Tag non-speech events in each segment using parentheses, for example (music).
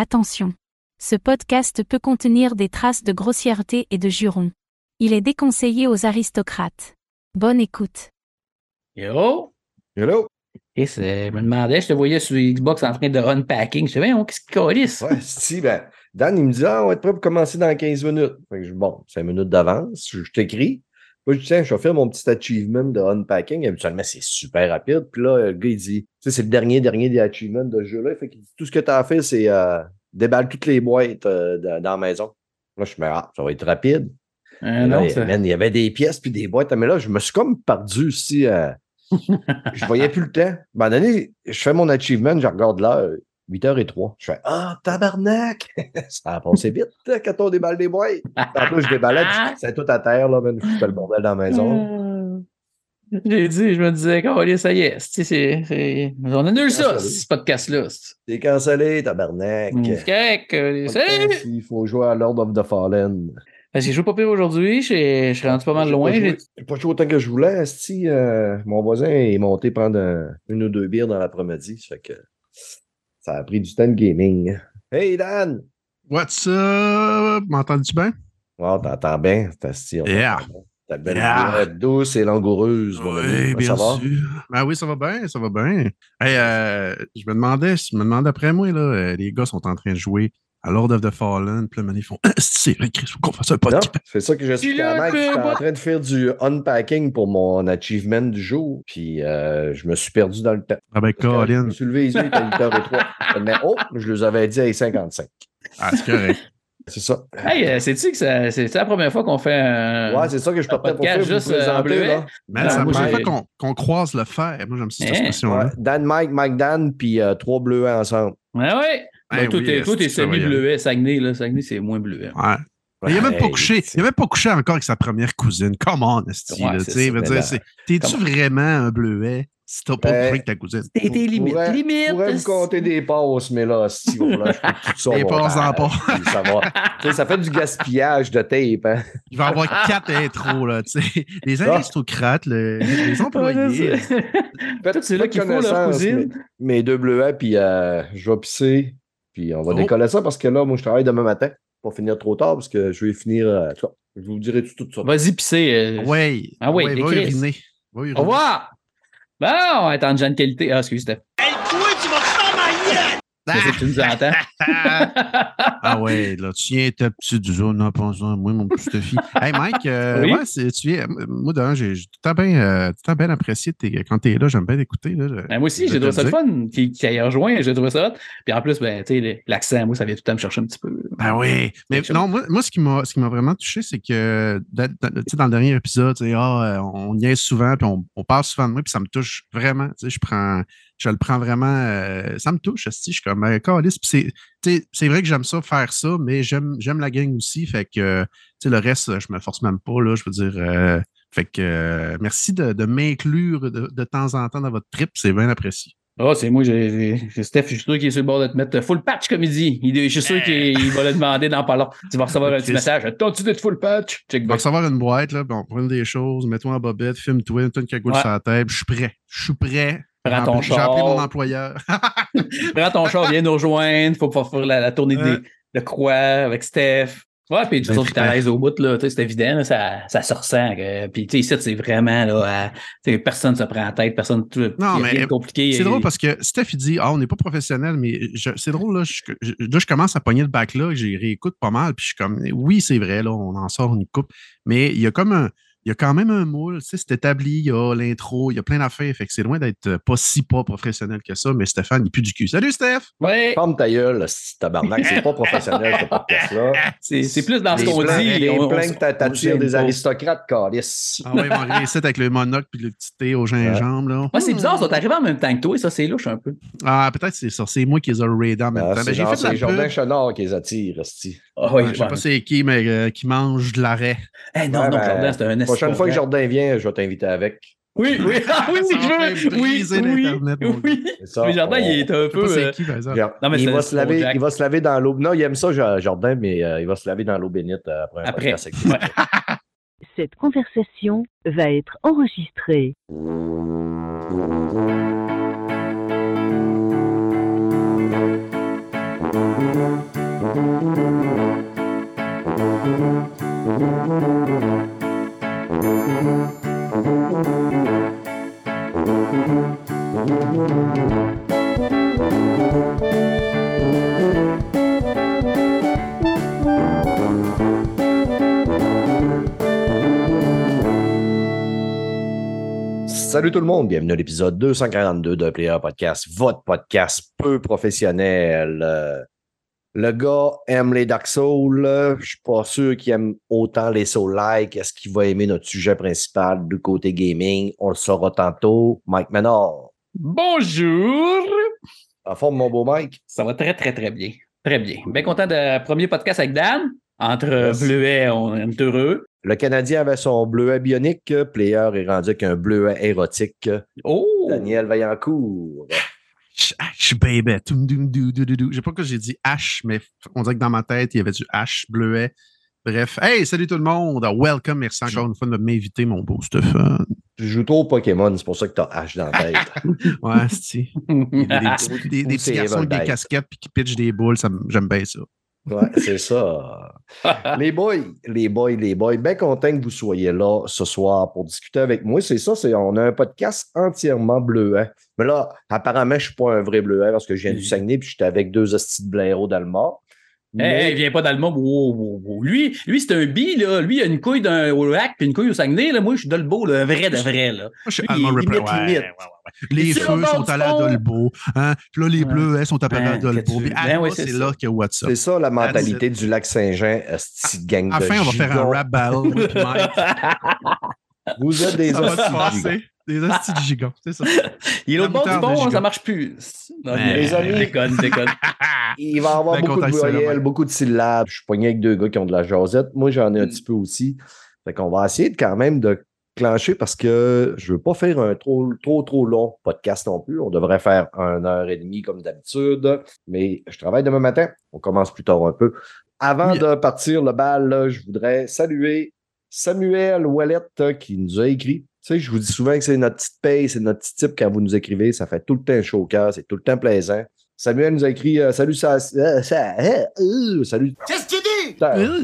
Attention. Ce podcast peut contenir des traces de grossièreté et de jurons. Il est déconseillé aux aristocrates. Bonne écoute. Yo! Hello! Et c'est, je me demandais, je te voyais sur Xbox en train de run packing. Je sais, qu'est-ce qu'il calisse? Ouais, si, ben, Dan, il me dit, ah, on va être prêt pour commencer dans 15 minutes. Fait que je, bon, 5 minutes d'avance, je t'écris. Moi, je dis, tiens, je vais faire mon petit achievement de unpacking. Habituellement, c'est super rapide. Puis là, le gars, il dit, tu sais, c'est le dernier, dernier des achievements de ce jeu-là. Fait qu'il dit, tout ce que tu as à faire, c'est euh, déballe toutes les boîtes euh, dans, dans la maison. Là, je me dis, ah, ça va être rapide. Euh, non, man, il y avait des pièces puis des boîtes. Mais là, je me suis comme perdu aussi. euh, (laughs) je voyais plus le temps. À un moment donné, je fais mon achievement, je regarde l'heure, 8h03. Je fais Ah, tabarnak! (laughs) ça a passé vite hein, quand on déballe des boîtes. Plus, je déballais, c'est (laughs) tout à terre, là, man. Je fais le bordel dans la maison. Euh, J'ai dit, je me disais, calisse, ça y est, c'est, c'est, c'est- on annule ça, ce podcast-là. C'est C'est cancellé, tabarnak. de Salut! Il faut jouer à Lord of the Fallen. Parce que je joue pas pire aujourd'hui, je suis- rendu pas mal loin. J'ai- pas joué autant que je voulais. esti, euh, mon voisin est monté prendre un- une ou deux bières dans l'après-midi. Ça fait que ça a pris du temps de gaming. Hey Dan! What's up? M'entends-tu bien? Wow, t'entends bien, ta style. Yeah. Ta belle Yeah. voix douce et langoureuse. Oui, bien ça va? sûr. Ben oui, ça va bien, ça va bien. Hey, euh, je me demandais, je me demandais après moi, là, euh, les gars sont en train de jouer à Lord of the Fallen, puis là, ils font (coughs) c'est vrai, Chris, faut qu'on fasse un podcast. c'est ça que j'expliquais à Mike. J'étais en train de faire du unpacking pour mon achievement du jour. Puis euh, je me suis perdu dans le temps. Ah ben, Parce que Je Colin. me suis levé les yeux, il était 8h03. Mais oh, je les avais dit à 55. Ah, c'est correct. C'est ça. Hey, euh, sais-tu que c'est la première fois qu'on fait un. Ouais, c'est ça que je partais pour faire. Vous juste, euh, présenter, là. Mais Non, ça moi, me j'ai- fait qu'on croise le fer. Moi, j'aime cette Hein? expression-là. Ouais, Dan, Mike, Mike, Dan, puis euh, trois bleuets ensemble. Ouais, ouais. Ben Ben, toi, oui, t'es, t'es semi-bleuet. Saguenay, là. Saguenay, c'est moins bleuet. Ouais. Il n'a même pas couché. Il n'a même pas couché encore avec sa première cousine. Come on, Esti. Ouais, c'est- T'es-tu vraiment un bleuet si t'as pas Ben, couché avec ta cousine? T'es tes limites. pourrais- Limites. Je pourrais vous compter des passes, mais là, si là, je fais tout ça. Des passes en puis Ça, va. Fait du gaspillage de tape. Hein? Il va y avoir quatre intros, là, tu sais. Les Ah. aristocrates, le- les employés. C'est là qu'il faut, leur cousine. Mes, mes deux bleuets, puis euh, je vais pisser. Puis on va Oh. décoller ça parce que là, moi, je travaille demain matin. Pour finir trop tard, parce que je vais finir. euh, je vous dirai tout, tout ça. Vas-y, pisser. euh, Ouais. Ah oui, ouais, les va Chris. uriner. Va uriner. Au revoir. Bon, on est en jeune qualité. Ah, excuse, Steph. Qu'est-ce que tu nous entends? (laughs) Ah ouais, là, tu viens ta petite zone en pensant, moi, mon petit Steffi. Hey, Mike, euh, Oui? ouais, tu viens, moi, d'un, j'ai tout bien, euh, bien apprécié tes- quand t'es là, j'aime bien t'écouter. Là, Ben, moi aussi, Je j'ai trouvé ça le fun qu'il qu'il ait rejoint. J'ai trouvé ça hot. Puis en plus, ben, tu sais, l'accent, moi, ça vient tout le temps me chercher un petit peu. Ben oui. Mais non, moi, moi, ce qui m'a ce qui m'a vraiment touché, c'est que dans, dans- tu sais, dans le dernier épisode, tu sais, ah, euh, on niaise souvent, puis on, on parle souvent de moi, puis ça me touche vraiment. Tu sais, je prends, je le prends vraiment. euh, ça me touche, esti, je suis comme. Puis c'est- tu vrai que j'aime ça faire ça, mais j'aime la gang aussi. Fait que euh, tu le reste, je me force même pas, là. Je veux dire. euh, fait que euh, merci de, de m'inclure de, de temps en temps dans votre trip, c'est bien apprécié. Ah, c'est moi, j'ai Steph, je suis sûr qu'il est sur le bord de te mettre full patch, comme il dit. Il, je suis sûr qu'il il va le demander dans pas long. Tu vas recevoir un petit message. T'as-tu d'être full patch? Check On va back. recevoir une boîte, là, bon, prends des choses, mets-toi en bobette, filme-toi, mets-toi une cagoule Ouais. sur la tête, je suis prêt. Je suis prêt. Prends J'ai ton appelé- J'ai appelé mon employeur. (laughs) Prends ton char, viens nous rejoindre. Faut pas faire la, la tournée Ouais. des- de croix avec Steph. Ouais, puis tu t'es à l'aise au bout, là. Tu sais, c'est évident, là, ça, ça se ressent. que- Puis, tu sais, ici, c'est vraiment, là, à- personne se prend en tête, personne. tout- Non, mais de compliqué. C'est drôle parce que Steph, il dit Ah, on n'est pas professionnel, mais je- c'est drôle, là je, je- là, je commence à pogner le backlog, j'y réécoute pas mal, puis je suis comme Oui, c'est vrai, là, on en sort une coupe, mais il y a comme un. Il y a quand même un moule, tu sais, c'est établi, il y a l'intro, il y a plein d'affaires, fait que c'est loin d'être euh, pas si pas professionnel que ça, mais Stéphane, il pue du cul. Salut, Steph! Ouais, Ferme ta gueule, tabarnak. C'est pas professionnel, ce podcast-là. (laughs) c'est c'est plus dans ce qu'on dit. Les on- plaintes, gêne des aristocrates, calice. Ah ouais, ils vont ici avec le monocle puis le petit thé au gingembre, là. Ouais, c'est bizarre, ils sont arrivés en même temps que toi, et ça, c'est louche un peu. Ah, peut-être c'est ça, c'est moi qui les ai raidés en même Ah, temps. c'est Ben, j'ai fait Jordan. Chenard qui les attire, oui, Ouais, je sais pas c'est qui, mais euh, qui mange de l'arrêt. Eh non, Ouais, non, ben, Jordan, c'est un La prochaine fois que Jordan vient, je vais t'inviter avec. Oui, oui, ah (laughs) oui, je veux. Oui, oui, oui. C'est ça. Mais Jordan, On- il est un peu. euh, c'est qui, par exemple. Genre, Non, mais il, va se laver, Jack. il va se laver dans l'eau. Non, il aime ça, Jordan, mais euh, il va se laver dans l'eau bénite après un Après. Ouais. (laughs) Cette conversation va être enregistrée. Salut tout le monde, bienvenue à l'épisode 242 de Player Podcast, votre podcast peu professionnel. Euh, Le gars aime les Dark Souls. Je suis pas sûr qu'il aime autant les Soul-like. Est-ce qu'il va aimer notre sujet principal du côté gaming? On le saura tantôt. Mike Menard. Bonjour! En forme, mon beau Mike? Ça va très, très, très bien. Très bien. Bien content de premier podcast avec Dan. Entre euh, Yes. Bleuet, on est heureux. Le Canadien avait son bleuet bionique. Player est rendu avec un bleuet érotique. Oh! Daniel Vaillancourt. H, baby. Je sais pas que j'ai dit H, mais on dirait que dans ma tête, il y avait du H bleuet. Bref, hey, salut tout le monde. Welcome. Merci encore une fois de m'inviter, mon beau Stéphane. Tu joues trop au Pokémon, c'est pour ça que tu as H dans la tête. (laughs) Ouais, c'est des, petits- des- petits garçons avec des casquettes puis qui pitchent des boules, j'aime bien ça. Ouais, c'est ça. (laughs) les boys, les boys, les boys, bien content que vous soyez là ce soir pour discuter avec moi. C'est ça, c'est on a un podcast entièrement bleuet. Mais là, apparemment, je ne suis pas un vrai bleuet parce que je viens du Saguenay puis j'étais avec deux hosties de blaireaux dans le mort. Hey, hey, viens pas dans le monde. Wow, wow, wow. Lui, lui c'est un bi, là. Lui, il a une couille d'un au lac puis une couille au Saguenay. Là. Moi, je suis Dolbeau, là, un vrai de vrai. Là. Moi, je suis Lui, allemand il Ripley. imite, Ouais, limite. ouais, ouais, ouais. Les feux sont allés à. Dolbeau. Hein? Puis là, les Ouais. bleus sont appelés à que tu- Puis Ben Alma, oui, c'est là qu'il y a WhatsApp. C'est ça la mentalité du lac Saint-Jean, de gang de Enfin, on va faire un rap battle. (laughs) Vous êtes des Ça va se passer. Des hosties de gigants, c'est ça. Il est au bord du giga. ça marche plus. Non. Les amis. Déconne, déconne. (laughs) Il va y avoir Ben beaucoup de voyelles, beaucoup de syllabes. Je suis pogné avec deux gars qui ont de la jasette. Moi, j'en ai un Mm. petit peu aussi. Fait qu'on va essayer de, quand même de clencher parce que je veux pas faire un trop, trop, trop long podcast non plus. On devrait faire une heure et demie comme d'habitude. Mais je travaille demain matin. On commence plus tard un peu. Avant de partir le bal, là, je voudrais saluer Samuel Ouellette euh, qui nous a écrit. Sais, je vous dis souvent que c'est notre petite paye, c'est notre petit type quand vous nous écrivez. Ça fait tout le temps chaud au cœur, c'est tout le temps plaisant. Samuel nous a écrit euh, Salut, ça, euh, ça- euh, euh, salut. Qu'est-ce qu'il dit?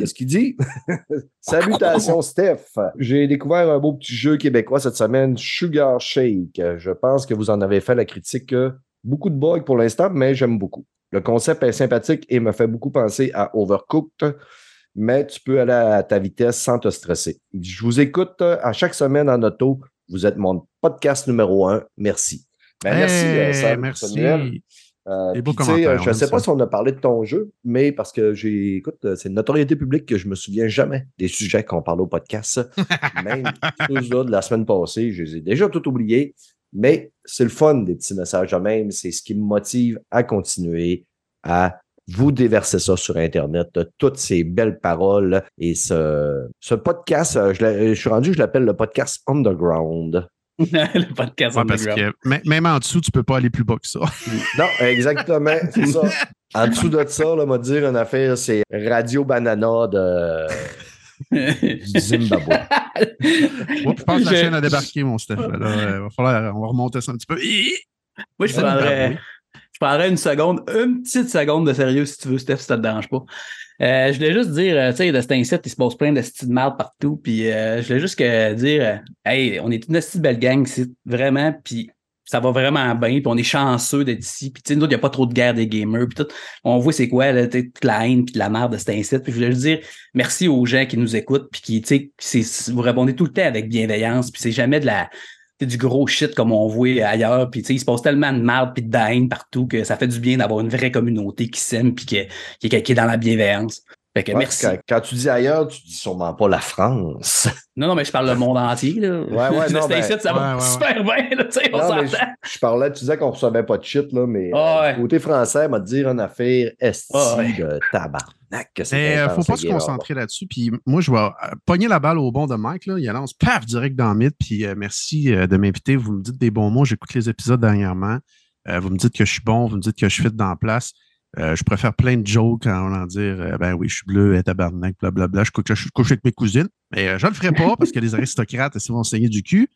Qu'est-ce qu'il dit? (laughs) Salutations, Steph. J'ai découvert un beau petit jeu québécois cette semaine, Sugar Shake. Je pense que vous en avez fait la critique. euh, Beaucoup de bugs pour l'instant, mais j'aime beaucoup. Le concept est sympathique et me fait beaucoup penser à Overcooked, mais tu peux aller à ta vitesse sans te stresser. Je vous écoute euh, à chaque semaine en auto. Vous êtes mon podcast numéro un. Merci. Ben, merci, Hey, Sam- merci. Samuel. Euh, beaux commentaires, euh, Je ne sais pas si on a parlé de ton jeu, mais parce que j'ai, écoute, euh, c'est une notoriété publique que je me souviens jamais des sujets qu'on parle au podcast. (laughs) Même ceux-là de la semaine passée, je les ai déjà tout oubliés. Mais c'est le fun des petits messages de même. C'est ce qui me motive à continuer à vous déverser ça sur Internet, toutes ces belles paroles. Et ce, ce podcast, euh, je, suis rendu, je l'appelle le podcast Underground. (laughs) le podcast Ouais, parce underground. que même en dessous, tu peux pas aller plus bas que ça. (laughs) Non, exactement, c'est ça. En dessous de ça, là, m'a dire une affaire, c'est Radio Banana de du Zimbabwe. Je pense que la Je- chaîne a débarqué, mon Steph. Là, Euh, va falloir, on va remonter ça un petit peu. Moi, je prendrais, je prendrais une seconde, une petite seconde de sérieux si tu veux, Steph, si ça te dérange pas. Euh, je voulais juste dire, euh, tu sais, de cet incite, il se passe plein de styles de marde partout. Puis euh, je voulais juste dire, hey, on est une petite belle gang ici, vraiment. Puis ça va vraiment bien. Puis on est chanceux d'être ici. Puis tu sais, nous, il n'y a pas trop de guerre des gamers. Puis tout, on voit c'est quoi, toute la haine puis de la merde de cet incite. Puis je voulais juste dire merci aux gens qui nous écoutent. Puis qui, tu sais, vous répondez tout le temps avec bienveillance. Puis c'est jamais de la du gros shit comme on voit ailleurs. Puis, il se passe tellement de merde puis de haine partout que ça fait du bien d'avoir une vraie communauté qui s'aime puis qui est dans la bienveillance. Fait que Ouais, merci. Quand, quand tu dis ailleurs, tu dis sûrement pas la France. (laughs) Non, non, mais je parle le monde entier. Là. Ouais, ouais, (laughs) non, ben- Fit, ça va Ouais, ouais, super bien. Là, tu sais, on Non, je, je parlais, tu disais qu'on recevait pas de shit, là, mais Ah euh, côté français, m'a dire une affaire esti Ah ouais. de tabarnak. que c'est Mais euh, faut pas se concentrer là-dessus. Puis moi, je vais euh, pogner la balle au bon de Mike. Là. Il annonce paf direct dans le mythe. Puis euh, merci euh, de m'inviter. Vous me dites des bons mots. J'écoute les épisodes dernièrement. Euh, vous me dites que je suis bon. Vous me dites que je fit dans la place. Euh, je préfère plein de jokes en allant dire euh, ben oui, je suis bleu, et tabarnak, blablabla. Je couche, je couche avec mes cousines. Mais euh, je le ferai pas parce que les aristocrates, ils vont saigner du cul.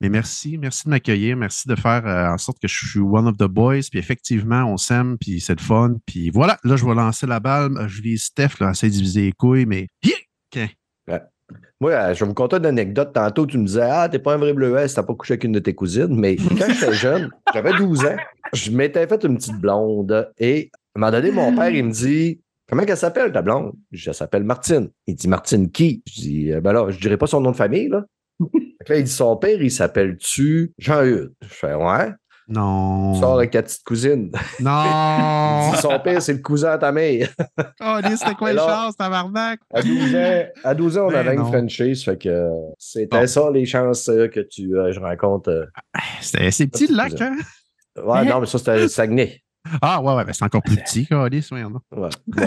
Mais merci, merci de m'accueillir, merci de faire euh, en sorte que je suis one of the boys. Puis effectivement, on s'aime, puis c'est le fun. Puis voilà, là, je vais lancer la balle. Je vis Steph, là, essaie de diviser les couilles, mais. Moi, euh, je vais vous conter une anecdote. Tantôt, tu me disais Ah, t'es pas un vrai bleuet, t'as pas couché avec une de tes cousines. Mais quand j'étais (laughs) jeune, j'avais 12 ans, je m'étais fait une petite blonde. Et à un moment donné, mon père, il me dit Comment elle s'appelle, ta blonde? Je s'appelle Martine. Il dit Martine qui? Je dis Ben là, je dirais pas son nom de famille, là. Là, il dit Son père, il s'appelle-tu Jean-Hugues Je fais Ouais. Non. Tu sors avec ta petite cousine. Non. (laughs) Son père, c'est le cousin à ta mère. oh, c'était quoi une (laughs) Alors- chance, tabarnak? À 12 ans, à 12 ans on Ben avait une franchise. Fait que c'était Bon. ça, les chances euh, que tu, euh, je rencontre. euh. C'était- C'est petit le lac, hein? Ouais, non, mais ça, c'était le Saguenay. Ah, ouais, ouais, ben, c'est encore plus petit, Calis, donc. Ouais. Mais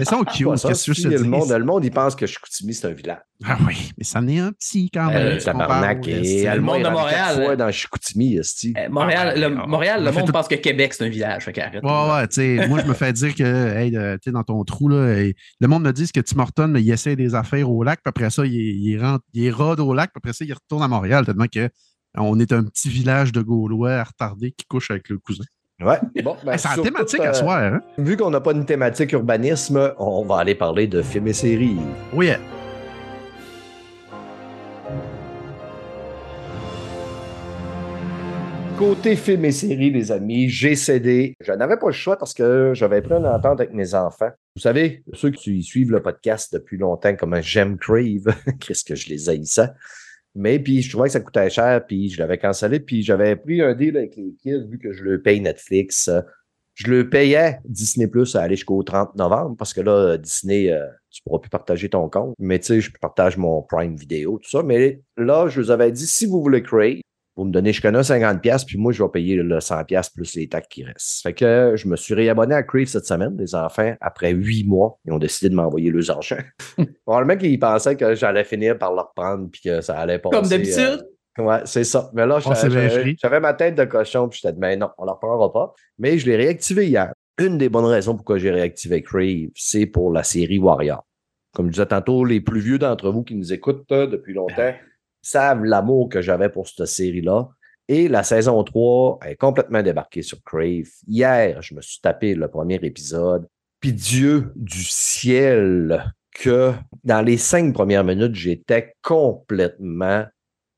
ils sont cute, Ouais, ça, qu'est-ce que si, je te le, monde, le monde, il pense que Chicoutimi, c'est un village. Ah oui, mais ça en est un petit quand Euh, même. le tabarnak. Et reste. Allemand, monde de Montréal, fois euh, dans Chicoutimi. Euh, Montréal, le, Ah, Montréal, on le fait monde tout- pense que Québec, c'est un village. Fait. Ouais, ouais, tu sais, moi, je me fais dire que, hey, euh, tu sais, dans ton trou, là, hey, le monde me dit que Tim Horton, il essaie des affaires au lac, puis après ça, il, il rentre, il rôde au lac, puis après ça, il retourne à Montréal, tellement que on est un petit village de Gaulois retardés qui couche avec le cousin. Ouais. Bon, ben, c'est sur thématique tout, à euh, soir, hein? Vu qu'on n'a pas une thématique urbanisme, on va aller parler de films et séries. Oui. Côté films et séries, les amis, j'ai cédé. Je n'avais pas le choix parce que j'avais pris une entente avec mes enfants. Vous savez, ceux qui suivent le podcast depuis longtemps, comme j'aime Crave, (laughs) qu'est-ce que je les haïssais. Mais puis, je trouvais que ça coûtait cher, puis je l'avais cancellé, puis j'avais pris un deal avec les kids, vu que je le paye Netflix. Je le payais Disney Plus à aller jusqu'au 30 novembre, parce que là, Disney, euh, tu pourras plus partager ton compte. Mais tu sais, je partage mon Prime Vidéo, tout ça. Mais là, je vous avais dit, si vous voulez Crave, vous me donnez, je connais 50$, piastres, puis moi, je vais payer le 100$ piastres plus les taxes qui restent. Fait que je me suis réabonné à Crave cette semaine. Les enfants, après huit mois, ils ont décidé de m'envoyer leurs argent. (laughs) Probablement qu'ils pensaient que j'allais finir par leur prendre, puis que ça allait passer. Comme d'habitude? euh, ouais, c'est ça. Mais là, bien j'avais ma tête de cochon, puis j'étais dit, mais non, on ne leur prendra pas. Mais je l'ai réactivé hier. Une des bonnes raisons pourquoi j'ai réactivé Crave, c'est pour la série Warrior. Comme je disais tantôt, les plus vieux d'entre vous qui nous écoutent euh, depuis longtemps savent l'amour que j'avais pour cette série-là. Et la saison 3 est complètement débarquée sur Crave. Hier, je me suis tapé le premier épisode. Puis Dieu du ciel, que dans les cinq premières minutes, j'étais complètement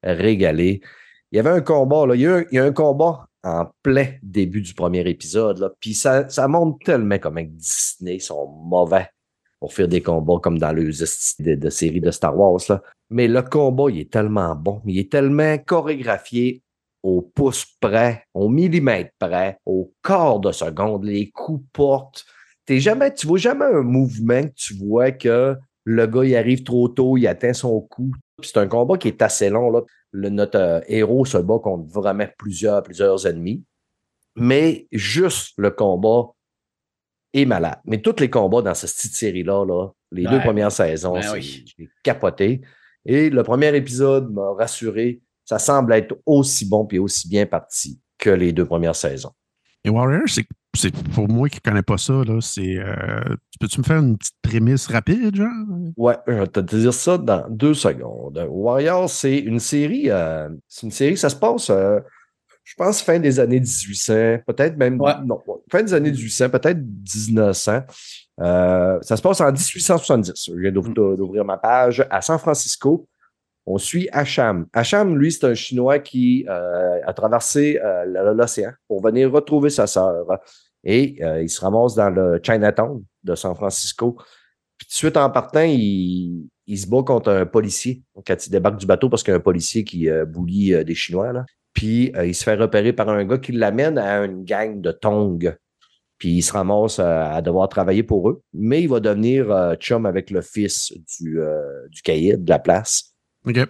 régalé. Il y avait un combat, là. Il, y a, un- combat en plein début du premier épisode. Là. Puis ça, ça montre tellement comment Disney sont mauvais pour faire des combats comme dans les de, de séries de Star Wars. Mais le combat, il est tellement bon. Il est tellement chorégraphié au pouce près, au millimètre près, au quart de seconde. Les coups portent. T'es jamais, tu vois jamais un mouvement que tu vois que le gars, il arrive trop tôt, il atteint son coup. C'est un combat qui est assez long. Là. Le, notre euh, héros se bat contre vraiment plusieurs, plusieurs ennemis. Mais juste le combat est malade. Mais tous les combats dans cette petite série-là, là, les deux premières saisons, oui. j'ai capoté. Et le premier épisode m'a rassuré. Ça semble être aussi bon et aussi bien parti que les deux premières saisons. Et Warrior, c'est c'est pour moi qui ne connais pas ça, là, c'est. euh, Peux-tu me faire une petite prémisse rapide, genre? Ouais, je vais te dire ça dans deux secondes. Warrior, c'est une série, euh, c'est une série, ça se passe, euh, je pense, fin des années 1800, peut-être même, Ouais. non, fin des années 1800, peut-être 1900. Euh, ça se passe en 1870. Je viens d'ouvrir d'ouvrir ma page à San Francisco. On suit Hacham. Hacham, lui, c'est un Chinois qui euh, a traversé euh, l'océan pour venir retrouver sa sœur. Et il se ramasse dans le Chinatown de San Francisco. Puis tout de suite en partant, il, il se bat contre un policier quand il débarque du bateau parce qu'il y a un policier qui boulie des Chinois. Là. Puis euh, il se fait repérer par un gars qui l'amène à une gang de Tongs. Puis il se ramasse à, à devoir travailler pour eux. Mais il va devenir euh, chum avec le fils du, euh, du caïd de la place.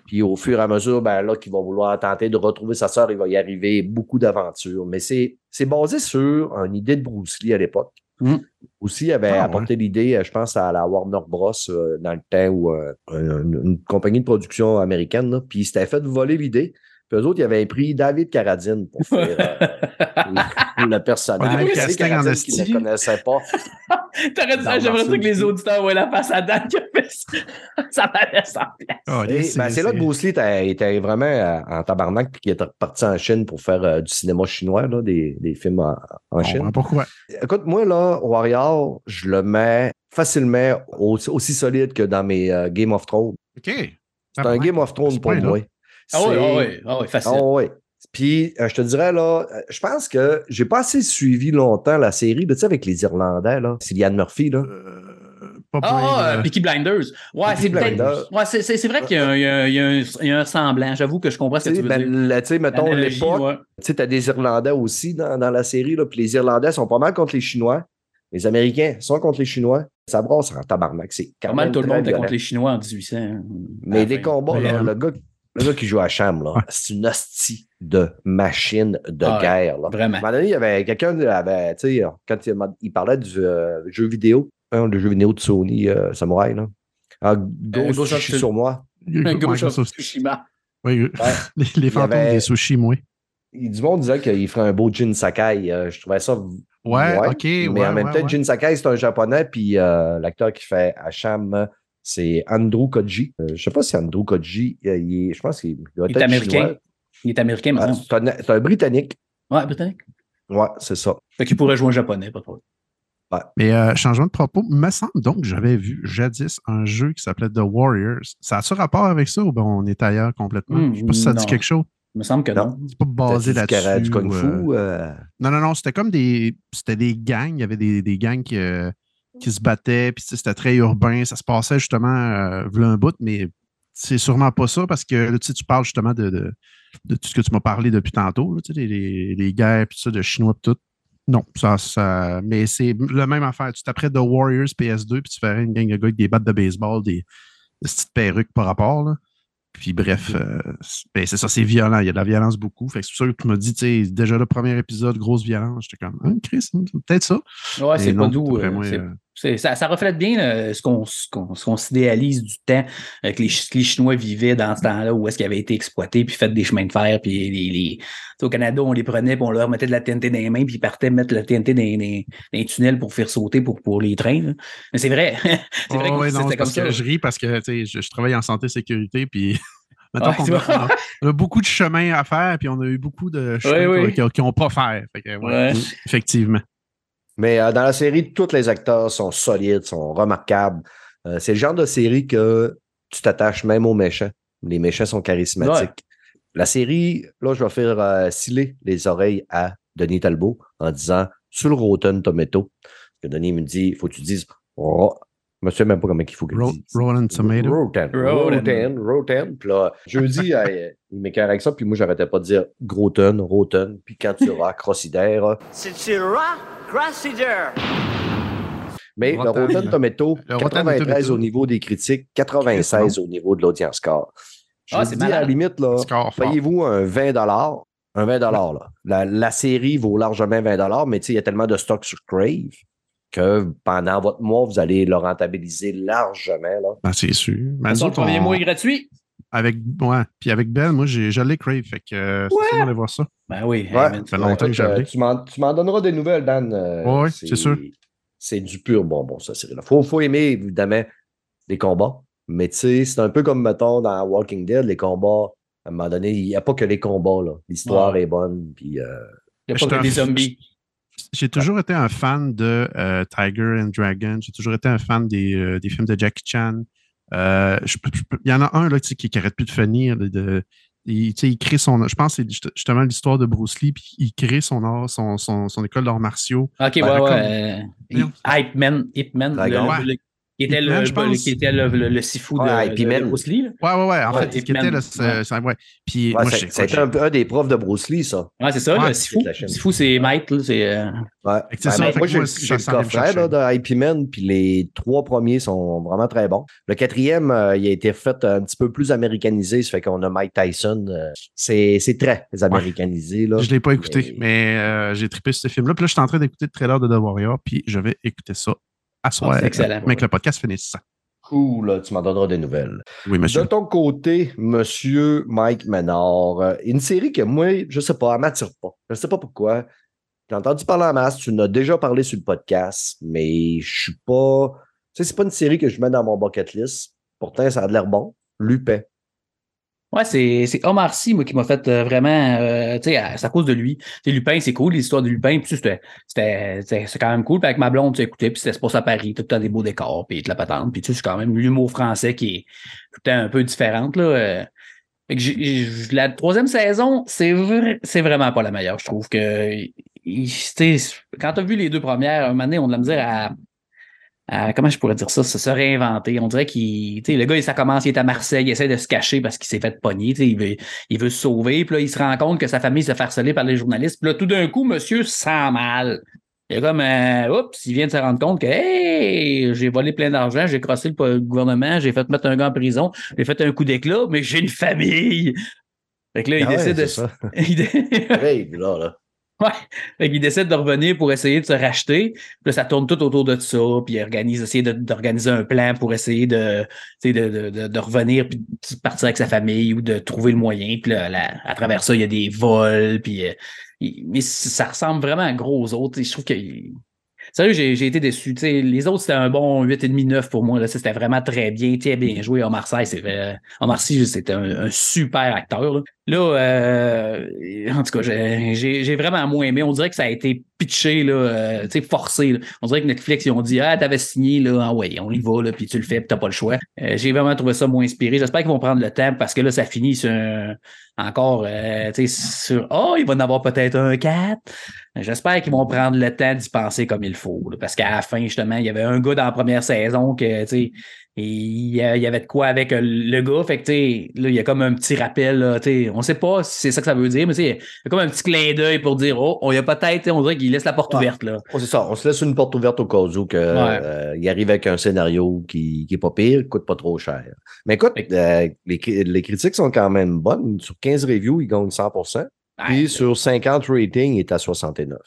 Puis au fur et à mesure, ben là, qu'il va vouloir tenter de retrouver sa sœur, il va y arriver beaucoup d'aventures. Mais c'est, basé sur une idée de Bruce Lee à l'époque. Mm. Aussi, il avait Ah, apporté l'idée, euh, je pense, à la Warner Bros. euh, dans le temps où euh, une, une compagnie de production américaine, là, puis il s'était fait voler l'idée. Puis eux autres, ils avaient pris David Carradine pour faire euh, (laughs) le personnage. En Carradine qui ne connaissait pas. (laughs) T'aurais dit j'aimerais ça que les auditeurs voient la face à Dan qui a fait ça. (laughs) Ça m'avait semblé. Ah, Et, c'est- ben, c'est là que c'est- Bruce Lee était, vraiment euh, en tabarnak puis qu'il était reparti en Chine pour faire euh, du cinéma chinois, là, des, des films en, Chine. pourquoi. Écoute, moi, là, Warrior, je le mets facilement aussi, aussi solide que dans mes euh, Game of Thrones. OK. C'est un Game of Thrones pour moi. Ah oui, C'est- ah oui, ah oui, facile. Ah oui. Puis, euh, je te dirais, là, euh, je pense que j'ai pas assez suivi longtemps la série, tu sais, avec les Irlandais, là. Cillian Murphy, là. Euh, pas Ah, ah, euh, Peaky Blinders. Ouais, c'est. Ouais, c'est, c'est, c'est vrai qu'il y a, un- il y a un- y y a semblant. J'avoue que je comprends ce que Tu tu sais, veux ben, dire. tu sais, mettons, l'époque, ouais. tu sais, t'as des Irlandais aussi dans, dans la série, là, puis les Irlandais sont pas mal contre les Chinois. Les Américains sont contre les Chinois. Ça brasse en tabarnak. C'est quand Pas mal même tout le monde était violent. contre les Chinois en 1800. hein. Mais les fin. combats, là, le, gars, le gars qui joue à Cham, là, Ouais. c'est une hostie de machine de Ah guerre. Là. Vraiment. À un moment donné, il y avait quelqu'un, qui avait, tu sais, quand il, parlait du euh, jeu vidéo, hein, le jeu vidéo de Sony euh, Samurai, là. Ah, of Sushi sur moi. Un gros Tsushima. Oui. Ouais. (laughs) les, les fantômes avait- des sushis, moi. Du monde disait qu'il ferait un beau Jin Sakai. euh, je trouvais ça. Ouais, Ouais, OK. mais ouais, en même temps. Jin Sakai, c'est un japonais, puis euh, l'acteur qui fait Hacham, c'est Andrew Koji. Euh, je sais pas si Andrew Koji, euh, il est, je pense qu'il doit Il est américain. chinois. Il est américain Ah, maintenant. c'est un, c'est un Britannique. Ouais, britannique. Ouais, c'est ça. Fait qu'il pourrait jouer en japonais, pas trop. Mais euh, changement de propos, me semble donc que j'avais vu jadis un jeu qui s'appelait The Warriors. Ça a-tu rapport avec ça ou ben on est ailleurs complètement? Hmm, je sais pas si ça dit non. quelque chose. Il me semble que non. Non. C'est pas basé là-dessus. Du kung fu. euh, euh, Non, non, non, c'était comme des. C'était des gangs. Il y avait des, des gangs qui, euh, qui se battaient, puis c'était très urbain. Ça se passait justement euh, un bout, mais c'est sûrement pas ça parce que là, tu sais, tu parles justement de, de, de tout ce que tu m'as parlé depuis tantôt, là, les, les, les guerres, puis ça, de Chinois, puis tout. Non, ça, ça. Mais c'est la même affaire. Tu t'apprêtes The Warriors PS2, puis tu ferais une gang de gars avec des battes de baseball, des, des petites perruques par rapport, là. Puis bref, euh, c'est ben, c'est ça, c'est violent. Il y a de la violence beaucoup. Fait que c'est pour ça que tu m'as dit, tu sais, déjà le premier épisode, grosse violence. J'étais comme, hein, Chris, c'est peut-être ça. Ouais, c'est pas doux. euh, c'est- euh, ça, ça reflète bien euh, ce qu'on s'idéalise du temps euh, que les, Ch- que les Chinois vivaient dans ce temps-là où est-ce qu'ils avaient été exploités puis fait des chemins de fer puis les, les- au Canada on les prenait puis on leur mettait de la TNT dans les mains puis ils partaient mettre la TNT dans, dans- dans les tunnels pour faire sauter pour, pour les trains. là. Mais c'est vrai. (laughs) c'est vrai Oh, que ouais, c'était c'est comme que ça. je ris parce que je, je travaille en santé sécurité, puis (laughs) Ouais, on a- on a beaucoup de chemin à faire, puis on a eu beaucoup de chemins oui. qui n'ont pas faire. Fait que, ouais, Ouais. Effectivement. Mais euh, dans la série, tous les acteurs sont solides, sont remarquables. Euh, c'est le genre de série que tu t'attaches même aux méchants. Les méchants sont charismatiques. La série, là, je vais faire euh, sciller les oreilles à Denis Talbot en disant sur le Rotten Tomato. Parce que Denis me dit, il faut que tu dises ro- je me souviens même pas comment il faut que Ro- je dise. Rotten Tomato? Rotten. Rotten. Rotten. Rotten. Puis là, jeudi, (laughs) euh, il m'écœure avec ça, puis moi, j'arrêtais pas de dire Groton, Rotten. Puis quand tu auras Crossidère, C'est Syrah Cressider. Mais le Rotten, là. Tomato, Le Rotten 93 Tomato. au niveau des critiques, 96 au niveau de l'audience score. Je Ah, vous c'est dis, à la limite, là, payez-vous un 20 un 20 là. La, la série vaut largement 20 mais tu sais, il y a tellement de stock sur Crave que pendant votre mois, vous allez le rentabiliser largement. Là. Ben, c'est sûr. Mais Son premier on- mois est gratuit. avec, ouais. Puis avec Ben, moi, l'ai crave. Fait que euh, c'est ça, on va aller voir ça. Ben oui. Ouais. Ça fait longtemps que tu m'en tu m'en donneras des nouvelles, Dan. euh, Ouais, ouais, c'est sûr. C'est du pur bonbon, ça, série-là. Faut, faut aimer, évidemment, les combats. Mais tu sais, c'est un peu comme, mettons, dans Walking Dead, les combats, à un moment donné, il n'y a pas que les combats, là. L'histoire Ouais. est bonne, puis... euh, Il n'y a pas que des zombies. J'ai toujours été un fan de euh, Tiger and Dragon. J'ai toujours été un fan des, euh, des films de Jackie Chan. Euh, je je Il y en a un là, qui n'arrête plus de finir. De, de- il, crée son. Je pense que c'est juste- justement l'histoire de Bruce Lee, puis il crée son art, son, son, son école d'arts martiaux. Ok, ouais, Ben, ouais. comme- euh. Hype Man, Hype Man, le- le- qui était le, le- qui était le, le, le sifu de, Ouais. Bruce Lee. là. Ouais, ouais, ouais. En Ouais, fait, qui était Ouais. ouais. Ouais, j'ai- ça a un, peu un des profs de Bruce Lee, ça. Ouais, c'est ça, Ouais, le c'est sifu. Sifu, c'est maître, là, c'est. euh, Ouais. C'est Ben, ça, fait moi, j'ai moi, j'ai ça le coffret de IP Man, puis les trois premiers sont vraiment très bons. Le quatrième, euh, il a été fait un petit peu plus américanisé, ça fait qu'on a Mike Tyson. euh, c'est c'est très américanisé. Là. Je ne l'ai pas écouté, Mais- j'ai trippé ce film-là. Puis là, je suis en train d'écouter le trailer de The Warrior, puis je vais écouter ça à soir. c'est excellent. Mais que le podcast finisse ça. Cool, tu m'en donneras des nouvelles. Oui, monsieur. De ton côté, monsieur Mike Menard, euh, une série que moi, je sais pas, elle m'attire pas. Je sais pas pourquoi. J'ai entendu parler en masse, tu en as déjà parlé sur le podcast, mais je suis pas. Tu sais, c'est pas une série que je mets dans mon bucket list. Pourtant, ça a l'air bon. Lupin. Ouais, c'est, c'est Omar Sy, moi, qui m'a fait euh, vraiment, euh, tu sais, c'est à cause de lui. Lupin, c'est cool, l'histoire de Lupin, puis c'était, c'était, c'était- c'est quand même cool. Avec ma blonde, tu écoutais, puis c'était se à Paris, tout le temps des beaux décors, puis de la patente. Puis tu c'est quand même l'humour français qui est tout un peu différente, là. euh. Fait que j'ai- la troisième saison, c'est vrai, c'est vraiment pas la meilleure. Je trouve que, il- tu quand t'as vu les deux premières, un moment donné, on a de la à, à- comment je pourrais dire ça, se, se réinventer. On dirait qu'il, le gars, ça commence, il est à Marseille, il essaie de se cacher parce qu'il s'est fait pogner, il veut, il veut se sauver, puis là, il se rend compte que sa famille se fait harceler par les journalistes, puis là, tout d'un coup, monsieur se sent mal. Il est comme, euh, oups, il vient de se rendre compte que, hey, j'ai volé plein d'argent, j'ai crossé le, gouvernement, j'ai fait mettre un gars en prison, j'ai fait un coup d'éclat, mais j'ai une famille. Fait que là, il Ah ouais, décide de. ça. (laughs) il Rêve, là, là. Ouais. Fait qu'il décide de revenir pour essayer de se racheter. Puis là, ça tourne tout autour de ça. Puis il organise, essayer d'organiser un plan pour essayer de, de, de, de, revenir puis de partir avec sa famille ou de trouver le moyen. Puis là, à travers ça, il y a des vols. Puis, euh, mais ça ressemble vraiment à gros autres. Je trouve que. Sérieux, j'ai été déçu. Les autres, c'était un bon 8,5-9 pour moi. Là. C'était vraiment très bien. Très bien joué. Vrai. En Marseille, c'était un, un super acteur. Là, Là, euh, en tout cas, j'ai- j'ai vraiment moins aimé. On dirait que ça a été pitché, là, euh, forcé. là. On dirait que Netflix, ils ont dit Ah, t'avais signé, là, ah ouais, on y va, là, puis tu le fais, puis t'as pas le choix. Euh, j'ai vraiment trouvé ça moins inspiré. J'espère qu'ils vont prendre le temps parce que là, ça finit sur encore, euh, tu sais, sur Oh, il va en avoir peut-être un 4. J'espère qu'ils vont prendre le temps d'y penser comme il faut. là, parce qu'à la fin, justement, il y avait un gars dans la première saison que, tu sais, et il y avait de quoi avec euh, le gars. Fait que, tu sais, là, il y a comme un petit rappel, là, tu sais, on sait pas si c'est ça que ça veut dire, mais tu sais, il y a comme un petit clin d'œil pour dire, oh, on y a peut-être, on dirait qu'il laisse la porte Ouais. ouverte, là. Oh, c'est ça, on se laisse une porte ouverte au cas où que, euh, il arrive avec un scénario qui, qui est pas pire, qui coûte pas trop cher. Mais écoute, euh, les, les critiques sont quand même bonnes. Sur 15 reviews, il gagne 100 Puis Ouais, sur 50 ratings, il est à 69.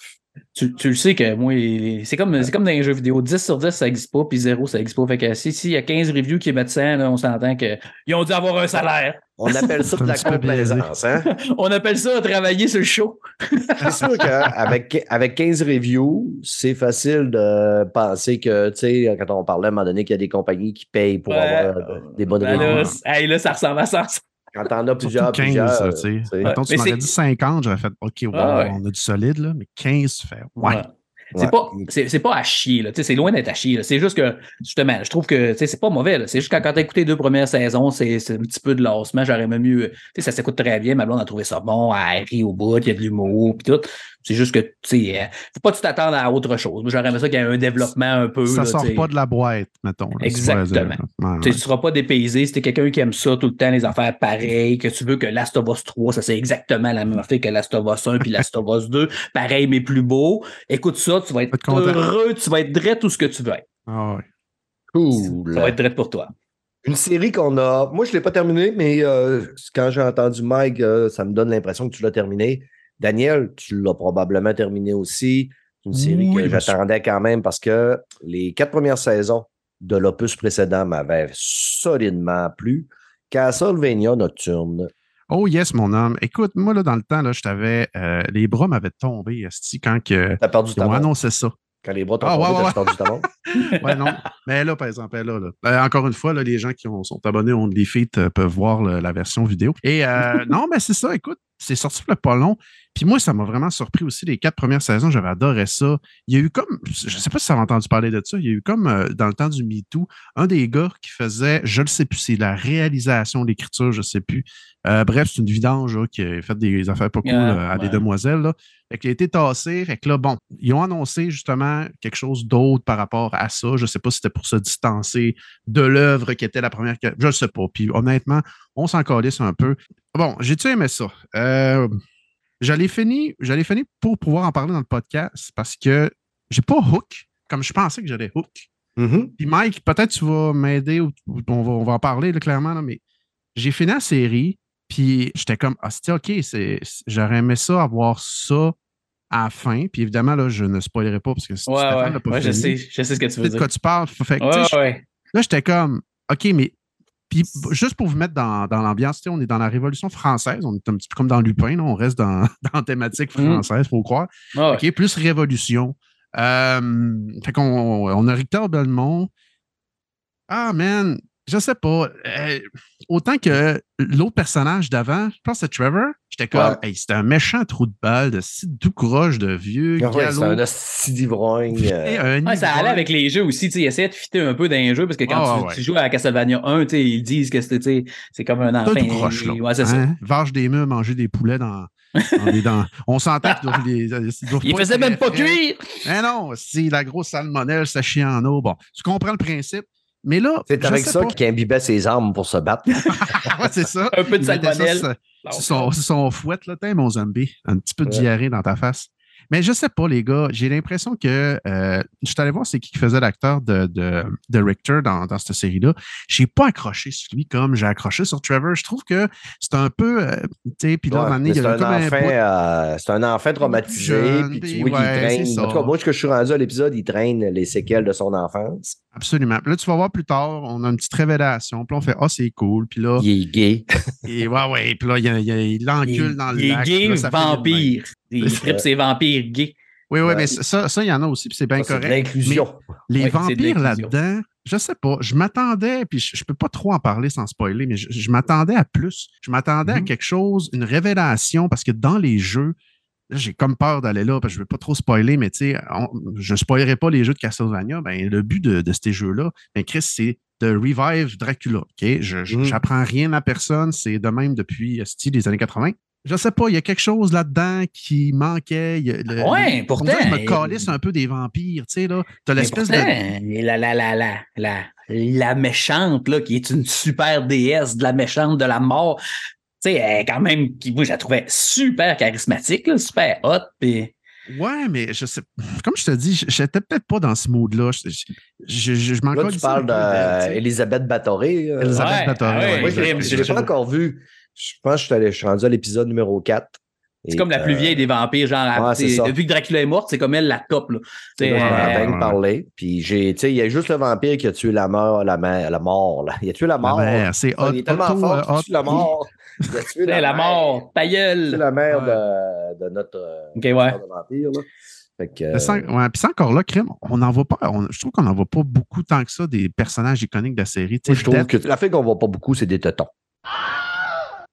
tu, tu le sais que moi, c'est comme, c'est comme dans les jeux vidéo. 10 sur 10, ça existe pas, puis 0, ça existe pas. Fait que si, si, il y a 15 reviews qui mettent 100, là, on s'entend qu'ils ont dû avoir un salaire. On appelle ça (laughs) de la complaisance, hein? (laughs) On appelle ça travailler sur le show. (laughs) C'est sûr qu'avec avec 15 reviews, c'est facile de penser que, tu sais, quand on parlait à un moment donné qu'il y a des compagnies qui payent pour Ouais. avoir euh, des bonnes Ben reviews. là, c- hey, là, ça ressemble à ça. Quand t'en as plusieurs, Surtout 15, plusieurs. tu sais. Mettons, tu m'aurais dit 50, j'aurais fait OK, Ah ouais. on a du solide, là, mais 15, tu fais ouais. Ouais. C'est Ouais. pas, c'est, c'est pas à chier, là. Tu sais, c'est loin d'être à chier. là. C'est juste que, justement, je trouve que tu sais, c'est pas mauvais. là. C'est juste que quand t'as écouté les deux premières saisons, c'est, c'est un petit peu de lassement. J'aurais même mieux. Tu sais, ça s'écoute très bien. Ma blonde a trouvé ça bon. Elle rit au bout, il y a de l'humour, puis tout. C'est juste que, tu sais, euh, faut pas tout t'attendre à autre chose. Moi, j'aurais aimé ça qu'il y ait un développement un peu. Ça là, sort tu pas de la boîte, mettons. là, Exactement. tu. Ouais, Tu ouais. tu seras pas dépaysé. Si t'es quelqu'un qui aime ça tout le temps, les affaires pareilles, que tu veux que Last of Us 3, ça c'est exactement la même affaire que Last of Us 1 puis Last of Us 2, (laughs) pareil mais plus beau. Écoute ça, tu vas être heureux, tu vas être drette tout ce que tu veux être. Ah ouais. Cool. Ça va être drette pour toi. Une série qu'on a. Moi, je ne l'ai pas terminée, mais euh, quand j'ai entendu Mike, euh, ça me donne l'impression que tu l'as terminé. Daniel, tu l'as probablement terminé aussi. C'est une série Oui, que j'attendais quand même parce que les quatre premières saisons de l'opus précédent m'avaient solidement plu. Castlevania Nocturne. Oh yes, mon homme. Écoute, moi, là, dans le temps, là, je t'avais. euh, les bras m'avaient tombé, quand que, T'as perdu ils ta ont montre. annoncé ça. Quand les bras t'ont Ah, ouais, ouais, t'as perdu ta montre. (laughs) Ouais, non. Mais là, par exemple, là, là. Euh, encore une fois, là, les gens qui ont- sont abonnés au OnlyFeet euh, peuvent voir le- la version vidéo. Et euh, (laughs) non, mais c'est ça, écoute, c'est sorti a pas long. Puis moi, ça m'a vraiment surpris aussi. Les quatre premières saisons, j'avais adoré ça. Il y a eu comme, je sais pas si ça avez entendu parler de ça, il y a eu comme euh, dans le temps du MeToo, un des gars qui faisait, je ne sais plus, c'est la réalisation, l'écriture, je ne sais plus. Euh, bref, c'est une vidange là, qui a fait des affaires pas cool euh, à des demoiselles. Là. Fait qu'il a été tassé. Fait que là, bon, ils ont annoncé justement quelque chose d'autre par rapport à ça. Je ne sais pas si c'était pour se distancer de l'œuvre qui était la première. Je ne sais pas. Puis honnêtement, on s'en calisse un peu. Bon, j'ai-tu aimé ça? Euh, j'allais finir, j'allais finir pour pouvoir en parler dans le podcast parce que j'ai pas hook comme je pensais que j'allais hook. Mhm. Puis Mike, peut-être tu vas m'aider ou, ou on, va, on va en parler là, clairement, là, mais j'ai fini la série, puis j'étais comme, ah, c'était OK, j'aurais aimé ça, avoir ça à la fin. Puis évidemment, là, je ne spoilerai pas parce que si Ouais, ouais. pas Ouais, je sais, je sais ce que tu veux sais de quoi dire. tu parles. Fait que, Ouais. Là, j'étais comme, OK, mais. Puis, juste pour vous mettre dans, dans l'ambiance, on est dans la Révolution française, on est un petit peu comme dans Lupin, là, on reste dans, (laughs) dans la thématique Mm. française, faut croire. Ah. OK, plus Révolution. Euh, fait qu'on on a Victor Belmont. Ah, man, je sais pas. Euh, autant que l'autre personnage d'avant, je pense que c'est Trevor, j'étais comme, Ouais. hey, c'était un méchant trou de balle de si doux courage de vieux. Ah ouais, galop, c'est un hostie d'ivrogne. euh, Ouais, ça allait avec les jeux aussi, tu sais, il essayait de fitter un peu dans les jeux parce que quand Ah, tu, ouais. tu joues à Castlevania 1, tu sais, ils disent que c'est comme un enfant. Tout croche, là. Ouais, c'est ça. Hein? Varge des murs, manger des poulets dans, dans des dents. (laughs) On s'entend qu'ils doivent les. ils doivent Il faisait même pas cuire! Mais non, si la grosse salmonelle, ça chie en eau. Bon, tu comprends le principe. Mais là, C'est je avec sais ça pas. qu'il imbibait ses armes pour se battre. (laughs) Ouais, c'est ça. Un peu de salmonelle. son, son fouette, là, Tiens, mon zombie. Un petit peu de Ouais. diarrhée dans ta face. Mais je sais pas, les gars. J'ai l'impression que. euh, je suis allé voir c'est qui qui faisait l'acteur de, de, de Richter dans, dans cette série-là. J'ai pas accroché sur lui comme j'ai accroché sur Trevor. Je trouve que c'est un peu. euh, tu sais, puis là, Ouais, c'est a un, comme un euh, c'est un enfant traumatisé, puis tu vois ouais, qu'il traîne. En tout cas, moi, ce que je suis rendu à l'épisode, il traîne les séquelles de son enfance. Absolument. Puis là, tu vas voir plus tard, on a une petite révélation. Puis là, on fait Ah, c'est cool. Puis là, Il est gay. (laughs) et, ouais, ouais. Puis là, il, il il Il, l'encule dans le il est lac. gay Puis là, ça fait vampire? Il tripe ses vampires gays. Oui, oui, Ouais. mais ça, ça, il y en a aussi, puis c'est bien Ça, C'est de correct. l'inclusion. Les vampires là-dedans, je sais pas, je m'attendais, puis je, je peux pas trop en parler sans spoiler, mais je, je m'attendais à plus. Je m'attendais à Mhm. quelque chose, une révélation, parce que dans les jeux, là, j'ai comme peur d'aller là, parce que je veux pas trop spoiler, mais tu sais, je spoilerai pas les jeux de Castlevania. Ben, le but de, de ces jeux-là, ben, Chris, c'est de revive Dracula. OK? Je Mhm. j'apprends rien à personne, c'est de même depuis style les années 80. Je sais pas, il y a quelque chose là-dedans qui manquait. le- Ouais, pourtant, Je me calisse un peu des vampires, tu sais, là. T'as l'espèce de. la, la, la, la, la, la méchante, là, qui est une super déesse de la méchante de la mort, sais, elle est quand même, moi, je la trouvais super charismatique, là, super hot, puis Ouais, mais je sais. Comme je te dis, j'étais peut-être pas dans ce mood-là. Je, je, je, je- je m'en Là, tu parles d'Élisabeth Bathory. euh. Elisabeth Ouais, je ne l'ai pas encore vu. Je pense que je suis, allé- je suis rendu à l'épisode numéro 4. c'est comme la plus vieille des vampires, genre, depuis que Dracula est morte, c'est comme elle la top, là. Tu euh, parler. Puis, j'ai, tu sais, il y a juste le vampire qui a tué la mort, la, mère- la mort. Là. Il a tué la La mort. mère, c'est hot. il est tellement Otto, fort euh, qu'il tue la mort. (laughs) Il a tué la mère. mort, ta gueule. la mère Ouais. de, de notre euh, Ok, ouais. de vampires. Là. Fait que, Mais sans- ouais, puis c'est encore là, crime, on n'en voit pas. on- je trouve qu'on n'en voit pas beaucoup tant que ça des personnages iconiques de la série. Moi, je trouve que la fille qu'on voit pas beaucoup, c'est des tétons.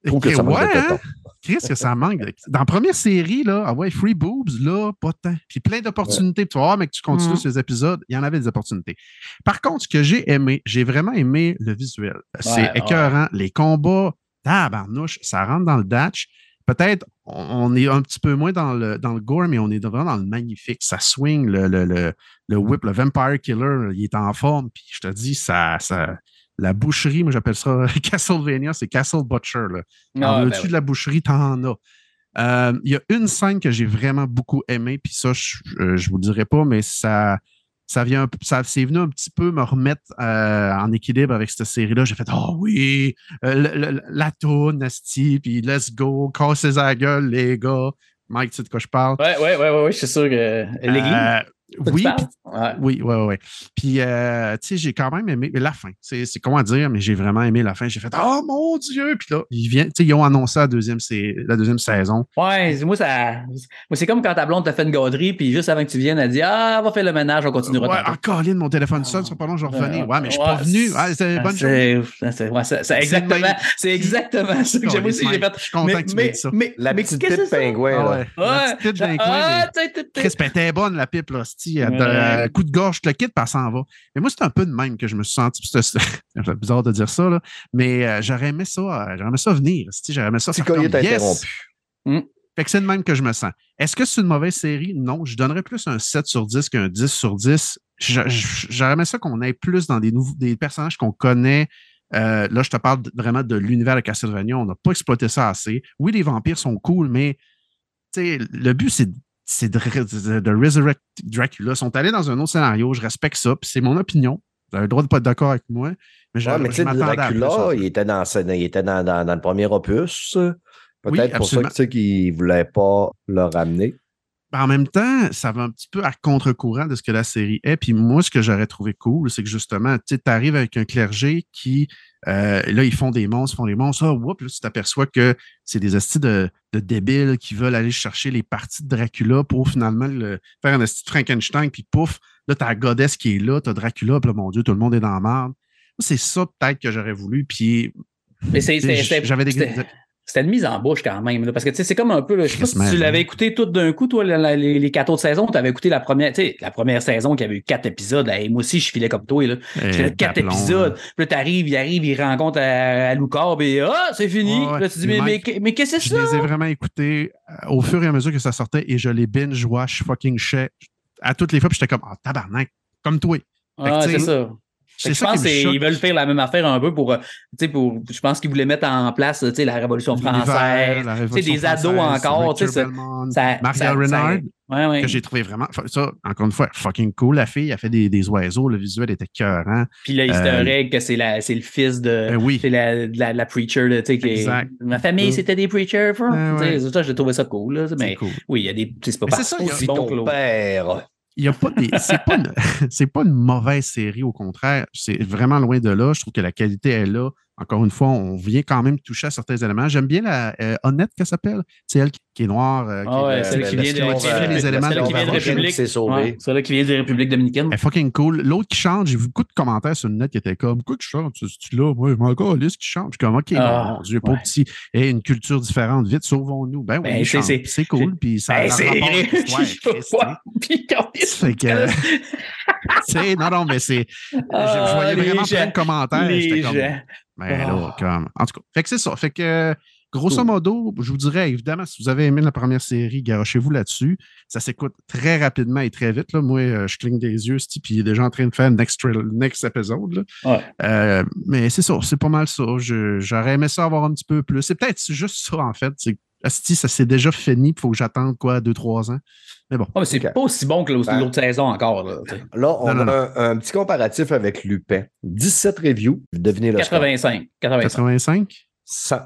Je trouve que ça manque ouais, de tétons. hein? Chris, que ça manque. de- Dans la première série, là, ah ouais, Free Boobs, là, pas tant. Puis plein d'opportunités. Tu vas voir, mais que tu continues Mm. ces épisodes, il y en avait des opportunités. Par contre, ce que j'ai aimé, j'ai vraiment aimé le visuel. C'est Ouais, écœurant. Les combats, tabarnouche, ça rentre dans le Datch. Peut-être, on est un petit peu moins dans le, dans le gore, mais on est vraiment dans le magnifique. Ça swing, le, le, le, le whip, le Vampire Killer, il est en forme. Puis je te dis, ça, ça, la boucherie, moi j'appelle ça (laughs) Castlevania, c'est Castle Butcher. Là. Ah, En ben oui. de la boucherie, t'en as. Euh, Il y a une scène que j'ai vraiment beaucoup aimée, puis ça, je ne vous le dirai pas, mais ça, ça vient ça c'est venu un petit peu me remettre euh, en équilibre avec cette série-là. J'ai fait Oh oui, euh, le- le- la toune, Asti, puis let's go, cassez la gueule, les gars. Mike, tu sais de quoi je parle? Ouais, ouais, ouais, ouais, ouais, je suis sûr que. Euh, tu oui, Ouais. oui, oui, oui. Puis, euh, tu sais, j'ai quand même aimé la fin. C'est c'est comment dire, mais j'ai vraiment aimé la fin. J'ai fait Oh mon Dieu! Puis là, ils, viennent, tu sais, ils ont annoncé la deuxième, sé- la deuxième saison. Ouais, moi, ça. Moi, c'est comme quand ta blonde t'a fait une gauderie, puis juste avant que tu viennes, elle dit Ah, va faire le ménage, on continuera. Ouais, ah, Colin, mon téléphone sonne, ça pas long, je vais revenir. Ouais, mais je suis pas venu. c'est- Ouais, c'est Ah, bonne journée. c'est c'est- c'est- c'est C'est exactement, c'est exactement ça que j'ai moi aussi, j'ai fait. Je suis content que tu mais, m'aies dit ça. mais, La petite pipe c'est pingouin. Ah ouais. La petite pipe Ah, t'sais, t'sais. Chris, ben, était bonne, la pipe, là. Ouais. euh, coup de gorge, je te le quitte, puis elle s'en va. Mais moi, c'est un peu de même que je me suis senti. C'est (laughs) bizarre de dire ça, là. Mais euh, j'aurais aimé ça, euh, j'aurais aimé ça venir. J'aurais aimé ça faire comme, est yes! interrompu. Fait que c'est de même que je me sens. Est-ce que c'est une mauvaise série? Non. Je donnerais plus un 7 sur 10 qu'un 10 sur 10. Je- je- J'aurais aimé ça qu'on ait plus dans des, nouveaux, des personnages qu'on connaît. Euh, là, je te parle vraiment de l'univers de Castlevania. On n'a pas exploité ça assez. Oui, les vampires sont cool, mais tu sais, le but, c'est c'est de, resurrect Dracula. Ils sont allés dans un autre scénario. Je respecte ça. Puis c'est mon opinion. Vous avez le droit de pas être d'accord avec moi. Mais, je, Ouais, mais je Dracula, il était, dans, il était dans, dans- dans le premier opus. Oui, Peut-être pour ça absolument. que, tu sais, qu'il ne voulait pas le ramener. En même temps, ça va un petit peu à contre-courant de ce que la série est. Puis moi, ce que j'aurais trouvé cool, c'est que justement, tu arrives avec un clergé qui, euh, là, ils font des monstres, ils font des monstres. Ah, whoop, là, tu t'aperçois que c'est des astis de, de, débiles qui veulent aller chercher les parties de Dracula pour finalement le, faire un asti de Frankenstein. Puis pouf, là, t'as la goddess qui est là, t'as Dracula, puis là, mon Dieu, tout le monde est dans la merde. C'est ça peut-être que j'aurais voulu. Puis Mais c'est- j'avais des. C'était- une mise en bouche quand même, là, parce que tu sais, c'est comme un peu, là, je sais pas si tu l'avais écouté tout d'un coup, toi, la- la- les, les quatre autres saisons, tu avais écouté la première, la première saison qui avait eu quatre épisodes, là, et moi aussi, je filais comme toi, là. Quatre épisodes, puis là, t'arrives, il arrive, il rencontre à, à Lucar, et ah, c'est fini. Ouais, là, tu dis, Mais mais, mais, qu'est-ce que c'est Je les ça? ai vraiment écoutés euh, au fur et à mesure que ça sortait et je les binge-watch fucking shit à toutes les fois. Puis j'étais comme, ah, tabarnak, comme toi. Ah, c'est ça. Je pense qu'ils veulent faire la même affaire un peu pour, euh, tu sais, pour, je pense qu'ils voulaient mettre en place, tu sais, la Révolution française. la Tu sais, Révolution des ados encore, tu sais, Richard ça- Belmont, ça- Maria ça- Renard, ça- Ouais, ouais. que j'ai trouvé vraiment. Ça, encore une fois, fucking cool. La fille, elle fait des, des oiseaux. Le visuel était cœurant. Puis là, il se Euh, règle que c'est la- c'est le fils de. Ben oui. C'est la, de la, de la preacher, là, tu sais, qui est-. Ma famille, Mm. c'était des preachers, frère. Ouais, Tu sais, ouais. c'est ça, j'ai trouvé ça cool, là. C'est Mais cool. oui, il y a des. C'est pas bon que ton l'autre. père. Il y a pas des. C'est pas, une, (laughs) c'est pas une mauvaise série, au contraire. C'est vraiment loin de là. Je trouve que la qualité est là. Encore une fois, on vient quand même toucher à certains éléments. J'aime bien la euh, Honnête, qu'elle s'appelle. C'est elle qui, qui est noire. euh, qui Ah ouais, celle qui vient de- qui les éléments celle de qui Celle-là qui vient de République dominicaine. Elle est fucking cool. L'autre qui chante, j'ai vu beaucoup de commentaires sur le net qui étaient comme Pourquoi tu chantes Tu tu là Moi, encore liste qui chante. Je suis comme OK, Ah, mon Dieu, pas ouais. petit. Et une culture différente. Vite, sauvons-nous. Ben oui, Ben, il c'est- chante. c'est- c'est cool. Puis ça Ben, (laughs) c'est. que, (laughs) tu sais, non, non, mais c'est. je, Ah, voyais vraiment plein de commentaires. Gens. Ben Ah. là, comme. En tout cas, fait que c'est ça. Fait que, grosso modo, je vous dirais, évidemment, si vous avez aimé la première série, garochez-vous là-dessus. Ça s'écoute très rapidement et très vite. Là. Moi, euh, je cligne des yeux, c'ti, puis il est déjà en train de faire le next, trail- next episode. là. Ouais. Euh, mais c'est ça, c'est pas mal ça. J'aurais aimé ça avoir un petit peu plus. C'est peut-être juste ça, en fait. C'est asti, ça s'est déjà fini, il faut que j'attende quoi, deux, trois ans. Mais bon. Ah, mais c'est pas aussi bon que l'autre Ben. l'autre saison encore. Là, on Non, non, a Un, un petit comparatif avec Lupin. 17 reviews. Devinez le score. 85. 85. 85? 100.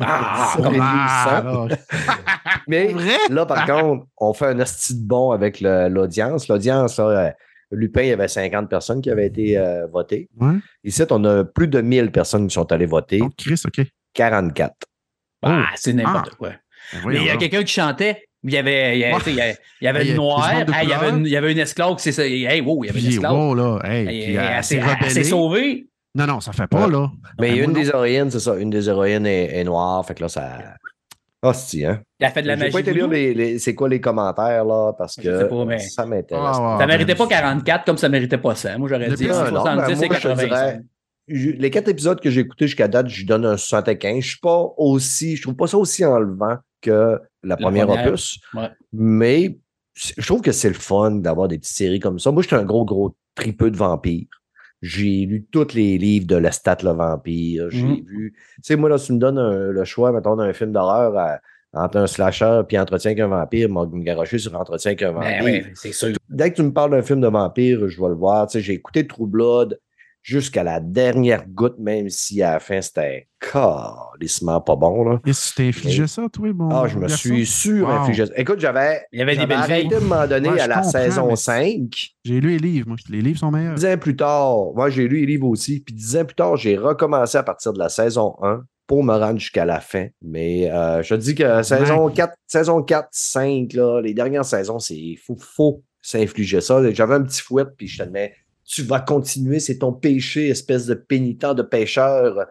Ah, comme- les Ah, 100. là. (laughs) Mais Vrai? là, par contre, on fait un asti de bon avec l'audience. L'audience, là, euh, Lupin, il y avait 50 personnes qui avaient été euh, votées. Ouais. Ici, on a plus de 1000 personnes qui sont allées voter. Oh, Chris, OK. 44. Ah, c'est n'importe ah. quoi. Mais il y a quelqu'un qui chantait. Il y avait, il y avait, il y avait, il y avait noir, il, y avait une, il y avait une esclave qui s'est. Hey, wow, il y avait une esclave. Wow, là, hey, elle, s'est sauvée. Non, non, ça fait pas, là. Mais une, des héroïnes, c'est ça. Une des héroïnes est, est, noire. Fait que là, ça. Hostie, hein. Elle a fait de la magie. Je vais pas lire c'est quoi les commentaires, là, parce que pas, mais... ça m'intéresse. Ah, ouais, méritait pas 44 comme ça méritait pas 100. Moi, j'aurais dit 70 et 80 les quatre épisodes que j'ai écoutés jusqu'à date, je lui donne un 75. Je suis pas aussi, je trouve pas ça aussi enlevant que la première première, opus. ouais. Mais je trouve que c'est le fun d'avoir des petites séries comme ça. Moi, j'étais un gros, gros tripeux de vampires. J'ai lu tous les livres de Lestat le vampire. J'ai Mhm. vu. Tu sais, moi, là, si tu me donnes un- le choix, mettons, d'un film d'horreur à- entre un slasher puis Entretien avec un vampire, moi, me garocher sur Entretien avec un vampire. Ben oui, c'est sûr. Dès que tu me parles d'un film de vampire, je vais le voir. Tu sais, j'ai écouté True Blood jusqu'à la dernière goutte, même si à la fin, c'était calissement pas bon. Là. Et si tu t'es infligé ça, toi, bon. Ah, je me suis sûr Wow. infligé. Écoute, j'avais Il y avait des j'avais belles arrêté un moment donné Ouais, à la saison mais- 5. J'ai lu les livres, moi. Les livres sont meilleurs. Dix ans plus tard, moi j'ai lu les livres aussi, puis dix ans plus tard, j'ai recommencé à partir de la saison 1 pour me rendre jusqu'à la fin. Mais euh, je te dis que saison 4, saison 4, 5, là, les dernières saisons, c'est faut, faut s'infliger ça. J'avais un petit fouet, puis je te disais, tu vas continuer, c'est ton péché, espèce de pénitent de pêcheur.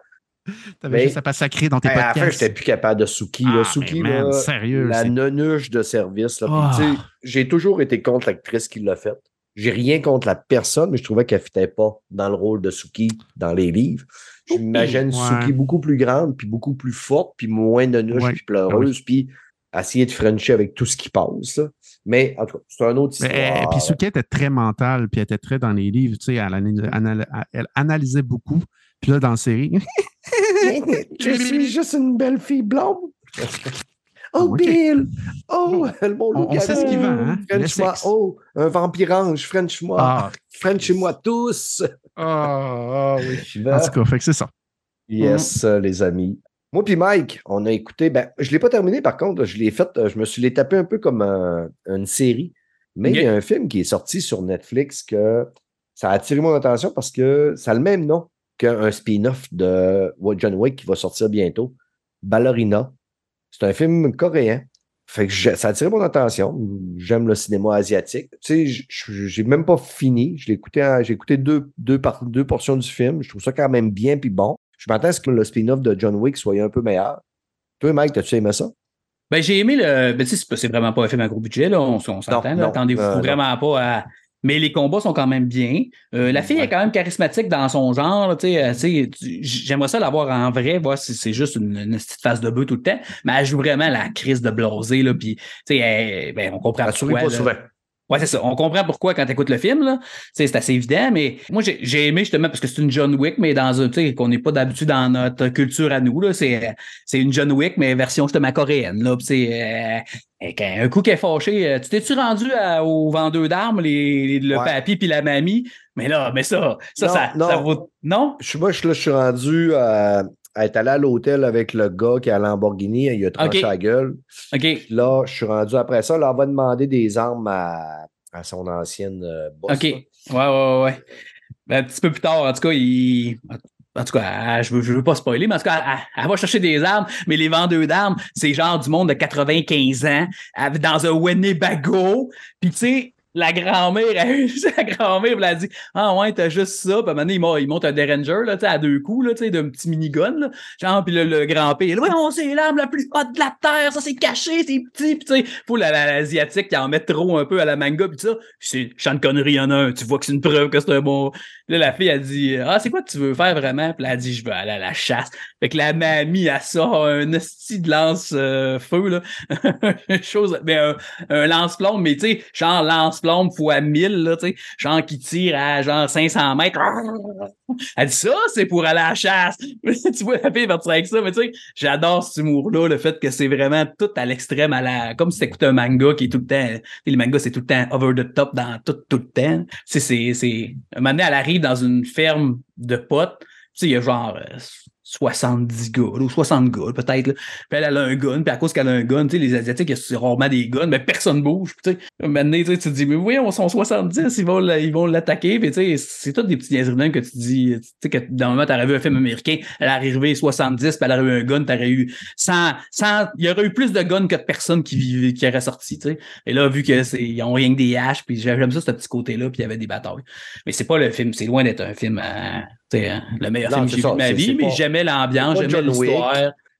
T'avais juste à pas sacrer dans tes à la fin, podcasts. j'étais plus capable de Suki. là. Ah, Suki, mais man, là, sérieux. la nonuche de service. Ah. J'ai toujours été contre l'actrice qui l'a faite. J'ai rien contre la personne, mais je trouvais qu'elle ne fitait pas dans le rôle de Suki dans les livres. J'imagine Ouais. Suki beaucoup plus grande, puis beaucoup plus forte, puis moins nonuche, Ouais. puis pleureuse, puis essayer de frencher avec tout ce qui passe. là. Mais en tout cas, c'est un autre Mais, histoire. euh, puis Suki était très mentale, puis elle était très dans les livres, tu sais, elle, ana- anal- elle analysait beaucoup. Puis là, dans la série, (laughs) Je suis juste une belle fille blonde. Oh, Ok. Bill! Oh, le bon on, on sait ce qu'il vend, hein? Le French-moi. sexe. Oh, un vampirange, French-moi. Ah, French-moi tous. ah, ah, oui. Ben, En tout cas, fait que c'est ça. yes, euh, les amis. Moi puis Mike, on a écouté. Ben, je ne l'ai pas terminé, par contre. Je l'ai fait. Je me suis les tapé un peu comme un- une série. Mais il y a un film qui est sorti sur Netflix que ça a attiré mon attention parce que ça a le même nom qu'un spin-off de John Wick qui va sortir bientôt. Ballerina. C'est un film coréen. Fait que j'ai- ça a attiré mon attention. J'aime le cinéma asiatique. Tu sais, j'ai même pas fini. Je l'ai écouté, j'ai écouté deux, deux, par- deux portions du film. Je trouve ça quand même bien puis bon. Je m'attends à ce que le spin-off de John Wick soit un peu meilleur. Toi, Mike, t'as-tu aimé ça? Ben, j'ai aimé le. Ben, c'est pas- vraiment pas un film à gros budget, là. On, on s'entend, Attendez-vous euh, non. vraiment pas à. Mais les combats sont quand même bien. Euh, la fille est quand même charismatique dans son genre. là, tu sais, euh, J'aimerais ça la voir en vrai, voir si c'est juste une, une petite face de bœuf tout le temps. Mais elle joue vraiment la crise de blasé. Là, elle- ben, on comprend Elle sourit pourquoi, pas là. souvent. Ouais, c'est ça. On comprend pourquoi quand tu écoutes le film, là. C'est assez évident, mais moi, j'ai j'ai aimé justement parce que c'est une John Wick, mais dans un, tu sais, qu'on n'est pas d'habitude dans notre culture à nous, là. C'est c'est une John Wick, mais version justement coréenne, là. C'est, euh, un coup qui est fâché. euh, Tu t'es-tu rendu à- aux vendeurs d'armes, les, les- le Ouais. papy puis la mamie? Mais là, mais ça, ça, Non, ça, non. ça vaut. Non? Je suis, moi, je, là, je suis rendu à, à être allé à l'hôtel avec le gars qui a Lamborghini. Il a tranché Ok. la gueule. Là, je suis rendu après ça. Là, on va demander des armes à, à son ancienne euh, boss. OK. là. Ouais, ouais, ouais. Ben, un petit peu plus tard, en tout cas, il. En tout cas, elle- je veux, je veux pas spoiler, mais en tout cas, elle, elle va chercher des armes, mais les vendeurs d'armes, c'est genre du monde de 95 ans, dans un Winnebago. Puis tu sais, la grand-mère, la grand-mère, elle a dit Ah ouais, t'as juste ça. Puis à moment il monte, un Derringer, là, à deux coups, là, d'un petit minigun, là. Genre, puis le, le grand-père, ouais, on c'est l'arme la plus haute de la terre, ça c'est caché, c'est petit. Puis tu sais, pour la- la- l'asiatique qui en met trop un peu à la manga, puis ça, c'est chant de conneries, il y en a un, tu vois que c'est une preuve que c'est un bon. Là, la fille, elle dit Ah, c'est quoi que tu veux faire vraiment? Puis là, elle dit Je veux aller à la chasse. Fait que la mamie, elle sort un hostie de lance-feu, là. (laughs) Une chose, mais un, lance-plombe, mais tu sais, genre lance-plombe fois 1000, là, tu sais, genre qui tire à genre 500 mètres. Elle dit ça, c'est pour aller à la chasse. (laughs) tu vois la fille partir avec ça, mais tu sais, j'adore cet humour-là, le fait que c'est vraiment tout à l'extrême, à la, comme si t'écoutais un manga qui est tout le temps, les mangas, c'est tout le temps over the top dans tout, tout le temps. Tu sais, c'est, c'est, un moment donné, elle arrive dans une ferme de potes, tu sais, il y a genre euh, 70 gars, là, ou 60 gars, peut-être. Puis elle, elle a un gun, puis à cause qu'elle a un gun, les Asiatiques, c'est rarement des guns, mais personne bouge. Puis, donné, tu te dis, mais oui, on sont 70, ils vont, l'attaquer. Puis, c'est tout des petits niaiseries que tu dis, tu sais, que dans le moment, t'aurais vu un film américain, elle est arrivée 70, puis elle aurait eu un gun, t'aurais eu 100, 100, il y aurait eu plus de guns que de personnes qui vivaient, qui auraient sorti, tu sais. Et là, vu que c'est, ils ont rien que des haches, puis j'aime ça, ce petit côté-là, puis il y avait des batailles. Mais c'est pas le film, c'est loin d'être un film, sais, hein, le meilleur Non, film que c'est j'ai vu ça, de ma c'est- vie, c'est mais j'aimais l'ambiance, c'est Wick. l'histoire.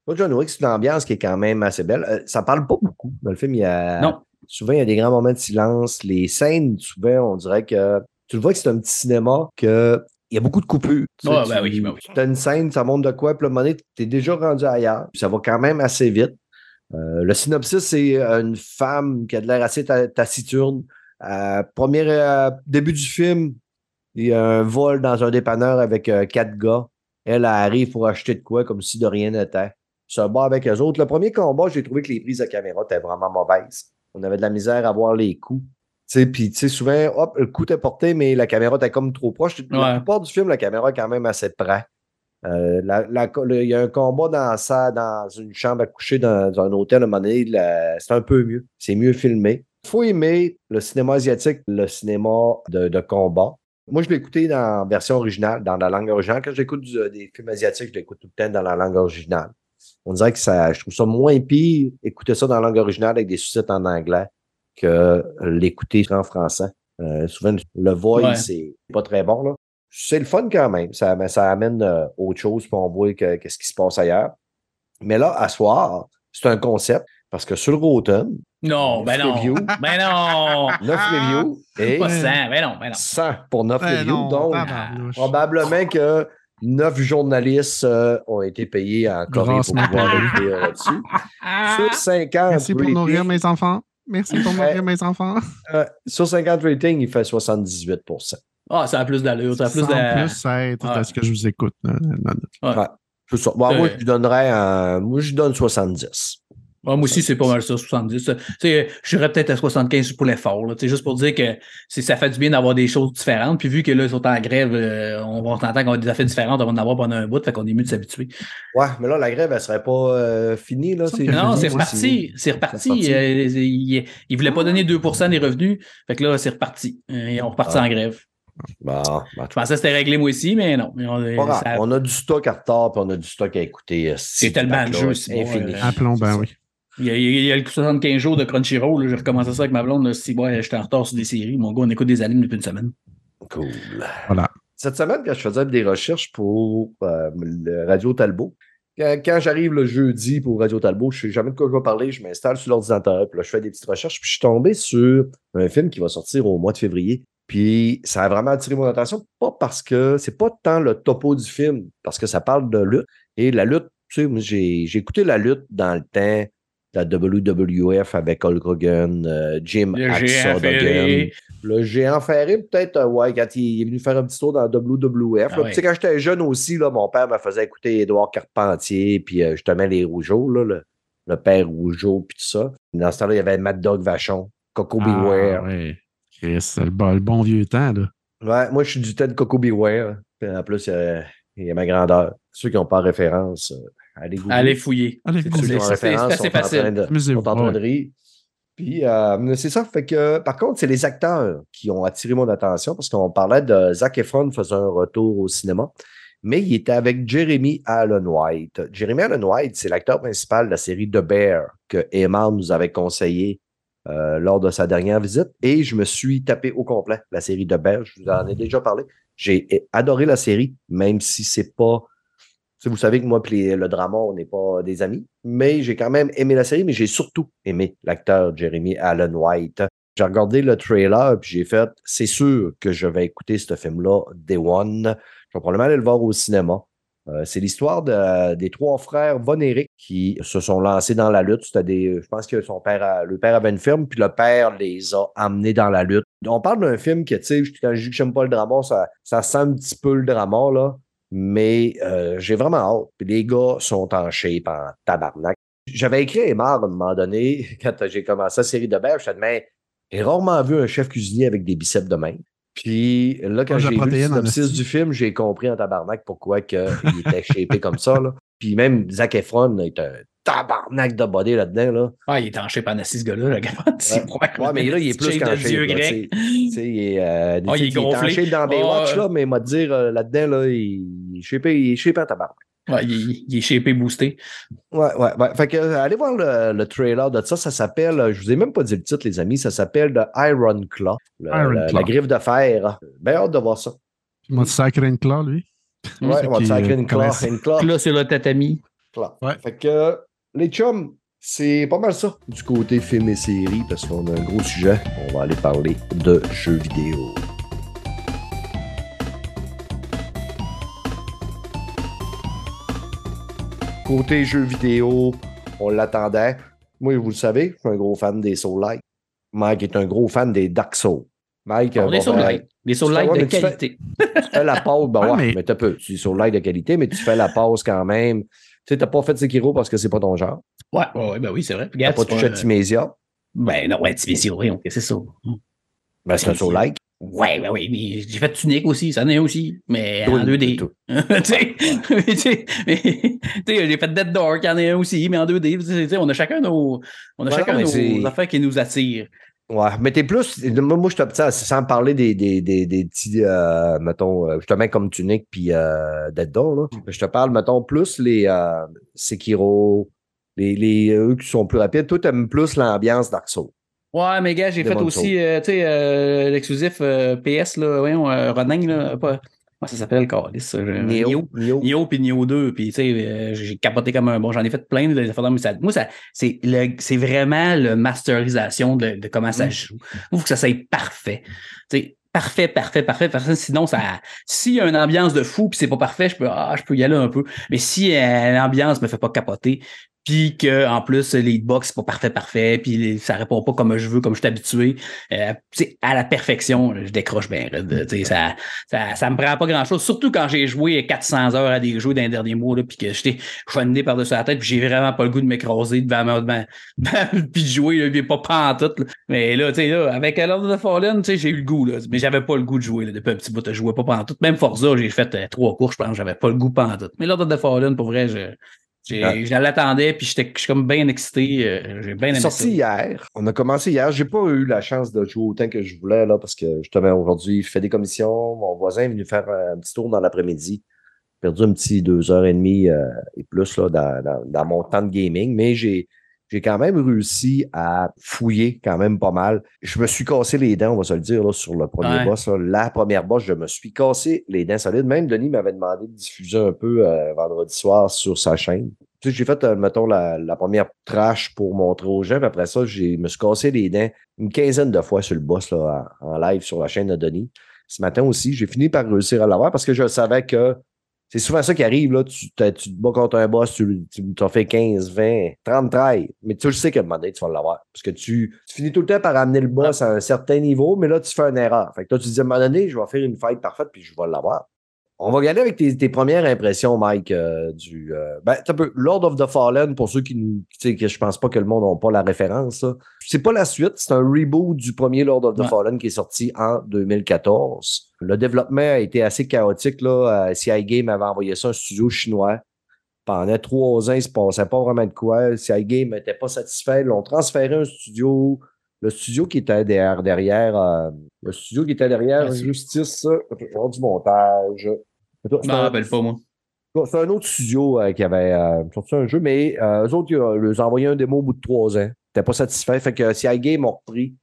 Moi, John Wick, c'est une ambiance qui est quand même assez belle. Euh, ça parle pas beaucoup. Dans le film, il y a. Non. Souvent, il y a des grands moments de silence. Les scènes, souvent, on dirait que. Tu le vois que c'est un petit cinéma que. Il y a beaucoup de coupures. Tu sais, Ouais, tu- ben oui, ben oui. Tu as une scène, ça monte de quoi, puis à un moment donné, tu es déjà rendu ailleurs. Puis ça va quand même assez vite. Euh, le synopsis, c'est euh, une femme qui a de l'air assez ta- taciturne. Euh, premier euh, début du film, il y a un vol dans un dépanneur avec euh, quatre gars. Elle, elle arrive pour acheter de quoi comme si de rien n'était. Se bat avec eux autres. Le premier combat, j'ai trouvé que les prises de caméra étaient vraiment mauvaises. On avait de la misère à voir les coups. Tu sais, Puis, tu sais, souvent, hop, le coup était porté, mais la caméra était comme trop proche. La plupart du film, la caméra est quand même assez près. Euh, la- la- le- il y a un combat dans, ça, dans une chambre à coucher dans, dans un hôtel à un moment donné. C'est un peu mieux. C'est mieux filmé. Il faut aimer le cinéma asiatique, le cinéma de, de combat. Moi, je l'ai écouté dans la version originale, dans la langue originale. Quand j'écoute du- des films asiatiques, je l'écoute tout le temps dans la langue originale. On dirait que ça, je trouve ça moins pire écouter ça dans la langue originale avec des sous-titres en anglais que l'écouter en français. Euh, souvent, le voice, Ouais. c'est pas très bon. Là. C'est le fun quand même. Ça, mais ça amène euh, autre chose, puis on voit que- qu'est-ce qui se passe ailleurs. Mais là, à soir, c'est un concept, parce que sur le Rotten, Non, ben non. Review. (laughs) Ben non. 9 reviews et Pas 100, ben non, ben non. 100 pour 9 Ben reviews. non, donc, probablement que 9 journalistes euh, ont été payés en Corée pour pouvoir écrire là-dessus. Sur 50 Merci pour nourrir mes enfants. Merci pour nourrir mes enfants. (laughs) euh, sur 50 ratings, il fait 78% Ah, ça a plus d'allure, ça a plus de. plus Ouais. de ce que je vous écoute. euh, non, non. C'est ça. Bon, moi, Ouais. je lui donnerais un- moi, je lui donne 70. Ouais, moi aussi, c'est pas mal ça, 70. Tu sais, je serais peut-être à 75 pour l'effort, juste pour dire que c'est- ça fait du bien d'avoir des choses différentes. Puis vu que là, ils sont en grève, euh, on va s'entendre qu'on a des affaires différentes, on va en avoir pendant un bout, fait qu'on est mieux de s'habituer. Ouais, mais là, la grève, elle serait pas euh, finie, là. Non, c'est reparti. C'est reparti. Euh, il, il voulait pas donner 2% des revenus. Fait que là, c'est reparti. Euh, Ils ont reparti Ah. en grève. Bon, ben, Je pensais que c'était réglé moi aussi, mais non. On, ça- On a du stock à retard, puis on a du stock à écouter. C'est tellement de jeux, c'est bon, infini. euh, Appelons, ben oui. Il, y a, il y a le 75 jours de Crunchyroll. J'ai recommencé ça avec ma blonde. là, Si ouais, j'étais en retard sur des séries, mon gars, on écoute des animes depuis une semaine. Cool. Voilà. Cette semaine, quand je faisais des recherches pour euh, le Radio Talbot, quand, quand j'arrive le jeudi pour Radio Talbot, je sais jamais de quoi je vais parler, je m'installe sur l'ordinateur, puis là, je fais des petites recherches, puis je suis tombé sur un film qui va sortir au mois de février. Puis ça a vraiment attiré mon attention, pas parce que c'est pas tant le topo du film, parce que ça parle de lutte. Et la lutte, tu sais, moi, j'ai j'ai écouté la lutte dans le temps la WWF avec Hulk Hogan, euh, Jim Le ferré. Duggan. Le géant ferré, peut-être, euh, ouais, quand il est venu faire un petit tour dans la WWF. Ah là. Tu sais, quand j'étais jeune aussi, là, mon père me faisait écouter Édouard Carpentier, puis euh, justement les Rougeaux, là, le, le père Rougeau, puis tout ça. Dans ce temps-là, il y avait Mad Dog Vachon, Coco Beware. Ah, ouais. Chris, c'est le, bon- le bon vieux temps, là. Ouais, moi, je suis du temps de Coco Beware. Puis en plus, il y a, il y a ma grandeur. Ceux qui n'ont pas référence, euh, allez. Allez fouiller. Allez, C'est assez facile. de-. Puis, euh, c'est ça. Fait que, par contre, c'est les acteurs qui ont attiré mon attention parce qu'on parlait de Zac Efron faisant un retour au cinéma, mais il était avec Jeremy Allen White. Jeremy Allen White, c'est l'acteur principal de la série The Bear que Emma nous avait conseillé euh, lors de sa dernière visite et je me suis tapé au complet la série The Bear. Je vous en ai déjà parlé. J'ai adoré la série, même si c'est pas vous savez que moi et le drama, on n'est pas des amis, mais j'ai quand même aimé la série, mais j'ai surtout aimé l'acteur Jeremy Allen White. J'ai regardé le trailer, puis j'ai fait, c'est sûr que je vais écouter ce film-là, Day One. Je vais probablement aller le voir au cinéma. Euh, c'est l'histoire de- des trois frères Von Eric qui se sont lancés dans la lutte. Je pense que son père, le père avait une firme, puis le père les a amenés dans la lutte. On parle d'un film que, tu sais, quand je dis que j'aime pas le drama, ça, ça sent un petit peu le drama, là. Mais euh, j'ai vraiment hâte. Les gars sont en shape, en tabarnak. J'avais écrit à Emar à un moment donné, (laughs) quand j'ai commencé la série de Bear, je me mais j'ai rarement vu un chef cuisinier avec des biceps de main. Puis là, quand j'ai vu le synopsis du film, j'ai compris en tabarnak pourquoi que il était shapé comme ça. Là. Puis même Zac Efron est un tabarnak de body là-dedans. Là. Ah, il est en shape en assis, ce gars-là, le gars. (laughs) C'est Ouais, mais là, il est plus qu'en de shape. Dieu là, grec. il est, euh, Ah, il est tu sais, en shape dans Baywatch, Ah, là, mais il m'a dire euh, là-dedans, là, il est shapé, il est shapé en tabarnak. Ouais, il, est- il est shapé boosté. Ouais, ouais, ouais. Fait que, euh, allez voir le, le trailer de ça. Ça s'appelle, euh, je vous ai même pas dit le titre, les amis, ça s'appelle The Iron Claw. le- Iron la, Claw. la griffe de fer. Bien hâte de voir ça. Il m'a sacré une claw, lui. Ouais, Ceux on va te qui, sacrer euh, une claw, claw. Là, sur le tatami. claw. Ouais. Fait que, les chums, c'est pas mal ça du côté film et série parce qu'on a un gros sujet. On va aller parler de jeux vidéo. Côté jeux vidéo, on l'attendait. Moi, vous le savez, je suis un gros fan des Soul-like. Mike est un gros fan des Dark Souls. Mike, On est sur. Des sur light Ouais, de fais- qualité. tu fais la pause, ben (laughs) Ouais, ouais, mais- mais, t'as peu. Tu dis sur live de qualité, mais tu fais la pause quand même. Tu sais, t'as pas fait Sekiro parce que c'est pas ton genre. Ouais, ouais, ben oui, c'est vrai. T'as pas touché à pas, euh, Timésia. Ben non, ouais, Timésia, oui, ok, c'est ça? Ben, c'est un Timésia. saut Ouais, oui, mais j'ai fait Tunic aussi, ça en est aussi, mais en Tout, 2D. tout. (laughs) (laughs) tu sais, j'ai fait Dead Dark, en un aussi, mais en 2D. Tu sais, tu sais, on a chacun nos, on a chacun nos affaires qui nous attirent. Ouais, mais t'es plus. Moi, je te ça, sans parler des, des, des, des petits, euh, mettons, euh, je te mets comme Tunic puis euh, Dead Door, là. Je te parle, mettons, plus les euh, Sekiro, les, les, eux qui sont plus rapides. Toi, t'aimes plus l'ambiance Dark Souls. Ouais, mais gars, j'ai fait aussi, euh, tu sais, euh, l'exclusif euh, PS, là, voyons, Ronin, là, pas, comment ça s'appelle, Carlis? Neo. Nioh puis Nioh 2, puis tu sais, j'ai capoté comme un bon. J'en ai fait plein de affaires, mais ça, moi, ça, c'est, c'est vraiment la masterisation de, de comment ça Mm. joue. Il faut que ça soit parfait. Tu sais, parfait, parfait, parfait, parfait. Sinon, ça, s'il y a une ambiance de fou puis c'est pas parfait, je peux, ah, je peux y aller un peu. Mais si euh, l'ambiance me fait pas capoter, puis que en plus les hitbox c'est pas parfait parfait. Puis ça répond pas comme je veux comme je suis habitué. Euh, à la perfection je décroche bien ça, ça ça me prend pas grand chose surtout quand j'ai joué 400 heures à des jeux dans les derniers mois puis que j'étais choiné par dessus la tête puis j'ai vraiment pas le goût de m'écraser devant ma devant- (laughs) puis de jouer là, puis pas pas en tout là. mais là tu sais là avec Lord of the Fallen j'ai eu le goût là mais j'avais pas le goût de jouer là, depuis un petit bout je jouais pas pendant tout même Forza j'ai fait euh, trois cours je pense j'avais pas le goût pendant tout mais Lord of the Fallen pour vrai je Ouais. Je l'attendais, puis j'étais je suis comme bien excité. euh, J'ai bien aimé sorti ça. hier. On a commencé hier. J'ai pas eu la chance de jouer autant que je voulais, là, parce que justement, aujourd'hui, je fais des commissions. Mon voisin est venu faire un petit tour dans l'après-midi. J'ai perdu un petit deux heures et demie euh, et plus là, dans, dans- dans mon temps de gaming, mais j'ai. J'ai quand même réussi à fouiller quand même pas mal. Je me suis cassé les dents, on va se le dire, là, sur le premier Ouais. boss. là. La première boss, je me suis cassé les dents solides. Même Denis m'avait demandé de diffuser un peu euh, vendredi soir sur sa chaîne. Tu sais, j'ai fait, euh, mettons, la, la première trash pour montrer aux gens. Puis après ça, j'ai me suis cassé les dents une quinzaine de fois sur le boss là, en, en live sur la chaîne de Denis. Ce matin aussi, j'ai fini par réussir à l'avoir parce que je savais que c'est souvent ça qui arrive. Là. Tu, tu te bats contre un boss, tu, tu t'en fais 15, 20, 30 trails. Mais tu le sais qu'à un moment donné, tu vas l'avoir. Parce que tu, tu finis tout le temps par amener le boss à un certain niveau, mais là, tu fais une erreur. Fait que toi, tu te dis à un moment donné, je vais faire une fight parfaite puis je vais l'avoir. On va y aller avec tes, tes premières impressions, Mike, euh, du. euh, ben, un peu Lord of the Fallen, pour ceux qui nous. Tu sais, que je pense pas que le monde n'a pas la référence. C'est pas la suite, c'est un reboot du premier Lord of the Ouais. Fallen qui est sorti en 2014. Le développement a été assez chaotique. Là. Euh, CI Game avait envoyé ça à un studio chinois. Pendant trois ans, il se passait pas vraiment de quoi. CI Game n'était pas satisfait. Ils l'ont transféré à un studio. Le studio qui était derrière, derrière euh, le studio qui était derrière c'est- Justice, voir du montage. Je m'en rappelle pas, moi. c'est un autre studio euh, qui avait euh, sorti un jeu, mais euh, eux autres, ils leur ont envoyé un démo au bout de trois ans. Ils n'étaient pas satisfaits. Fait que CI Game ont repris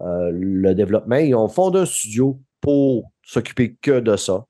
le développement. Ils ont fondé un studio pour s'occuper que de ça.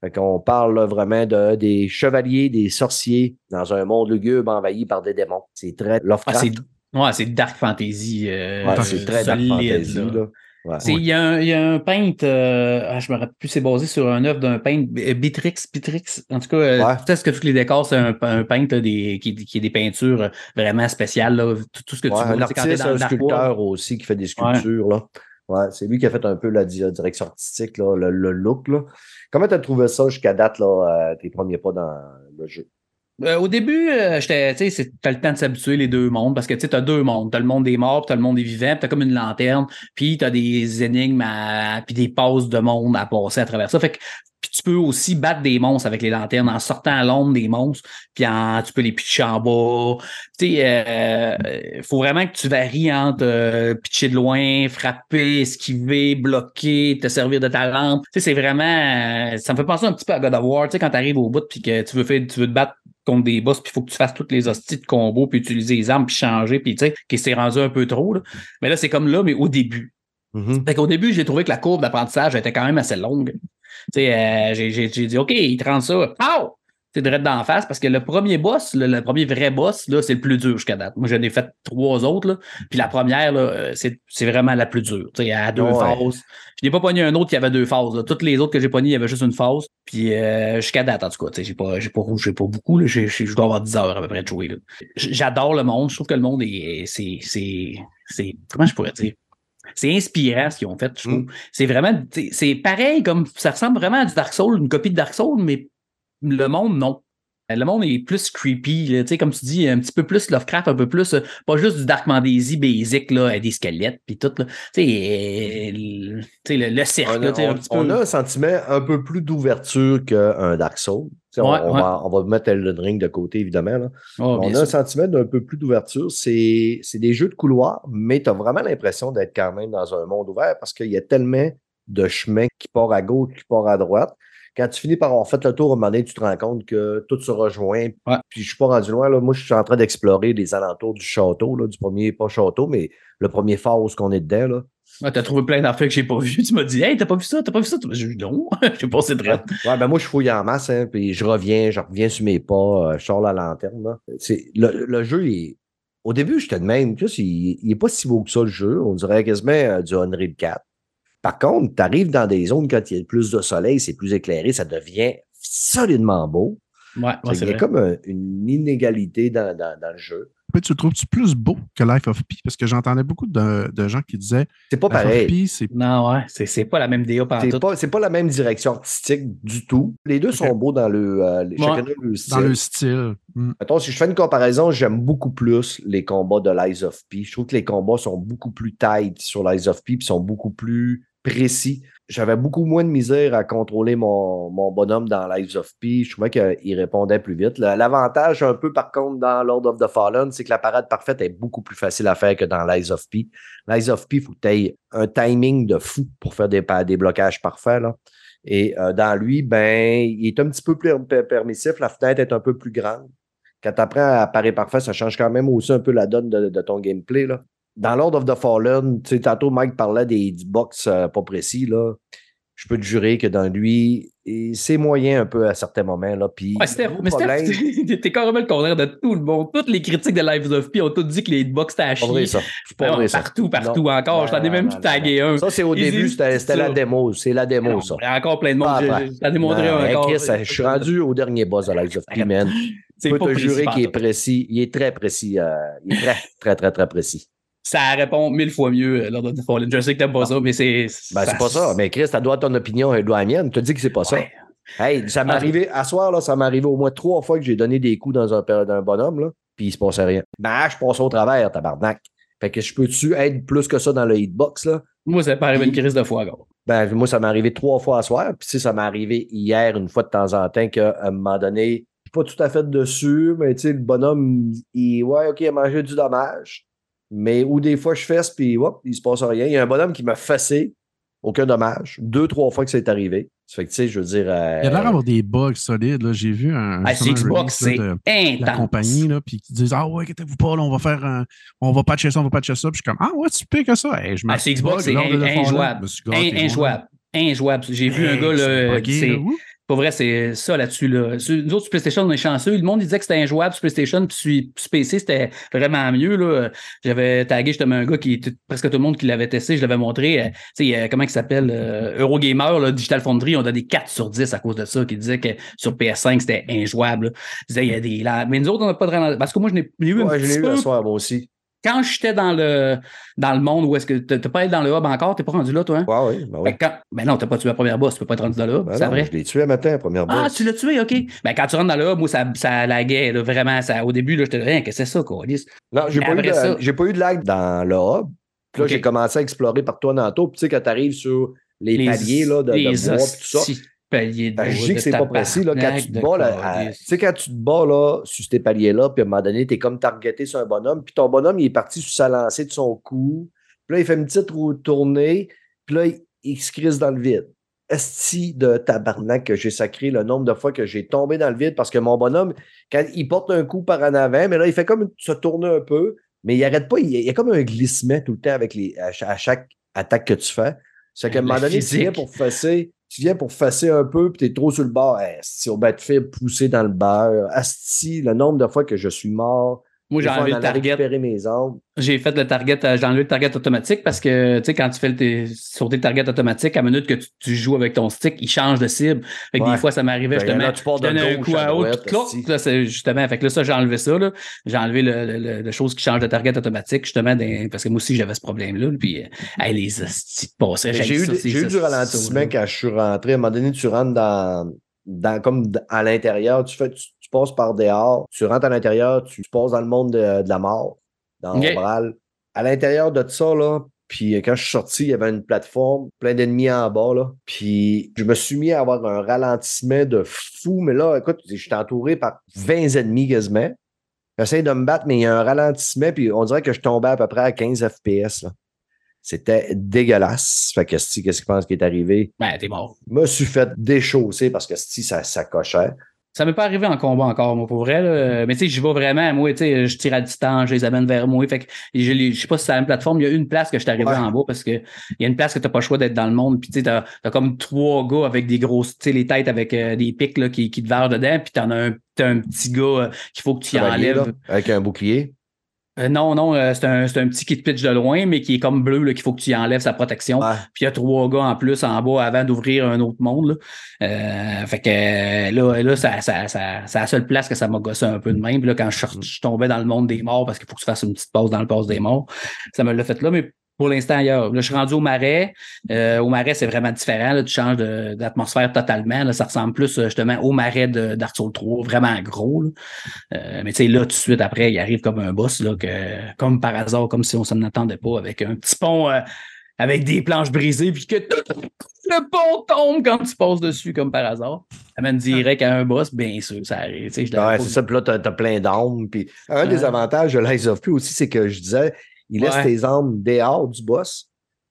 Fait qu'on parle là, vraiment de, des chevaliers, des sorciers dans un monde lugubre envahi par des démons. C'est très Ah, Lovecraft. c'est ouais, c'est Dark Fantasy. Ouais, c'est très Dark solide, Fantasy. là. là. Ouais. Il y, a un- il y a un peintre, euh, ah, je me rappelle plus, c'est basé sur un œuvre d'un peintre, euh, Bitrix, Bitrix. En tout cas, euh, Ouais. peut-être que tous les décors, c'est un, un peintre là, des, qui, qui a des peintures euh, vraiment spéciales. Là, tout, tout ce que Ouais, tu vois, un artiste, dans un sculpteur aussi qui fait des sculptures. Là. Ouais, c'est lui qui a fait un peu la di- direction artistique, là, le, le look. Là. Comment tu as trouvé ça jusqu'à date, là, euh, tes premiers pas dans le jeu? Euh, au début, euh, tu sais, t'as le temps de s'habituer les deux mondes parce que tu sais, t'as deux mondes. T'as le monde des morts, t'as le monde des vivants, t'as comme une lanterne, puis t'as des énigmes, puis des passes de monde à passer à travers ça. Fait que puis tu peux aussi battre des monstres avec les lanternes en sortant à l'ombre des monstres, puis en, tu peux les pitcher en bas. Tu sais, euh, faut vraiment que tu varies entre pitcher de loin, frapper, esquiver, bloquer, te servir de ta lampe. Tu sais, c'est vraiment, ça me fait penser un petit peu à God of War. Tu sais, quand t'arrives au bout, puis que tu veux faire, tu veux te battre contre des boss, puis il faut que tu fasses toutes les hosties de combo, puis utiliser les armes, puis changer, puis tu sais, qui s'est rendu un peu trop. Là. Mais là, c'est comme là, mais au début. Mhm. Fait qu'au début, j'ai trouvé que la courbe d'apprentissage était quand même assez longue. Tu sais, euh, j'ai, j'ai, j'ai dit, OK, il te rend ça. Pow! C'est direct d'en face parce que le premier boss, le, le premier vrai boss, là, c'est le plus dur jusqu'à date. Moi, j'en ai fait trois autres, là. Puis la première, là, euh, c'est, c'est vraiment la plus dure. Tu sais, à deux Ouais. phases. Je n'ai pas pogné un autre qui avait deux phases. là. Toutes les autres que j'ai pogné, il y avait juste une phase. Puis euh, jusqu'à date, en tout cas, j'ai pas, j'ai pas, j'ai pas beaucoup. Là. J'ai, je dois avoir 10 heures à peu près de jouer. Là. J'adore le monde. Je trouve que le monde est. C'est. c'est, c'est comment je pourrais dire? C'est inspirant ce qu'ils ont fait, je trouve. C'est vraiment. C'est pareil comme ça ressemble vraiment à du Dark Souls, une copie de Dark Souls, mais le monde, non. Le monde est plus creepy, là, tu sais, comme tu dis, un petit peu plus Lovecraft, un peu plus, euh, pas juste du Dark Fantasy basic, là, avec des squelettes, puis tout, là. Tu sais, euh, le, le, le cercle, On là, un on- petit on peu. a un sentiment un peu plus d'ouverture qu'un Dark Souls. On, Ouais, on ouais. va, on va mettre Elden Ring de côté, évidemment. là. Oh, on a un sentiment d'un peu plus d'ouverture. C'est c'est des jeux de couloir, mais tu as vraiment l'impression d'être quand même dans un monde ouvert parce qu'il y a tellement de chemins qui partent à gauche, qui partent à droite. Quand tu finis par avoir fait le tour, à un moment donné, tu te rends compte que tout se rejoint. Ouais. Puis je suis pas rendu loin. Là. Moi, je suis en train d'explorer les alentours du château, là, du premier, pas château, mais le premier phase qu'on est dedans. Là. Ouais, t'as trouvé plein d'affaires que j'ai pas vu. (laughs) Tu m'as dit, hey, t'as pas vu ça, t'as pas vu ça? J'ai dit, non, (laughs) j'ai passé de Ouais, ouais, ben moi, je fouille en masse, hein, puis je reviens, je reviens sur mes pas, euh, je sors la lanterne. Là. Le, le jeu, il, au début, j'étais de même. Tu sais, il, il est pas si beau que ça, le jeu. On dirait quasiment euh, du Unreal 4. Par contre, tu arrives dans des zones quand il y a plus de soleil, c'est plus éclairé, ça devient solidement beau. Ouais, ouais, il y a vrai. comme un- une inégalité dans, dans- dans le jeu. Puis tu le trouves-tu plus beau que Life of Pi? Parce que j'entendais beaucoup de, de gens qui disaient C'est pas Life of pareil. Pi, c'est Non, ouais, c'est c'est pas la même DA par C'est pas, c'est pas la même direction artistique du tout. Les deux sont beaux dans le, euh, Ouais. chacun a le style. dans le style. Mettons, si je fais une comparaison, j'aime beaucoup plus les combats de Lies of P. Je trouve que les combats sont beaucoup plus tight sur Lies of P, puis sont beaucoup plus précis. J'avais beaucoup moins de misère à contrôler mon, mon bonhomme dans Lies of P. Je trouvais qu'il répondait plus vite. L'avantage, un peu par contre, dans Lord of the Fallen, c'est que la parade parfaite est beaucoup plus facile à faire que dans Lies of P. Lies of P, il faut que tu aies un timing de fou pour faire des, des blocages parfaits. Là. Et euh, dans lui, ben, il est un petit peu plus per- permissif. La fenêtre est un peu plus grande quand tu apprends à parer parfait, ça change quand même aussi un peu la donne de, de ton gameplay. Là. Dans Lord of the Fallen, tu sais, tantôt Mike parlait des hitbox euh, pas précis. Là. Je peux te jurer que dans lui, c'est moyen un peu à certains moments. Là. Puis, Ouais, Steph, mais Steph, problème- (laughs) t'es- t'es carrément le contraire de tout le monde. Toutes les critiques de Lives of P ont toutes dit que les hitbox étaient à chier. ça. Ouais, ça. partout, partout Non. encore. Je t'en ai même tagué un. Ça, c'est au Ils début, c'était la démo. C'est la démo, Non, ça. Il y a encore plein de monde. Je- t'en ai montré un hey, encore. Chris, je suis rendu au dernier boss de Lies of P, man. Je peux te précis, jurer qu'il est précis. Il est très précis. euh, il est très, très, très, très précis. Ça répond mille fois mieux euh, lors de Fallen. Je sais que t'aimes pas ça, mais c'est. Ben, c'est pas ça. Mais Chris, ça doit être ton opinion et doit la mienne. Tu te dis que c'est pas ça. Hey, ça m'est Ah, arrivé, à soir, là, ça m'est arrivé au moins trois fois que j'ai donné des coups dans un, dans un bonhomme, là, puis il se passait rien. Ben, je passe au travers, tabarnak. Fait que je peux-tu être plus que ça dans le hitbox, là? Moi, ça peut arriver une crise de foie, gars. Ben, moi, ça m'est arrivé trois fois à soir, puis sais, ça m'est arrivé hier, une fois de temps en temps, qu'à un moment donné, je suis pas tout à fait dessus, mais tu sais, le bonhomme, il, ouais, OK, il a mangé du dommage. Mais ou des fois, je fesse, puis hop, il se passe rien. Il y a un bonhomme qui m'a fessé, aucun dommage. Deux, trois fois que c'est arrivé. Ça fait que, tu sais, je veux dire. euh, Il y a l'air d'avoir des bugs solides. là. J'ai vu un. Ah, c'est Xbox, release, c'est là, de la compagnie, là, puis qui disent Ah ouais, inquiétez-vous pas, là, on va faire un. On va patcher ça, on va patcher ça. Puis je suis comme Ah ouais, tu pires que ça. Hey, je Ah, c'est Xbox, c'est injouable. Injouable. Injouable. J'ai vu un gars, c'est là, Pour vrai, c'est ça là-dessus. Là. Nous autres, sur PlayStation, on est chanceux. Le monde il disait que c'était injouable sur PlayStation, puis sur, PC, c'était vraiment mieux. Là. J'avais tagué justement un gars qui était presque tout le monde qui l'avait testé, je l'avais montré. euh, tu sais, euh, comment il s'appelle euh, Eurogamer, là, Digital Foundry, on a des 4 sur 10 à cause de ça, qui disait que sur PS5, c'était injouable. là. Il disait il y a des. là- Mais nous autres, on n'a pas de Parce que moi, je n'ai eu un Ouais, je l'ai petit eu peu le soir, moi aussi. Quand j'étais dans le dans le monde où est-ce que t'as t'as pas été dans le hub encore, t'es pas rendu là, toi, hein? Ouais, oui, ben oui. Quand- ben non, t'as pas tué la première boss, tu peux pas être rendu dans le hub, Ben c'est vrai. Je l'ai tué un matin, la première Ah, boss. tu l'as tué, ok. Ben quand tu rentres dans le hub, moi, ça, ça laguait, là, vraiment. Ça, au début, là, j'étais rien, qu'est-ce que c'est ça, quoi? Non, j'ai pas, eu de- ça- j'ai pas eu de lag dans le hub. Puis là, j'ai commencé à explorer par toi tantôt. Puis tu sais, quand tu arrives sur les, paliers là, de, de les bois et tout ça, paliers de ben, je dis que c'est pas précis. Là, quand tu te bats, là, à- sais, quand tu te bats là, sur ces paliers-là, puis à un moment donné, tu es comme targeté sur un bonhomme, puis ton bonhomme, il est parti sur sa lancée de son cou. Puis là, il fait une petite roue tournée, puis là, il, il se crisse dans le vide. Esti de tabarnak que j'ai sacré le nombre de fois que j'ai tombé dans le vide parce que mon bonhomme, quand il porte un coup par en avant, mais là, il fait comme se tourner un peu, mais il arrête pas. Il y a, comme un glissement tout le temps avec les, à, cha- à chaque attaque que tu fais. C'est qu'à un moment donné, tu viens pour fesser, tu viens pour fesser un peu, puis t'es trop sur le bord. Asti, au Battlefield, poussé dans le beurre. Asti, le nombre de fois que je suis mort. Moi, j'ai enlevé le target. mes. J'ai fait le target, euh, j'ai enlevé le target automatique parce que, tu sais, quand tu fais le sur tes targets automatiques, à minute que tu, tu joues avec ton stick, il change de cible. Fait que Ouais. des fois, ça m'arrivait Ben, justement. là, tu pars je de donnais un coup à haut, là, c'est justement. Fait que là, ça, j'ai enlevé ça, là. J'ai enlevé le, le, le- le chose qui change de target automatique, justement, des- parce que moi aussi, j'avais ce problème-là. Puis, euh, hey, les hosties Mais J'ai eu, ça, eu du ralentissement quand je suis rentré. À un moment donné, tu rentres dans, dans comme à l'intérieur, tu fais, tu, tu passes par dehors, tu rentres à l'intérieur, tu, tu passes dans le monde de, de la mort, dans Ok. Ombral. À l'intérieur de ça, là, puis quand je suis sorti, il y avait une plateforme, plein d'ennemis en bas, là. Puis je me suis mis à avoir un ralentissement de fou, mais là, écoute, je suis entouré par 20 ennemis quasiment. J'essaie de me battre, mais il y a un ralentissement, puis on dirait que je tombais à peu près à 15 FPS, là. C'était dégueulasse. Fait que qu'est-ce qu'il pense qui est arrivé? Ben, t'es mort. Je me suis fait déchausser parce que si ça, ça cochait. Ça m'est pas arrivé en combat encore, moi, pour vrai. là. Mais tu sais, j'y vais vraiment. Moi, tu sais, je tire à distance, je les amène vers moi. Fait que je, je sais pas si c'est la même plateforme. Il y a une place que je suis arrivé Ouais. en bas parce que il y a une place que t'as pas le choix d'être dans le monde. Puis tu sais, t'as as comme trois gars avec des grosses, tu sais, les têtes avec euh, des pics là, qui, qui te verrent dedans. Puis t'en as un, t'as un petit gars euh, qu'il faut que tu y enlèves. là, avec un bouclier. Euh, non, non, euh, c'est un, c'est un petit kit pitch de loin, mais qui est comme bleu, qu'il faut que tu enlèves sa protection. Ouais. Puis il y a trois gars en plus en bas avant d'ouvrir un autre monde. Là. Euh, fait que euh, là, là ça, ça, ça, c'est la seule place que ça m'a gossé un peu de même. Puis là, quand je, sorti- je tombais dans le monde des morts parce qu'il faut que tu fasses une petite pause dans le passe des morts, ça me l'a fait là. Mais pour l'instant, ailleurs. Là, je suis rendu au marais. Euh, au marais, c'est vraiment différent. Là, tu changes d'atmosphère totalement. Là, ça ressemble plus euh, justement au marais Souls 3, vraiment gros. là. Euh, mais tu sais, là, tout de suite après, il arrive comme un boss, là, que, comme par hasard, comme si on s'en attendait pas, avec un petit pont euh, avec des planches brisées, puis que le pont tombe quand tu passes dessus, comme par hasard. Ça mène direct à un boss, bien sûr, ça arrive. tu sais, Ouais, c'est ça. Puis là, t'as, t'as plein d'armes. Puis un des Ouais. avantages de l'Eyes of P aussi, c'est que je disais, il laisse tes armes dehors du boss.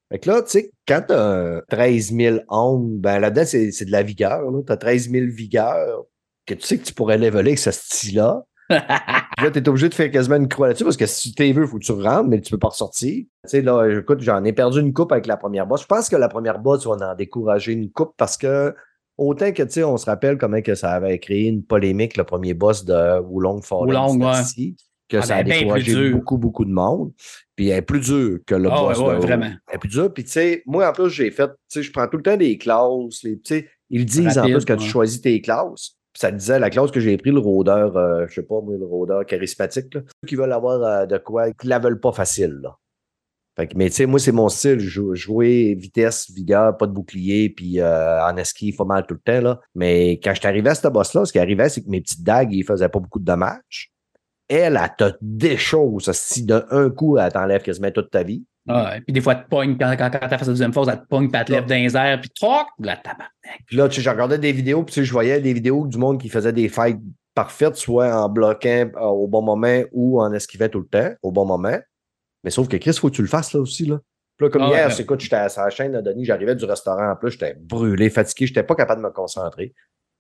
Fait que là, tu sais, quand t'as un 13 000 armes, ben là-dedans, c'est, c'est de la vigueur. Là. T'as 13 000 vigueur que tu sais que tu pourrais leveler avec ce style-là. (laughs) Puis là, t'es obligé de faire quasiment une croix là-dessus parce que si tu t'es vu, il faut que tu rentres, mais tu peux pas ressortir. Tu sais, là, écoute, j'en ai perdu une coupe avec la première boss. Je pense que la première boss, on va en décourager une coupe parce que autant que, tu sais, on se rappelle comment que ça avait créé une polémique, le premier boss de Wulong Fallen Wulong, ouais. Que Ah, ça a ben, plus découragé beaucoup, beaucoup de monde. Puis elle est plus dure que le Ah, boss. ouais, ouais, vraiment. Elle est plus dure. Puis, tu sais, moi, en plus, j'ai fait, tu sais, je prends tout le temps des classes. les- Tu sais, ils disent en plus que tu choisis tes classes. Puis ça disait, la classe que j'ai pris, le rôdeur, euh, je sais pas, moi, le rôdeur charismatique, là, ceux qui veulent avoir euh, de quoi, qui la veulent pas facile, là. Fait que, mais tu sais, moi, c'est mon style, jou- jouer vitesse, vigueur, pas de bouclier, puis euh, en esquive pas mal tout le temps, là. Mais quand je suis arrivé à ce boss-là, ce qui arrivait, c'est que mes petites dagues, ils faisaient pas beaucoup de dommages. Elle, elle te déchausse. Si d'un coup, elle t'enlève quasiment toute ta vie. Ouais, puis des fois, elle te pogne, quand, quand, quand t'as fait sa deuxième phase, elle te pogne, puis elle te lève dans les airs, puis troc, la tabac. Puis là, tu sais, je regardais des vidéos, puis tu sais, je voyais des vidéos du monde qui faisait des fights parfaites, soit en bloquant euh, au bon moment ou en esquivant tout le temps, au bon moment. Mais sauf que Chris, faut que tu le fasses là aussi. Là, Puis là comme Ah hier, ouais. c'est écoute, j'étais à sa chaîne, là, Denis, j'arrivais du restaurant en plus, j'étais brûlé, fatigué, j'étais pas capable de me concentrer.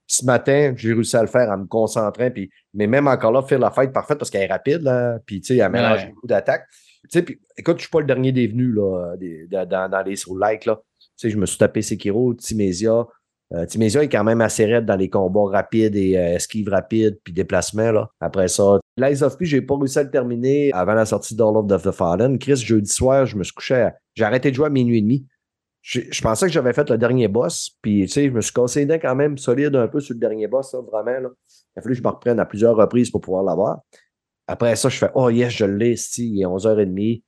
Ce matin, j'ai réussi à le faire en me concentrant, puis, mais même encore là, faire la fight parfaite parce qu'elle est rapide, là, puis tu sais, elle mélange Ouais. beaucoup d'attaques. Tu sais, puis écoute, je suis pas le dernier des venus là, des- dans, les soul like là. Tu sais, je me suis tapé Sekiro, Timésia. Euh, Timésia est quand même assez raide dans les combats rapides et euh, esquives rapides puis déplacements. Là. Après ça, Lies of P, j'ai pas réussi à le terminer avant la sortie d'All of the Fallen. Chris, jeudi soir, je me suis couché. à- J'ai arrêté de jouer à minuit et demi. Je, je pensais que j'avais fait le dernier boss, puis tu sais, je me suis cassé les dents quand même solide un peu sur le dernier boss, là, vraiment. Là. Il a fallu que je me reprenne à plusieurs reprises pour pouvoir l'avoir. Après ça, je fais Oh yes, je l'ai, si, il est 11h30.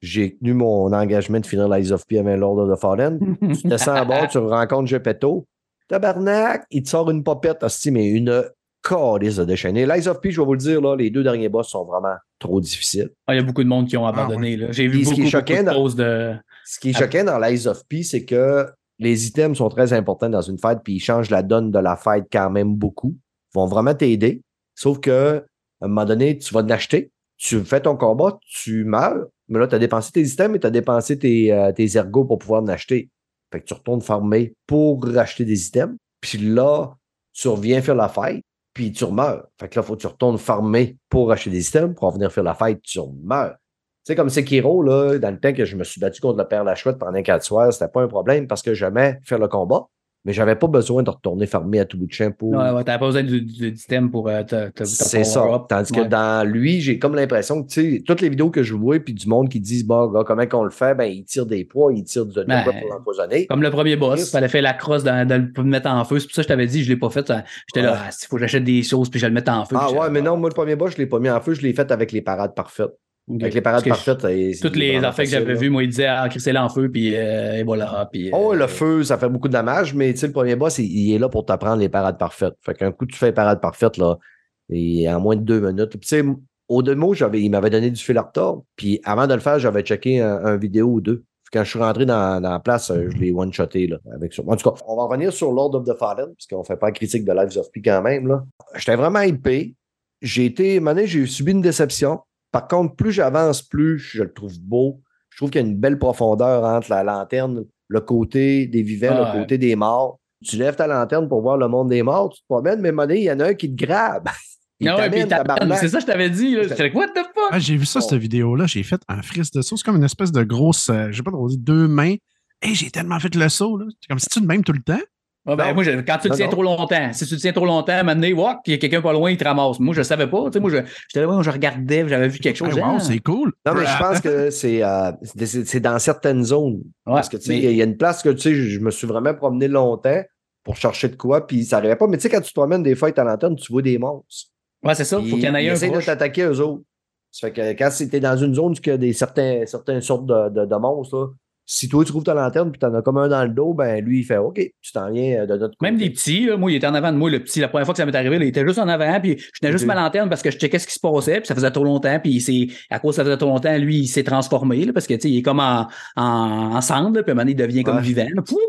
J'ai tenu mon engagement de finir Lies of P avant Lord of the Fallen. (laughs) tu descends à bord, tu rencontres Gepetto. Tabarnak, il te sort une popette, hostie, mais une calice de déchaîner. Lies of P, je vais vous le dire, là, les deux derniers boss sont vraiment trop difficiles. Ah, Il y a beaucoup de monde qui ont abandonné. là. J'ai vu Puis ce qui beaucoup, est choquant beaucoup de dans- pauses de. Ce qui est choquant dans Lies of P, c'est que les items sont très importants dans une fight, puis ils changent la donne de la fight quand même beaucoup. Ils vont vraiment t'aider. Sauf que, à un moment donné, tu vas l'acheter, tu fais ton combat, tu meurs, mais là, tu as dépensé tes items et tu as dépensé tes, euh, tes ergots pour pouvoir en acheter. Fait que tu retournes farmer pour racheter des items. Puis là, tu reviens faire la fight, puis tu meurs. Fait que là, il faut que tu retournes farmer pour acheter des items, pour revenir faire la fight, tu meurs. Tu sais, comme Sekiro, là, dans le temps que je me suis battu contre le Père Lachouette pendant quatre soirs, c'était pas un problème parce que j'aimais faire le combat, mais j'avais pas besoin de retourner farmer à tout bout de champ pour. Ouais, ouais, t'avais pas besoin de- de- d'items pour euh, te, C'est ça. up. Tandis que dans lui, j'ai comme l'impression que, tu sais, toutes les vidéos que je vois, puis du monde qui disent, bon, gars, comment qu'on le fait, ben, il tire des poids, il tire de Ben, pour l'empoisonner. Comme le premier boss, il fallait faire la crosse dans, pour le mettre en feu. C'est pour ça que je t'avais dit, je l'ai pas fait. ça. J'étais là, Ouais. ah, il faut que j'achète des choses puis je le mette en feu. Ah ouais, mais là, non, moi, le premier boss, je l'ai pas mis en feu, je l'ai fait avec les parades parfaites. Avec les parades Parce que je- parfaites. Toutes les affaires que j'avais vues, moi, il disait, ah, crisser en feu, puis euh, et voilà. Puis, Oh, euh, le feu, ça fait beaucoup de dommages, mais tu sais, le premier boss, il, il est là pour t'apprendre les parades parfaites. Fait qu'un coup, tu fais les parades parfaites, là, et en moins de deux minutes. Puis tu sais, au demo, j'avais, il m'avait donné du fil à retordre. Puis avant de le faire, j'avais checké un, un vidéo ou deux. Puis quand je suis rentré dans, dans la place, euh, je l'ai one-shoté, là, avec ça. En tout cas, on va revenir sur Lord of the Fallen, parce qu'on fait pas la critique de Lives of P quand même, là. J'étais vraiment hypé. J'ai été, j'ai subi une déception. Par contre, plus j'avance, plus je le trouve beau. Je trouve qu'il y a une belle profondeur entre la lanterne, le côté des vivants, Ah le ouais. côté des morts. Tu lèves ta lanterne pour voir le monde des morts, tu te promènes, mais donné, il y en a un qui te grabe. (laughs) Ouais. C'est ça que je t'avais dit. là. J'étais- what the fuck? Ah, j'ai vu ça, Oh. cette vidéo-là. J'ai fait un frise de saut. C'est comme une espèce de grosse, euh, je sais pas trop dire, deux mains. Et j'ai tellement fait le saut. là. C'est comme si tu de même tout le temps. Ouais, ben, moi, je- quand tu le tiens non. trop longtemps, si tu le tiens trop longtemps, à un moment donné, puis il y a quelqu'un pas loin, il te ramasse. Moi, je savais pas. Tu sais, moi, je, j'étais là, je regardais, j'avais vu quelque chose. Hey, wow, ah. c'est cool. Non, mais je pense que c'est euh, c'est c'est dans certaines zones. Ouais, Parce que, tu sais, il y a- il y a une place que, tu sais, je, je me suis vraiment promené longtemps pour chercher de quoi, puis ça n'arrivait pas. Mais tu sais, quand tu te promènes des fois avec ta lanterne, tu vois des monstres. Ouais, c'est ça. Faut qu'il y en ait Ils un. essaient de t'attaquer eux autres. Ça fait que quand c'était dans une zone où il y a des certains, certaines sortes de, de, de monstres, là, si toi tu trouves ta lanterne puis t'en as comme un dans le dos, ben lui, il fait OK, tu t'en viens euh, de notre côté. Même des petits, là, moi, il était en avant de moi, le petit. La première fois que ça m'est arrivé, là, il était juste en avant, puis je tenais juste ma lanterne parce que je checkais ce qui se passait, puis ça faisait trop longtemps, puis il à cause ça faisait trop longtemps, lui, il s'est transformé, là, parce que, tu sais, il est comme en, en, en cendre, puis à un moment donné, il devient comme Ouais. vivant,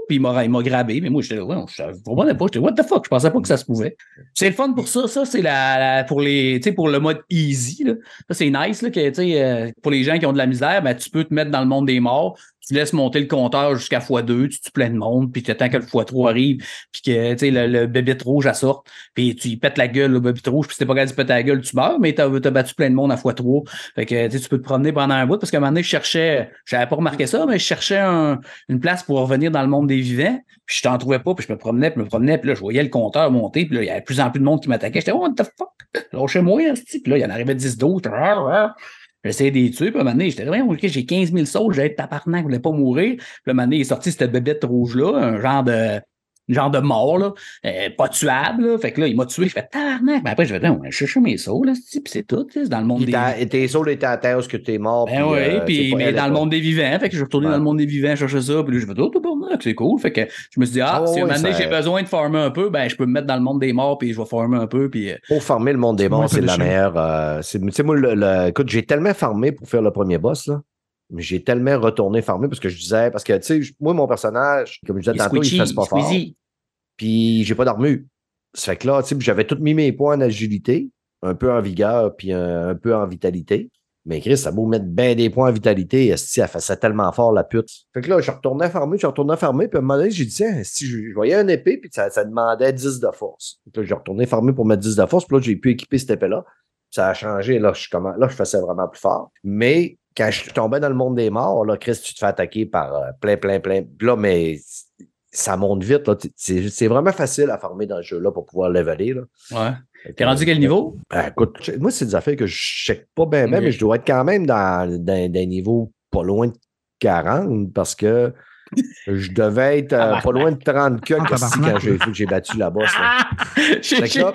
puis il m'a, il m'a grabé, mais moi, j'étais là, ouais, je comprenais pas, j'étais, what the fuck, je pensais pas que ça se pouvait. C'est le fun pour ça, ça, c'est la, la- pour les, tu sais, pour le mode easy, là. Ça, c'est nice, là, que, tu sais, euh, pour les gens qui ont de la misère, ben, tu peux te mettre dans le monde des morts, tu laisses monter le compteur jusqu'à x2, tu tues plein de monde, puis tu attends que le x3 arrive, puis que le, le bébite rouge elle sorte, puis tu y pètes la gueule, le bébite rouge, puis si t'es pas capable de péter la gueule, tu meurs, mais t'as as battu plein de monde à x3. Fait que tu peux te promener pendant un bout, parce qu'à un moment donné, je cherchais, j'avais pas remarqué ça, mais je cherchais un- une place pour revenir dans le monde des vivants, puis je t'en trouvais pas, puis je me promenais, puis je me promenais, puis là, je voyais le compteur monter, puis là, il y avait de plus en plus de monde qui m'attaquait. J'étais, oh, what the fuck? Lâchez-moi, esti. puis là, il y en arrivait 10 d'autres. J'essayais de les tuer, puis à un moment donné, j'étais là, ok, j'ai 15 000 sauts, j'allais être tabarnak, je voulais pas mourir. Puis à un moment il est sorti cette bébête rouge-là, un genre de genre de mort, là, euh, pas tuable, là. Fait que là, il m'a tué, je fais tabarnak. Mais après, je vais dire, on va chercher mes sauts, là, puis c'est tout, c'est dans le monde Il des et tes saules étaient à terre parce que t'es mort. ben oui, euh, puis mais dans le monde des vivants, fait que je dans le monde des vivants chercher ça, puis là, je vais oh, tabarnak, c'est cool. Fait que je me suis dit, ah, Ah si un moment donné, j'ai besoin de farmer un peu, ben je peux me mettre dans le monde des morts, puis je vais farmer un peu, puis euh, Pour farmer le monde des morts, c'est la meilleure. c'est- tu sais, moi, écoute, j'ai tellement farmé pour faire le premier boss, là. Mais j'ai tellement retourné farmer parce que je disais, parce que, tu sais, je- moi, mon personnage, comme je disais les tantôt, il squishy, fasse pas fort. squeezy. Puis j'ai pas d'armure. Ça fait que là, j'avais tout mis mes points en agilité, un peu en vigueur, puis un, un peu en vitalité. Mais Chris, ça beau mettre bien des points en vitalité, esti, elle faisait tellement fort la pute. Fait que là, je retournais farmer, je retournais farmer, puis à un moment donné, j'ai dit, si je, je voyais une épée, puis ça, demandait 10 de force. Fait que là, j'ai retourné farmer pour mettre 10 de force, puis là, j'ai pu équiper cette épée-là. Ça a changé, là, je, là, je faisais vraiment plus fort. Mais quand je tombais dans le monde des morts, là, Chris, tu te fais attaquer par euh, plein, plein, plein. Puis là, mais ça monte vite. là. C'est c'est vraiment facile à farmer dans le jeu-là pour pouvoir leveler. Là. Ouais. T'es rendu quel niveau? ben, écoute, moi, c'est des affaires que je check pas bien, mais je dois être quand même dans, dans des niveaux pas loin de 40 parce que je devais être euh, pas loin de 30 que Ah, quand j'ai vu que j'ai battu la boss. là. (laughs)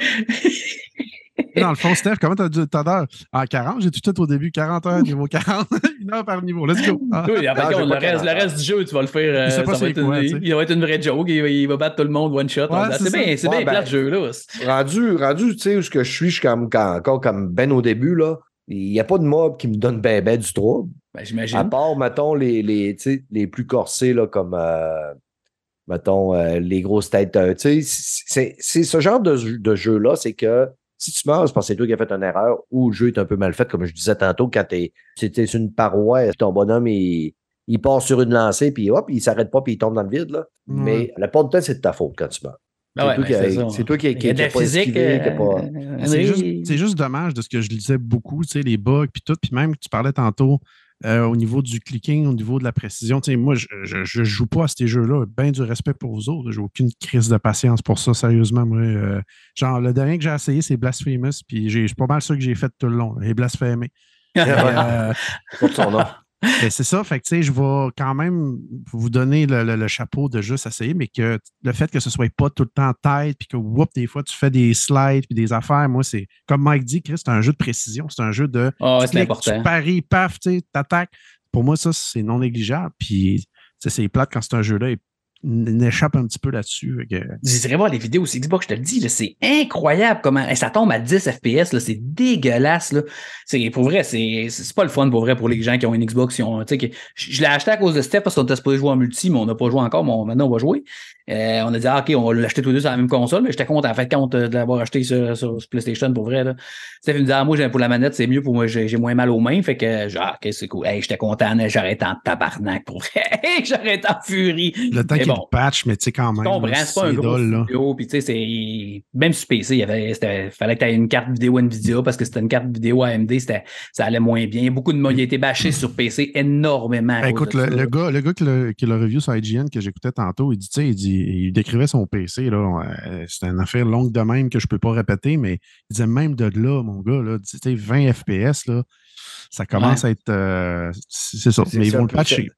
Ah! (laughs) Là, Dans le fond, Steph, comment t'as dit d'heures? En 40, j'ai tout fait au début, 40 heures, niveau 40, (laughs) une heure par niveau. Let's go. Ah. Oui, après, Non, j'ai contre, pas le, reste, le 40 reste du jeu, tu vas le faire. euh, Ah, pas ça va c'est être quoi, une, il va être une vraie joke. Il va, il va battre tout le monde one shot. Ouais, là. c'est bien, c'est Ouais, bien ben- plat ce jeu-là. rendu, rendu tu sais, où ce que je suis, je suis comme, quand- encore comme ben au début, là. Il n'y a pas de mob qui me donne ben ben du trouble. Ben, À j'imagine. part, mettons, les, les, tu sais, les plus corsés, là, comme, euh, mettons, euh, les grosses têtes. euh, tu sais, c'est c'est ce genre de, jeu- de jeu-là, c'est que si tu meurs, c'est parce que c'est toi qui as fait une erreur ou le jeu est un peu mal fait, comme je disais tantôt, quand t'es c'était sur une paroi, ton bonhomme, il, il part sur une lancée, puis hop, il s'arrête pas, puis il tombe dans le vide, là. Ouais. Mais la plupart du temps, c'est de ta faute quand tu meurs. Ouais, c'est toi ben, qui a- c'est toi qui qui- qui a la pas physique. qui pas- euh, C'est juste, dommage de ce que je lisais beaucoup, tu sais, les bugs, puis tout. Puis même, tu parlais tantôt euh, au niveau du clicking, au niveau de la précision. Tu sais, moi, je, je, je joue pas à ces jeux-là. Bien du respect pour vous autres. J'ai aucune crise de patience pour ça, sérieusement. Moi, euh, genre, le dernier que j'ai essayé, c'est Blasphemous, puis j'ai- c'est pas mal ça que j'ai fait tout le long. Et blasphémé. (laughs) Euh, nom. Ben, c'est ça, fait que tu sais, je vais quand même vous donner le, le- le chapeau de juste essayer, mais que le fait que ce soit pas tout le temps tête, puis que whoop, des fois tu fais des slides puis des affaires, moi, c'est comme Mike dit, Chris, c'est un jeu de précision, c'est un jeu de ouais, tu c'est important. tu paries, paf, tu sais, t'attaques. Pour moi, ça, c'est non négligeable. Puis c'est plate quand c'est un jeu-là, il échappe un petit peu là-dessus. que- Vous irez voir les vidéos sur Xbox, je te le dis, c'est incroyable comment ça tombe à 10 FPS, c'est dégueulasse. Pour vrai, c'est, pas le fun pour vrai pour les gens qui ont une Xbox. Qui ont, je, l'ai acheté à cause de Steph parce qu'on était supposé jouer en multi, mais on n'a pas joué encore, mais maintenant on va jouer. Euh, on a dit, ah, OK, on va l'acheter tous les deux sur la même console, mais j'étais content, en fait, compte de l'avoir acheté sur, sur PlayStation pour vrai. Là. Steph me dit, ah, moi, pour la manette, c'est mieux pour moi, j'ai, moins mal aux mains. Fait que, genre, OK, c'est cool. Hey, j'étais content, été en tabarnak pour vrai. (laughs) j'aurais été en furie. Le temps qu'il bon. patch, mais tu sais, quand même. Comprends, c'est pas un gros studio, puis tu sais, c'est même sur PC, il y avait, fallait que tu aies une carte vidéo Nvidia parce que c'était une carte vidéo AMD, ça allait moins bien. Beaucoup de il a été bâché sur PC énormément. Ben, écoute, le, le gars, le gars qui l'a qui l'a review sur IGN que j'écoutais tantôt, il dit, tu sais, il dit, il, il décrivait son PC. là. euh, C'était une affaire longue de même que je ne peux pas répéter, mais il disait même de là, mon gars, là, tu sais, 20 FPS, là, ça commence à être. euh, c'est c'est ça. C'est- Mais ils vont le patcher.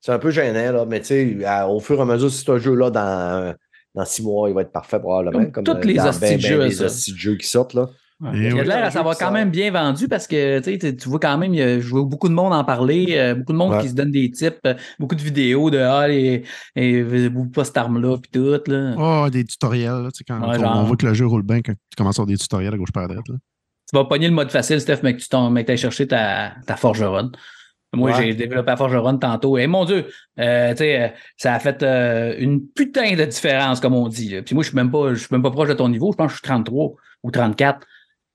C'est un peu gênant, là, mais tu sais, à- au fur et à mesure, si c'est un jeu-là dans, dans six mois, il va être parfait probablement. Comme tous euh, les hosties ben, de ben jeux, des ça. hosties de jeux qui sortent, là. Ouais. Et Il a l'air à savoir qui quand même bien vendu parce que tu vois quand même, il y a- je vois beaucoup de monde en parler, euh, beaucoup de monde Ouais. qui se donne des tips, euh, beaucoup de vidéos de Ah, vous pas cette arme-là, puis tout. Là. Oh, des tutoriels. là, tu sais, quand Ouais, on, genre- on voit que le jeu roule bien quand tu commences à avoir des tutoriels à gauche par droite. là. Tu vas pogner le mode facile, Steph, mais que tu t'ailles chercher ta, ta forgeronne. Moi, Ouais. j'ai développé la forgeronne tantôt. Et mon Dieu, euh, euh, ça a fait euh, une putain de différence, comme on dit. là. Puis moi, je suis même pas, je suis même pas proche de ton niveau. Je pense que je suis 33 ou 34.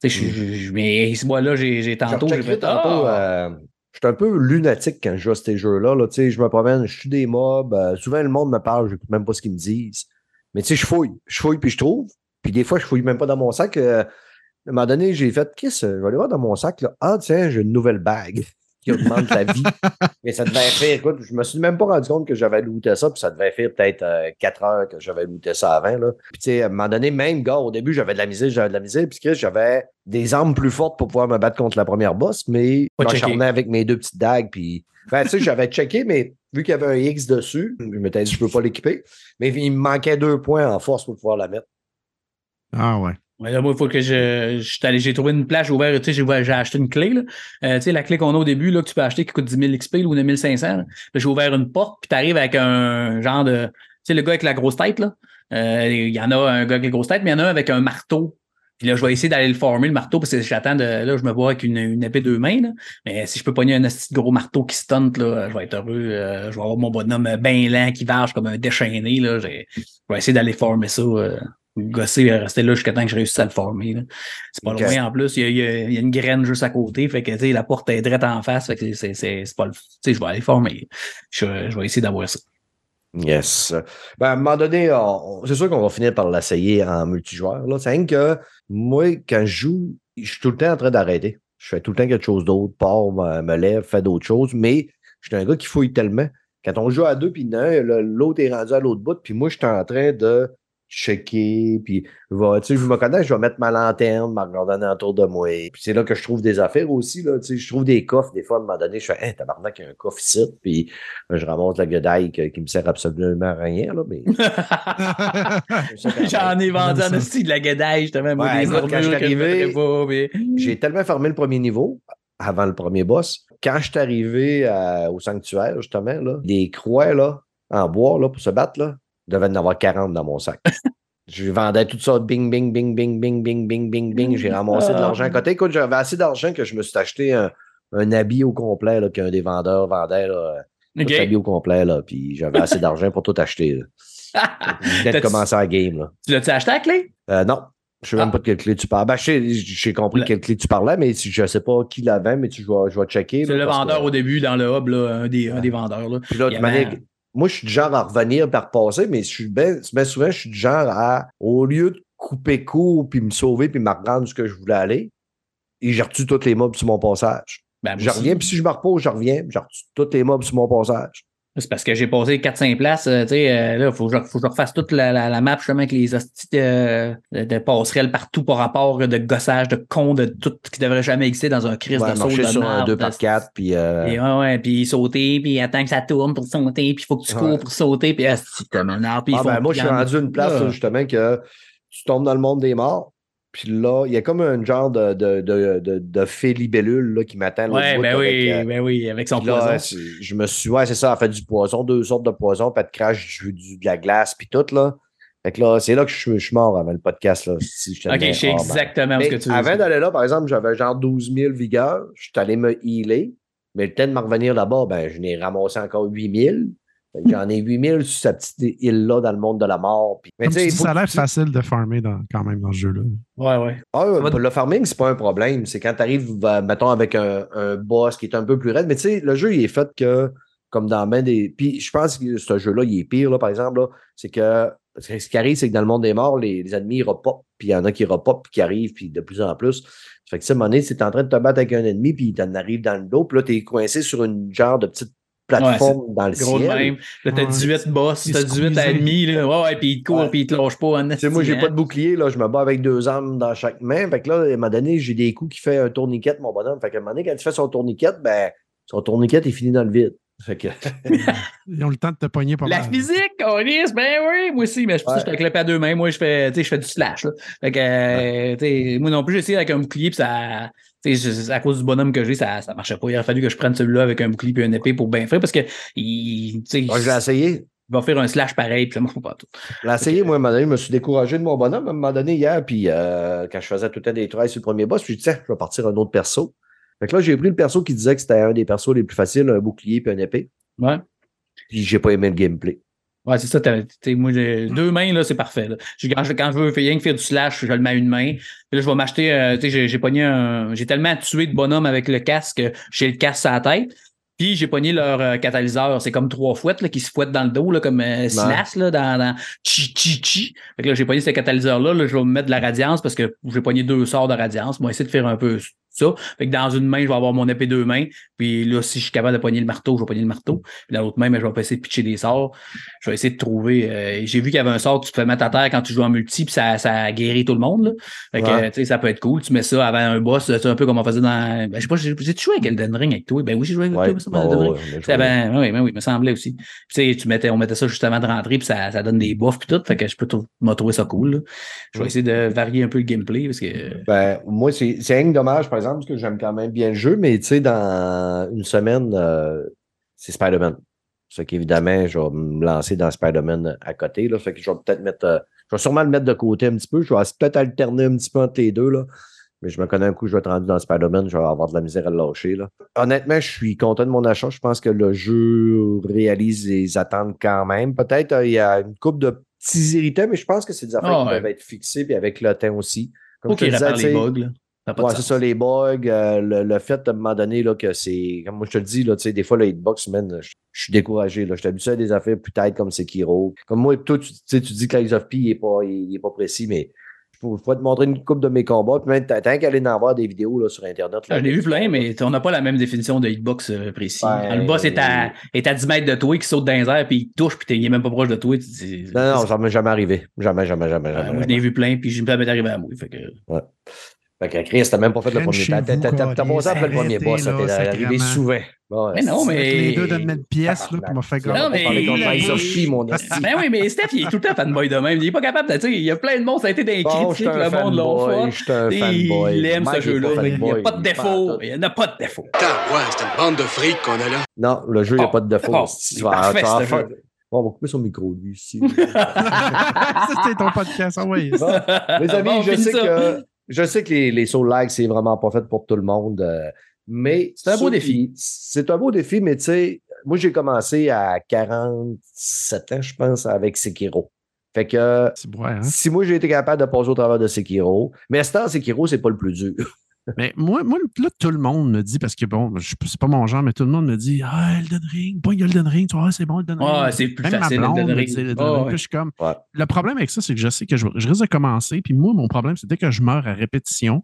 Sais, je suis- mais moi, là, j'ai tantôt, j'ai fait tantôt, ah! euh, je suis un peu lunatique quand je joue à ces jeux-là. Là. Tu sais, Je me promène, je suis des mobs. euh, souvent, le monde me parle, je n'écoute même pas ce qu'ils me disent. Mais tu sais, je fouille. Je fouille puis je trouve. Puis des fois, je fouille même pas dans mon sac. euh, à un moment donné, j'ai fait, qu'est-ce que je vais aller voir dans mon sac. Là. Ah, tiens, j'ai une nouvelle bague qui augmente la vie. (laughs) Mais ça devait faire, écoute, je me suis même pas rendu compte que j'avais looté ça, puis ça devait faire peut-être euh, 4 heures que j'avais looté ça avant. Là. Puis tu sais, à un moment donné, même, gars, au début, j'avais de la misère, j'avais de la misère, puis que j'avais des armes plus fortes pour pouvoir me battre contre la première boss, mais Pas je checké. m'acharnais avec mes deux petites dagues, puis. Ben, tu sais, j'avais checké, mais vu qu'il y avait un X dessus, je m'étais dit, je peux pas l'équiper. Mais il me manquait deux points en force pour pouvoir la mettre. Ah ouais. Ouais, là, moi, il faut que je, je j'ai trouvé une plage ouverte, j'ai j'ai acheté une clé, là. Euh, tu sais, la clé qu'on a au début, là, que tu peux acheter qui coûte 10 000 XP là, ou 9 500. là. Là, j'ai ouvert une porte, puis t'arrives avec un genre de, tu sais, le gars avec la grosse tête, là. Euh, Il y en a un gars avec la grosse tête, mais il y en a un avec un marteau. Puis là, je vais essayer d'aller le former, le marteau, parce que j'attends de, là, je me vois avec une, une épée deux mains, là. Mais si je peux pogner un de gros marteau qui stunt, là, je vais être heureux. Euh, je vais avoir mon bonhomme bien lent qui varge comme un déchaîné, là. Je vais essayer d'aller former ça. euh, gosser, euh, rester là jusqu'à temps que je réussisse à le former. C'est pas loin en plus. Il y, a, il y a- il y a une graine juste à côté. Fait que la porte est direct en face. Fait que c'est, pas le. Tu sais, je vais aller former. Je, je vais essayer d'avoir ça. Yes. Ben, à un moment donné, on- c'est sûr qu'on va finir par l'essayer en multijoueur. C'est que moi, quand je joue, je suis tout le temps en train d'arrêter. Je fais tout le temps quelque chose d'autre, pars, me, me lève, fais d'autres choses, mais je suis un gars qui fouille tellement. Quand on joue à deux, puis l'autre est rendu à l'autre bout, puis moi, je suis en train de checker, puis je vais- tu sais, je me connais, je vais mettre ma lanterne, me regarder autour de moi. Puis c'est là que je trouve des affaires aussi, là, tu sais, je trouve des coffres, des fois, à un moment donné, je fais, hein, tabarnak, il y a un coffre ici, puis euh, je ramasse la godaille que- qui me sert absolument à rien, là, mais... (laughs) J'en ai vendu en esti de la guedaille, justement. Moi, Ouais, des écoute, quand je arrivé- mettrais pas, mais- J'ai tellement fermé le premier niveau avant le premier boss. Quand je suis arrivé à- au sanctuaire, justement, là, des croix là, en bois là, pour se battre, là, il devait en avoir 40 dans mon sac. je vendais tout ça, bing, bing, bing, bing, bing, bing, bing, bing, bing. J'ai ramassé de l'argent à côté. Écoute, j'avais assez d'argent que je me suis acheté un, un habit au complet là, qu'un des vendeurs vendait. Là. Tout habillé au complet, là, puis j'avais assez d'argent pour tout acheter. (laughs) Je de T'as-tu- commencer la game. Là. Tu l'as-tu acheté à la clé? Euh, non. Je sais même Ah. pas de quelle clé tu parles. Ben, je j'ai compris Le- quelle clé tu parlais, mais je sais pas qui l'avait, mais tu, je, vais, je vais checker. C'est le vendeur que- au début dans le hub, là, un, des, un des vendeurs. Là. Puis moi, je suis du genre à revenir par repasser, mais je suis bien, bien souvent, je suis du genre à, au lieu de couper court, puis me sauver, puis me rendre ce que je voulais aller, et j'ai reçu tous les mobs sur mon passage. Ben, Je reviens, puis si je me repose, je reviens, reçu tous les mobs sur mon passage. C'est parce que j'ai passé 4-5 places. euh, tu sais, euh, là, il faut, que je- faut que je refasse toute la, la, la map, justement, avec les hosties de, de, passerelles partout par rapport de gossage, de con, de tout ce qui devrait jamais exister dans un crise Ouais, de saut de sur un marde, 2x4, puis euh, Et ouais, ouais, puis sauter, puis attends que ça tourne pour sauter, puis il faut que tu cours Ouais. pour sauter, puis asti, comme un arbre, Ah, ben, moi, je suis rendu à une place, là, justement, que tu tombes dans le monde des morts. Puis là, il y a comme un genre de, de, de, de, de fée libellule là, qui m'attend. Ouais, ben avec, oui, euh, ben oui, avec son là, poison. je me suis ouais, c'est ça, en fait du poison, deux sortes de poison, pas de crash, du, du- de la glace, puis tout, là. Fait que là, c'est là que je, suis- je suis mort avant le podcast, là. Si je Ok, je sais exactement ce que tu veux avant d'aller là, par exemple, j'avais genre 12 000 vigueur. Je suis allé me healer. Mais le temps de me revenir là-bas, ben, je n'ai ramassé encore 8 000. J'en ai 8 000 sur cette petite île-là dans le monde de la mort. Puis, mais tu dis, ça a l'air tu- facile de farmer dans- quand même dans ce jeu-là. Ouais, ouais. Ah, le farming, c'est pas un problème. C'est quand tu arrives, mettons, avec un, un boss qui est un peu plus raide. Mais tu sais, le jeu, il est fait que, comme dans main des. Puis je pense que ce jeu-là, il est pire, là, par exemple. là. C'est que ce qui arrive, c'est que dans le monde des morts, les, les ennemis ils repopent. Puis il y en a qui repopent, puis qui arrivent, puis de plus en plus. Fait que, tu sais, à un moment donné, c'est en train de te battre avec un ennemi, puis il t'en arrive dans le dos. Puis là, t'es coincé sur une genre de petite plateforme dans le Gros de ciel. même. Là, t'as Ouais. 18 boss, t'as se 18 à squeezait. demi, là. Ouais, ouais, puis il te court, Ouais. puis il te lâche pas. Tu sais, moi, j'ai pas de bouclier, là, je me bats avec deux armes dans chaque main. Fait que là, à un moment donné, j'ai des coups qui fait un tourniquet, mon bonhomme. Fait qu'à un moment donné, quand il fait son tourniquet, ben, son tourniquet est fini dans le vide. Fait que, (laughs) Ils ont le temps de te pogner pas La mal. physique, Coris, ben oui, moi aussi, mais je, Ouais. je clappe à deux mains. Moi, je fais, tu sais, je fais du slash. Là. Fait que, euh, tu sais, moi non plus, j'ai essayé avec un bouclier, puis ça. À cause du bonhomme que j'ai, ça, ça marchait pas. Il aurait fallu que je prenne celui-là avec un bouclier et une épée pour bien faire parce que il, moi, je l'ai essayé. il va faire un slash pareil, puis ça marche pas tout. Je l'ai essayé, moi, à un moment donné, je me suis découragé de mon bonhomme à un moment donné hier, puis euh, quand je faisais tout le temps des tries sur le premier boss, puis je disais, je vais partir un autre perso. Fait que là, j'ai pris le perso qui disait que c'était un des persos les plus faciles, un bouclier puis une épée. Ouais. Puis j'ai pas aimé le gameplay. Ouais, c'est ça. t'as- t'sais, moi, j'ai deux mains, là, c'est parfait. Là. Quand, je, quand je veux rien que faire du slash, je le mets à une main. Puis là, je vais m'acheter. euh, tu sais, j'ai, j'ai pogné un. J'ai tellement tué de bonhomme avec le casque que j'ai le casque à la tête. Puis j'ai pogné leur euh, catalyseur. C'est comme trois fouettes là, qui se fouettent dans le dos, là, comme euh, Silas, là, dans, dans chi chi chi. Fait que là, j'ai pogné ce catalyseur-là. Là, je vais me mettre de la radiance parce que j'ai pogné deux sorts de radiance. Moi, essayer de faire un peu ça. Fait que dans une main, je vais avoir mon épée deux mains. Puis là, si je suis capable de pogner le marteau, je vais pogner le marteau. Puis dans l'autre main, ben, je vais pas essayer de pitcher des sorts. Je vais essayer de trouver. euh, j'ai vu qu'il y avait un sort que tu peux mettre à terre quand tu joues en multi, puis ça, ça guérit tout le monde. Là. Fait que, Ouais. tu sais, ça peut être cool. Tu mets ça avant un boss, c'est un peu comme on faisait dans. Ben, je sais pas, j'ai joué avec Elden Ring avec toi? Ben oui, j'ai joué avec Ouais, toi, ça, bon, Elden Ring. ouais, ben, oui, ben oui, me semblait aussi. Puis, tu mettais, on mettait ça juste avant de rentrer, puis ça, ça donne des buffs, puis tout. Fait que je peux trou- m'a trouvé ça cool. là. Je vais essayer de varier un peu le gameplay parce que. Ben, moi, c'est que dommage, par exemple, parce que j'aime quand même bien le jeu, mais tu sais, dans une semaine, euh, c'est Spider-Man. Ça qu'évidemment, je vais me lancer dans Spider-Man à côté. Là, fait que je vais peut-être mettre. euh, je vais sûrement le mettre de côté un petit peu. Je vais peut-être alterner un petit peu entre les deux. Là. Mais je me connais un coup, je vais être rendu dans Spider-Man, je vais avoir de la misère à le lâcher. Là. Honnêtement, je suis content de mon achat. Je pense que le jeu réalise les attentes quand même. Peut-être euh, il y a une coupe de petits irritants, mais je pense que c'est des affaires Ah qui ouais. peuvent être fixées puis avec le temps aussi. Comme Faut je disais, les bugs. Là. Ouais, c'est ça, les bugs, euh, le, le fait à un moment donné là, que c'est. Comme moi je te le dis, là, des fois, le hitbox, man, je, je suis découragé. Là. Je suis habitué à des affaires plus têtes comme Sekiro. Comme moi, toi, tu, tu sais, tu dis que l'Eyes of P il est pas, il, est pas précis, mais je pourrais te montrer une coupe de mes combats. Puis même, t'as qu'à aller en voir des vidéos là, sur Internet. Là, Ah, Je l'ai vu plein, mais on n'a pas la même définition de hitbox euh, précis. Ben, le boss est à, est à 10 mètres de toi, qui saute dans les airs, puis il touche, puis t'es- il est même pas proche de toi. Non, non, ça m'est jamais arrivé. Jamais, jamais, jamais, Euh, jamais. moi, je jamais. vu plein, puis je me permets d'arriver à moi. Fait que... Fait que Chris, t'as même pas fait le premier. chez T'as passé après le premier boss, ça t'est arrivé souvent. Bon, Mais non, mais- Les deux dans une même pièce, là, puis m'a fait Non, Non, mais. parler contre P, mon. Ben oui, mais Steph, il est tout le temps fanboy de même. Il est pas capable de. Tu sais, il y a plein de monde, ça a été des Bon, critiques, le monde l'a fanboy, fait. Il aime ce jeu-là, pas il n'y a pas de défaut. Il n'y en a pas de défaut. Putain, ouais, c'est une bande de frics qu'on a là. Non, le jeu, il n'y a pas de défaut. tu vas- on va couper son micro, lui, ici. (laughs) ça, c'était ton podcast. Ah oui. Bon, (laughs) les amis, je, sais ça. que, je sais que les, les soul likes, c'est vraiment pas fait pour tout le monde. euh, mais C'est un beau défi. C'est un beau défi, mais tu sais, moi, j'ai commencé à 47 ans, je pense, avec Sekiro. Fait que hein? si moi, j'ai été capable de passer au travers de Sekiro, mais à ce temps, Sekiro, c'est pas le plus dur. (laughs) Mais moi, moi, là, tout le monde me dit, parce que bon, je- c'est pas mon genre, mais tout le monde me dit Ah, Elden Ring, pas Elden Ring, tu vois, c'est bon, Elden Ring. Ouais, c'est plus Même facile, ma blonde Elden me Ring. dit Elden Ah, Ring. ouais. Puis je suis comme. Ouais. Le problème avec ça, c'est que je sais que je, je risque de commencer, puis moi, mon problème, c'est dès que je meurs à répétition,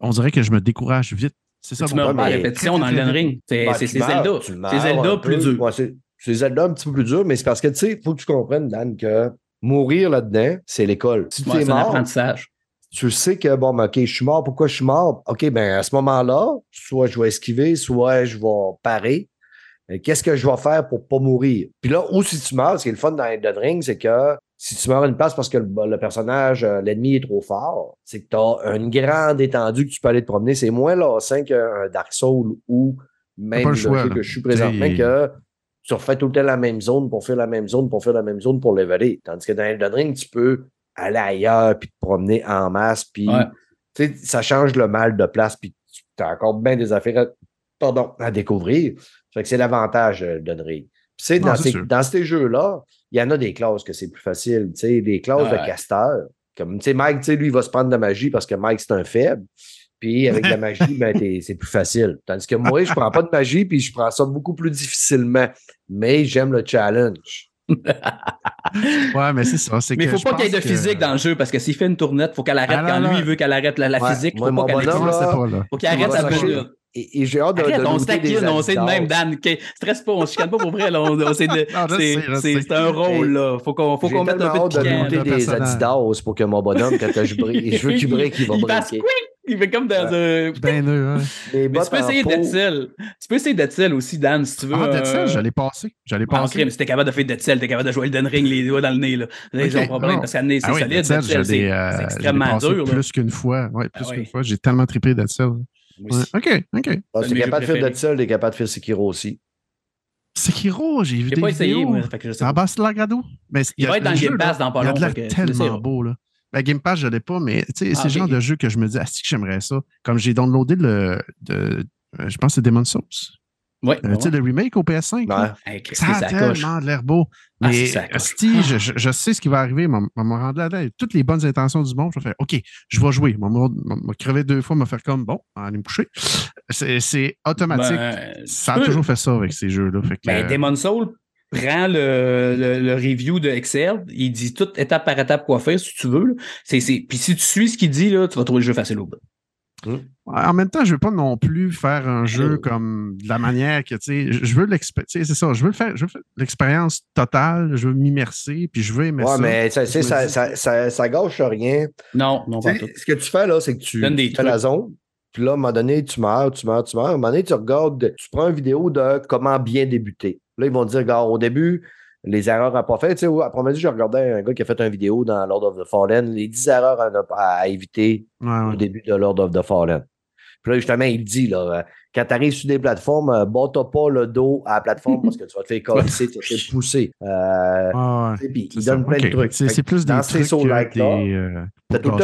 on dirait que je me décourage vite. C'est ça Tu mon meurs pas à répétition dans Elden Ring. C'est Ben, Zelda. C'est Zelda plus peu. dur. Ouais, c'est Zelda un petit peu plus dur, mais c'est parce que, tu sais, il faut que tu comprennes, Dan, que mourir là-dedans, c'est l'école. Si tu Ouais, es C'est un apprentissage. Tu sais que, bon, ben, OK, je suis mort. Pourquoi je suis mort? OK, ben à ce moment-là, soit je vais esquiver, soit je vais parer. Qu'est-ce que je vais faire pour pas mourir? Puis là, où si tu meurs, ce qui est le fun dans Elden Ring, c'est que si tu meurs à une place parce que le, le personnage, euh, l'ennemi est trop fort, c'est que tu as une grande étendue que tu peux aller te promener. C'est moins lassant qu'un Dark Souls ou même le choix, jeu que je suis présentement, que tu refais tout le temps la même zone pour faire la même zone, pour faire la même zone pour leveler. Tandis que dans Elden Ring, tu peux aller ailleurs, puis te promener en masse, puis Ouais. ça change le mal de place, puis tu as encore bien des affaires à, pardon, à découvrir. Fait que c'est l'avantage euh, d'Elden Ring. Puis, dans, ces, sûr. dans ces jeux-là, il y en a des classes que c'est plus facile. Tu sais, des classes Ouais. de casteur. Comme, tu sais, Mike, lui, il va se prendre de magie parce que Mike, c'est un faible. Puis avec la magie, ben, c'est plus facile. Tandis que moi, je prends pas de magie, puis je prends ça beaucoup plus difficilement. Mais j'aime le challenge. (laughs) Ouais, mais c'est ça. c'est Mais il que faut pas qu'il y ait de que- physique dans le jeu parce que s'il fait une tournette, il faut qu'elle arrête Ah, quand non, lui non. il veut qu'elle arrête la, la Ouais, physique. moi, faut pas qu'elle là. Faut qu'il Il arrête sa et, et j'ai hâte de, Arrête, de on se taquine, on sait de même, Dan. ok, Stresse pas, on se chicane pas pour vrai. Là, on, on de- c'est- un rôle, là. Faut qu'on faut qu'on mette un peu de hâte de piquant. looter le des. Adidas pour que mon bonhomme, quand je brille, je veux qu'il brille, il va (laughs) Il passe briller. quick! Il fait comme dans un. Ben hein. (laughs) Mais tu peux essayer Dead. Tu peux essayer Dead aussi, Dan, si tu veux. Ah, Dead Cell, euh, j'allais passer. J'allais Ah, passer. crime, si t'es capable de faire Dead Cell, t'es capable de jouer Elden Ring les doigts dans le nez. Là. Là, ils Ok, ont problème non. parce qu'à nez, c'est Ah oui, solide. C'est euh, extrêmement dur. là. plus qu'une fois. Ouais, plus Ah qu'une ouais. fois. J'ai tellement trippé Dead Cell. Moi Ouais. aussi. OK, OK. Ah, C'est un t'es capable de faire Dead Cell, t'es capable de faire Sekiro aussi. Sekiro, j'ai vu J'ai des pas essayé, vidéos. moi. Que je sais C'est en pas. bas de l'Agrado. Mais Il va être dans le Game Pass dans pas Il a de que tellement beau, là. Ben, Game Pass, je l'ai pas, mais Ah, c'est le genre de jeu que je me dis, ah, si que j'aimerais ça. Comme j'ai downloadé le, de, euh, je pense que c'est Demon's Souls. Ouais. Euh, tu sais, le remake au PS5. là. Ouais. Hey, Christy, Ça a tellement de l'air beau. Ah, Mais coche. asti, je, je- je sais ce qui va arriver. On m'a rendu là-dedans. Toutes les bonnes intentions du monde, je vais faire OK, je vais jouer. On m'a crevé deux fois, m'a faire comme bon, aller me coucher. C'est automatique. Ben, ça a toujours fait ça avec ces jeux-là. Ben, euh, Demon Soul prend le, le, le review de Excel, il dit tout étape par étape quoi faire si tu veux. C'est, c'est... Puis si tu suis ce qu'il dit, là, tu vas trouver le jeu facile au bout. En même temps, je veux pas non plus faire un jeu Euh. comme de la manière que, tu sais, je veux l'expérience, c'est ça, je veux le faire, je veux faire l'expérience totale, je veux m'immerser, puis je veux aimer Ouais, ça. mais ça, ça, ça, ça, ça, ça gâche rien. Non, non, pas tout. ce que tu fais là, c'est que tu Donne des fais la zone. Puis là, à un moment donné, tu meurs, tu meurs, tu meurs. À un moment donné, tu regardes, tu prends une vidéo de comment bien débuter. Là, ils vont dire, regarde, au début, les erreurs à pas faire. Tu sais, après midi, je regardais un gars qui a fait une vidéo dans Lord of the Fallen, les 10 erreurs à, éviter Ouais, ouais. au début de Lord of the Fallen. Puis là, justement, il dit, là, euh, quand tu arrives sur des plateformes, euh, bats-toi pas le dos à la plateforme parce que tu vas te faire (laughs) casser, tu vas te faire pousser. Euh, Ah, ouais. puis il donne plein de trucs. C'est plus des ces trucs que des, euh, tout le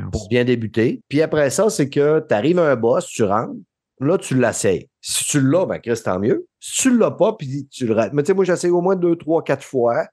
temps pour bien débuter. Puis après ça, c'est que tu arrives à un boss, tu rentres, là, tu l'essayes. Si tu l'as, ben, Chris, tant mieux. Si tu l'as pas, puis tu le rates. Mais tu sais, moi, j'essaye au moins deux, trois, quatre fois.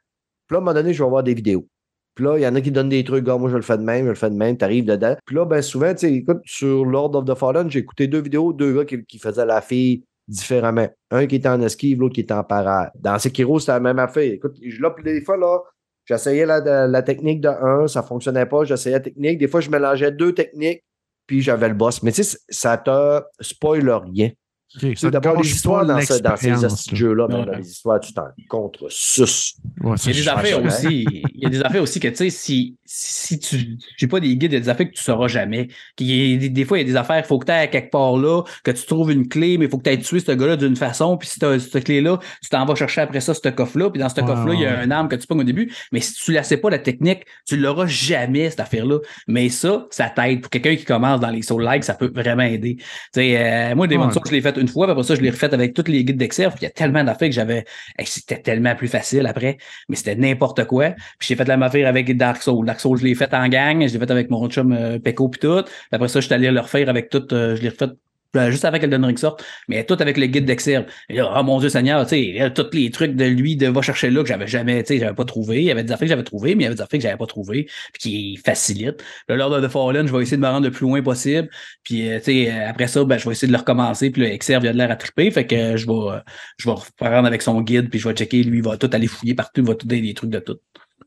Puis là, à un moment donné, je vais voir des vidéos. Puis là, il y en a qui donnent des trucs, gars, moi, je le fais de même, je le fais de même, tu arrives dedans. Puis là, ben, souvent, tu sais, écoute, sur Lord of the Fallen, j'ai écouté deux vidéos, deux gars qui, faisaient la fille différemment. Un qui était en esquive, l'autre qui était en parade. Dans Sekiro, c'était la même affaire. Écoute, là, puis des fois, là, j'essayais la technique de un, ça fonctionnait pas, j'essayais la technique. Des fois, je mélangeais deux techniques, puis j'avais le boss. Mais tu sais, ça te spoil rien. Sais, D'abord, pas dans, ce- dans ces jeux-là, Ouais. dans les histoires, tu t'en contre sus. Ouais, Il y a des affaires aussi. (laughs) Il y a des affaires aussi que, tu sais, si, si tu. J'ai pas des guides, il y a des affaires que tu sauras jamais. Qu'il y ait des, des fois, il y a des affaires, il faut que tu ailles quelque part là, que tu trouves une clé, mais il faut que tu ailles tuer ce gars-là d'une façon, puis si tu as cette clé-là, tu t'en vas chercher après ça, ce coffre-là, puis dans ce Ouais, coffre-là, il y a un arme que tu pognes au début, mais si tu la sais pas, la technique, tu l'auras jamais, cette affaire-là. Mais ça, ça t'aide. Pour quelqu'un qui commence dans les soul like, ça peut vraiment aider. Tu sais, euh, moi, des Ouais. Souls, je l'ai fait une fois, après ça, je l'ai refait avec tous les guides puis il y a tellement d'affaires que j'avais. C'était tellement plus facile après, mais c'était n'importe quoi. Puis j'ai fait la même affaire avec Dark Souls. Dark Souls, je l'ai fait en gang, je l'ai fait avec mon chum euh, Peko puis tout. Puis après ça, je suis allé le refaire avec tout, euh, je l'ai refait euh, juste avec Elden Ring sorte, mais tout avec le guide d'Exerf. Et là, oh mon Dieu Seigneur, tu sais, il y a tous les trucs de lui de va chercher là que j'avais jamais, tu sais, j'avais pas trouvé. Il y avait des affaires que j'avais trouvées, mais il y avait des affaires que j'avais pas trouvées, puis qui facilitent. Le Lord of the Fallen, je vais essayer de me rendre le plus loin possible. Puis, euh, tu sais, euh, après ça, ben, je vais essayer de le recommencer. Puis le Exerve, il a de l'air à triper. Fait que euh, je vais, je vais reprendre avec son guide. Puis je vais checker. Lui, il va tout aller fouiller partout. Il va tout donner des trucs de tout.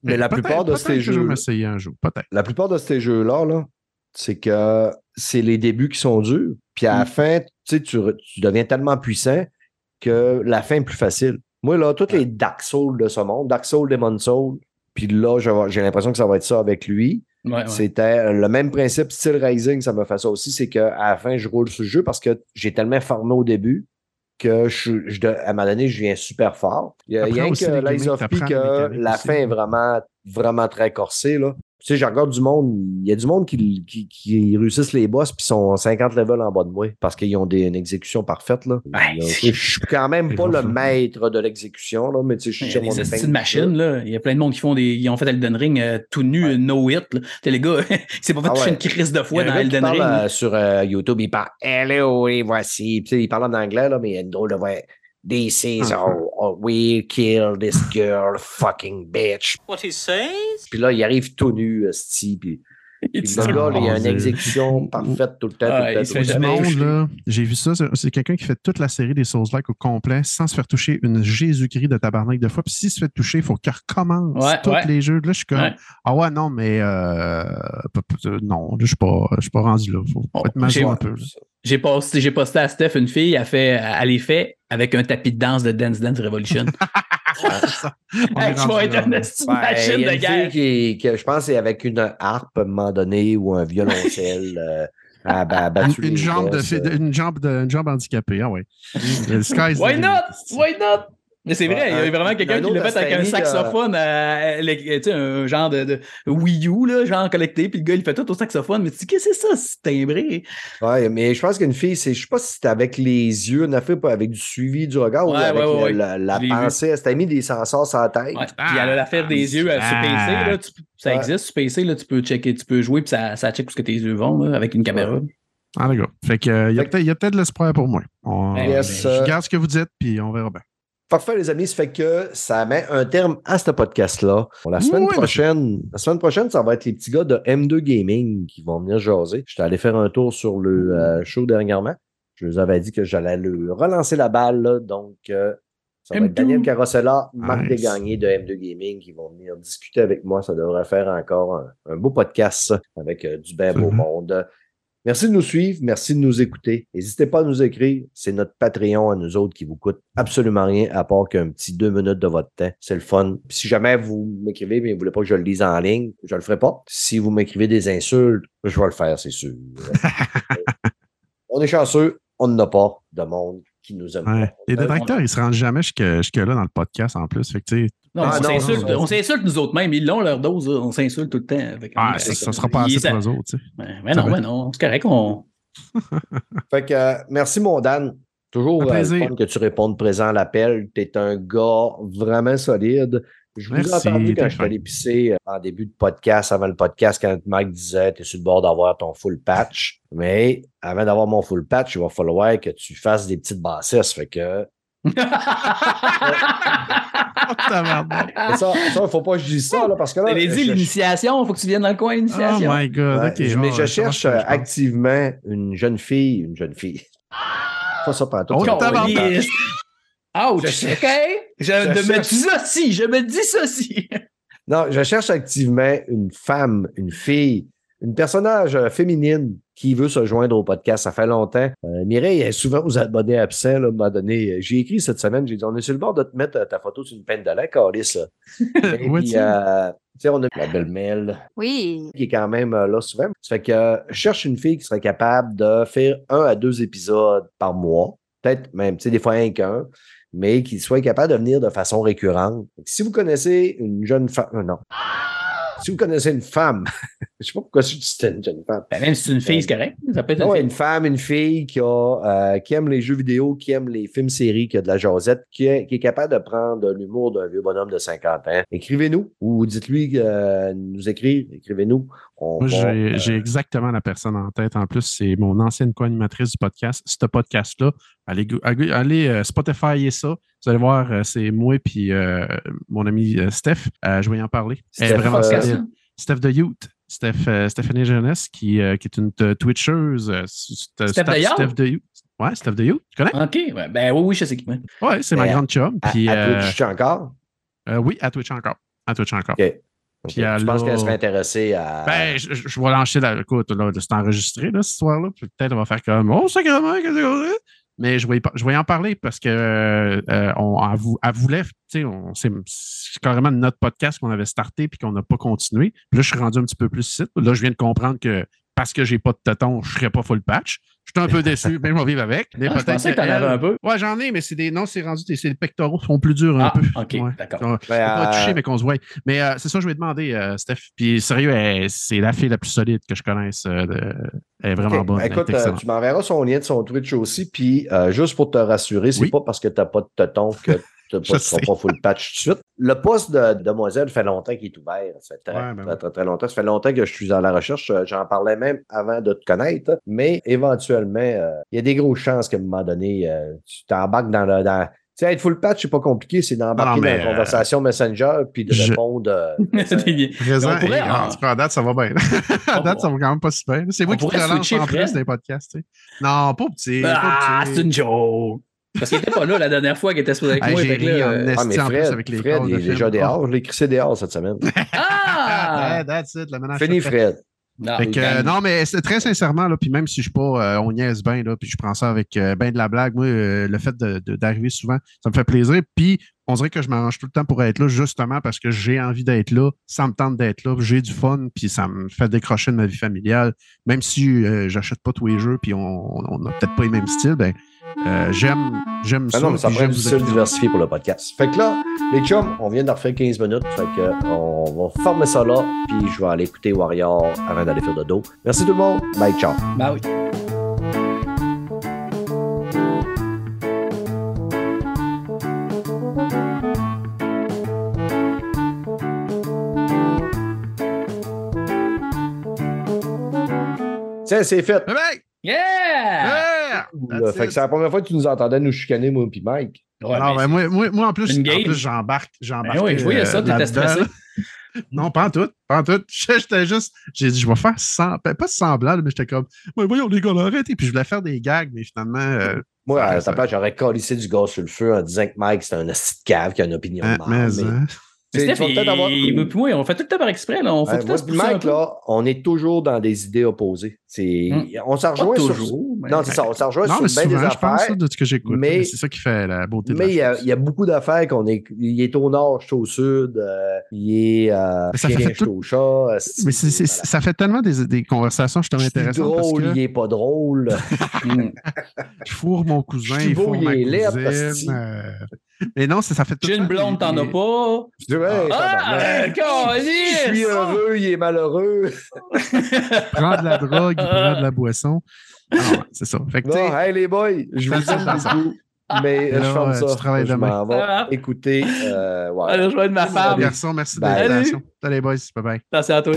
Mais la plupart de ces que Je vais jeux, un jour, peut-être. la plupart de ces jeux-là, là, c'est que c'est les débuts qui sont durs. Puis à la Mm. fin, tu tu, deviens tellement puissant que la fin est plus facile. Moi, là, tous les Dark Souls de ce monde, Dark Souls, Demon Souls, puis là, j'ai l'impression que ça va être ça avec lui. Ouais, ouais. C'était le même principe, style Rising, ça me fait ça aussi, c'est qu'à la fin, je roule sur le jeu parce que j'ai tellement formé au début que je, je- à un moment donné, je viens super fort. Il y a rien que Lies of P que la fin est vraiment, vraiment très corsée. Là. Tu sais, je regarde du monde, il y a du monde qui, qui, qui réussissent les boss puis sont 50 levels en bas de moi parce qu'ils ont des, une exécution parfaite. Là. Ouais, Là, je suis quand même pas le maître de l'exécution, là, mais tu sais, je suis Il y a sur mon des de jeu. là. Il y a plein de monde qui font des. Ils ont fait Elden Ring euh, tout nu, Ouais. no hit. Là. Tu sais, les gars, (laughs) c'est pas fait Ah toucher ouais. une crise de un dans Elden parle, Ring. là. euh, sur euh, YouTube, il parle Hello, et voici. Puis, tu sais, il parle en anglais, là, mais il y a une drôle de voix. This is Ah. how how we kill this girl, fucking bitch. What he says? Puis là, il arrive tout nu, sti, puis, Il puis dit le gars, là, il a une exécution (laughs) parfaite tout le temps. Ah, tout le temps, tout monde, j'ai vu ça, c'est- c'est quelqu'un qui fait toute la série des Souls-like au complet sans se faire toucher une Jésus-Christ de tabarnak de fois. Puis s'il se fait toucher, il faut qu'il recommence Ouais, tous ouais. les jeux. Là, je suis comme, Ouais. ah ouais, non, mais euh, non, là, je suis pas, je suis pas rendu là. Faut, faut Oh, être j'ai- un peu. J'ai posté, j'ai posté à Steph une fille, elle, fait, elle les fait avec un tapis de danse de Dance Dance Revolution. (laughs) Hey, tu vas être machine de guerre. qui, qui, je pense, c'est avec une harpe à un moment donné ou un violoncelle. (laughs) euh, a battu Une, une jambe de, euh. une, jambe de, une jambe handicapée, ah ouais. (laughs) Why not? Why not? Mais c'est vrai, il y a vraiment quelqu'un un qui l'a fait avec un saxophone, euh, tu sais, un genre de, de Wii U, là, genre collecté, puis le gars, il fait tout au saxophone. Mais tu dis, qu'est-ce que c'est ça, c'est timbré? Ouais, mais je pense qu'une fille, c'est, je sais pas si c'était avec les yeux, on a fait pas avec du suivi du regard ou Ouais, avec ouais, le- la, pensée. Elle s'était mis des sensors sur la tête. Ouais. Puis elle a l'affaire des yeux euh, sur PC, là, tu- ça Ouais. existe sur PC, là, tu peux checker, tu peux jouer, puis ça, ça check où ce que tes yeux vont, là, avec une caméra. Ah, d'accord. Fait que, euh, il y a Fait que- peut-être il y a peut-être de l'espoir pour moi. On, Ben, Yes, je euh, regarde ce que vous dites, puis on verra bien. Parfait, les amis. Ça fait que ça met un terme à ce podcast-là. Pour la semaine prochaine, la semaine prochaine, ça va être les petits gars de M2 Gaming qui vont venir jaser. J'étais allé faire un tour sur le euh, show dernièrement. Je vous avais dit que j'allais le relancer la balle, là. donc euh, ça va être M2. Daniel Carosella, Marc Nice. Desgagnés de M2 Gaming qui vont venir discuter avec moi. Ça devrait faire encore un, un beau podcast avec euh, du bien beau monde. Merci de nous suivre, merci de nous écouter. N'hésitez pas à nous écrire. C'est notre Patreon à nous autres qui vous coûte absolument rien à part qu'un petit deux minutes de votre temps. C'est le fun. Puis si jamais vous m'écrivez mais vous voulez pas que je le lise en ligne, je le ferai pas. Si vous m'écrivez des insultes, je vais le faire, c'est sûr. (laughs) on est chanceux, on n'a pas de monde qui nous aime. Ouais. Les détracteurs, ils se rendent jamais jusque, jusque-là dans le podcast en plus. Fait que, Non, Ah, on non, s'insulte, on s'insulte nous autres mêmes. Ils l'ont leur dose, on s'insulte tout le temps. Que- ah, ça, ça sera pas assez pour eux autres. tu sais. Ouais, Mais non, mais non, c'est correct. On... (laughs) Fait que euh, merci mon Dan. Toujours Un euh, fun que tu répondes présent à l'appel. Tu es un gars vraiment solide. Je vous ai entendu quand je suis allé pisser euh, en début de podcast, avant le podcast, quand Mike disait tu es sur le bord d'avoir ton full patch. Mais avant d'avoir mon full patch, il va falloir que tu fasses des petites bassesses. Fait que ça, ça, il ne faut pas que je dise ça, là, parce que là. Je dit, je- l'initiation, il faut que tu viennes dans le coin, Oh l'initiation. my God. Ok, je- mais oh, je ça cherche marche, euh, activement une jeune fille, une jeune fille. Pas ça pendant tout. Oh, ça. tabarnak. Câlisse. Ouch, Je cherche- OK? Je, je de me cherche- dissocie, je me dissocie. Non, je cherche activement une femme, une fille, une personnage euh, féminine qui veut se joindre au podcast. Ça fait longtemps. Euh, Mireille est souvent aux abonnés absents. Là, à un moment donné, j'ai écrit cette semaine, j'ai dit on est sur le bord de te mettre euh, ta photo sur une peine de. Et Ouais, (laughs) puis, euh, on a la belle Mel Oui. qui est quand même là souvent. Ça fait que euh, je cherche une fille qui serait capable de faire un à deux épisodes par mois. Peut-être même, tu sais, des fois un qu'un, mais qui soit capable de venir de façon récurrente. Si vous connaissez une jeune femme, non. Si vous connaissez une femme, (laughs) je sais pas pourquoi je dis que c'était une jeune femme. Ben, même si c'est une fille, c'est correct. Ça peut être une Ouais, fille. une femme, une fille qui, a, euh, qui aime les jeux vidéo, qui aime les films-séries, qui a de la jasette, qui est, qui est capable de prendre l'humour d'un vieux bonhomme de 50 ans. Écrivez-nous ou dites-lui euh, nous écrire. Écrivez-nous. Moi, j'ai euh, j'ai exactement la personne en tête. En plus, c'est mon ancienne co-animatrice du podcast. Ce podcast-là, allez, allez, allez, euh, Spotify et ça. Vous allez voir, euh, c'est moi puis euh, mon ami euh, Steph. Euh, je vais y en parler. Elle est Steph, vraiment euh. Steph de Youth. Steph, euh, Stéphanie Jeunesse, qui, euh, qui est une Twitcheuse. euh, Steph? Steph de Youth. Ouais, Steph de Youth. Tu connais? OK, ouais, ben oui, oui, je sais qui. ouais. Ouais, c'est ma grande chum. à, Puis, à euh, Twitch, encore? euh, oui, à Twitch encore. À Twitch encore. OK. Puis. Je pense qu'elle serait intéressée à. Ben, je, vais lancer la. Écoute, là, c'est enregistré, là, cette histoire-là. Puis Peut-être on va faire comme Oh, sacrément, qu'est-ce que c'est? Mais je vais, je en parler parce que euh, euh, on, elle, vou- elle voulait, c'est carrément notre podcast qu'on avait starté puis qu'on n'a pas continué. Puis là, je suis rendu un petit peu plus site. Là, je viens de comprendre que parce que j'ai pas de téton, je ne serais pas full patch. Je suis un peu déçu, (laughs) mais je vais vivre avec. Mais Ah, je pensais que t'en avais un peu. Ouais, j'en ai, mais c'est des. Non, c'est rendu. Les pectoraux sont plus durs un Ah, peu. OK, Ouais. d'accord. On- Ben, peux pas euh, toucher, mais qu'on se voit. Mais euh, c'est ça, je vais demander, euh, Steph. Puis sérieux, c'est la fille la plus solide que je connaisse. euh, de- Elle est vraiment bonne. Écoute, euh, tu m'enverras son lien de son Twitch aussi. Puis, euh, juste pour te rassurer, c'est Oui. pas parce que tu n'as pas de téton que tu ne Je pas full patch tout de suite. Le poste de demoiselle fait longtemps qu'il est ouvert. Ça fait très, Ouais, ben très, oui. très, très longtemps. Ça fait longtemps que je suis à la recherche. Euh, J'en parlais même avant de te connaître. Mais éventuellement, euh, il y a des grosses chances qu'à un moment donné, euh, tu t'embarques dans le. Dans... Tu sais, être full patch, c'est pas compliqué, c'est d'embarquer dans la conversation Messenger puis de je- répondre. euh, C'est bien. Présent, pourrait, et, en tout cas, à date, ça va bien. (laughs) à date, ça va quand même pas super. C'est moi qui te relance en plus des podcasts. tu sais. Non, pas petit. Ah, c'est une joke. Parce qu'il était pas là la dernière fois qu'il était supposé avec Hey, moi. j'ai là, en euh, Ah, mais Fred, avec les Fred il est déjà dehors. Je l'ai crissé dehors cette semaine. Ah! Ah, that's it, le ménage Fini. Fred. Non, Fait que, quand- euh, non, mais c'est très sincèrement, là, puis même si je suis pas, euh, on niaise bien, là, puis je prends ça avec euh, ben de la blague, moi, euh, le fait de- de- d'arriver souvent, ça me fait plaisir. Puis on dirait que je m'arrange tout le temps pour être là, justement parce que j'ai envie d'être là, ça me tente d'être là, j'ai du fun, puis ça me fait décrocher de ma vie familiale. Même si euh, j'achète pas tous les jeux, puis on n'a peut-être pas les mêmes styles, ben euh, j'aime j'aime Ah ça. non, mais ça prend j'aime du diversifié pour le podcast. Fait que là, les chums, on vient de refaire 15 minutes. Fait que on va former ça là, puis je vais aller écouter Warrior avant d'aller faire dodo. Merci tout le monde. Bye, ciao. Ben oui. Tiens, c'est fait. Bye bye! Yeah! Fait que c'est la première fois que tu nous entendais nous chicaner, moi et Mike. Ouais, non, ben, moi, moi, moi, en plus, j'embarque. j'embarque Ben oui, je voyais ça, euh, t'étais stressé. Non, pas en tout. Pas en tout. (laughs) J'étais juste. J'ai dit, je vais faire sans, ben, pas semblant, mais j'étais comme, ouais, voyons, les gars, arrêtez. Puis je voulais faire des gags, mais finalement, euh, Moi, Ça à ça. place, j'aurais collissé du gaz sur le feu en disant que Mike, c'est un asti de cave qui a une opinion hein, de mais, mais- Steph, peut-être avoir- il- puis moi, on fait tout le temps par exprès. Là. On fait Ouais, tout le moi temps Mike, là, on est toujours dans des idées opposées. C'est... Hum. On s'en rejoint sur... toujours, mais- Non, c'est ça. On s'en rejoint Non, mais sur bien souvent, des je pense ça, de ce que j'écoute. mais- Mais c'est ça qui fait la beauté de Mais il y, la a, chose. il y a beaucoup d'affaires qu'on est. Il est au nord, je suis au sud. euh, il est euh, Mais ça fait tout- au chat. euh, Mais voilà. ça fait tellement des, des conversations, je trouve Je suis intéressantes parce drôle, que il est pas drôle. (laughs) Je fourre mon cousin, Je suis il beau, fourre il ma cousine. Euh, Mais non, ça, ça fait tout J'ai une blonde, t'en as pas? Je dis, ouais, Ah, euh, câlisse! je suis heureux, il est malheureux. prend de la drogue, il prend de la boisson. Ah, ouais, c'est ça. Fait que, tu sais, Bon, hey les boys, je vous Ça, aime beaucoup. Mais Et là, je ferme euh, ça. tu travailles je demain. Ah. écouter. Euh, ouais. Allez, je vais être ma femme. garçon, merci de l'invitation. Salut, les boys. Bye bye. Attention à toi.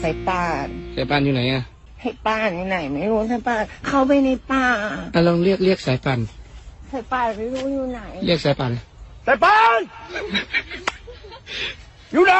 หาสายป่านสายป่านอยู่ไหนอะให้ป่านอยู่ไหนไม่รู้สายป่านเข้าไปในป่าอะลองเรียกเรียกสายป่านสายป่านไม่รู้อยู่ไหน เรียกสายป่าน สายปาน อยู่ไหน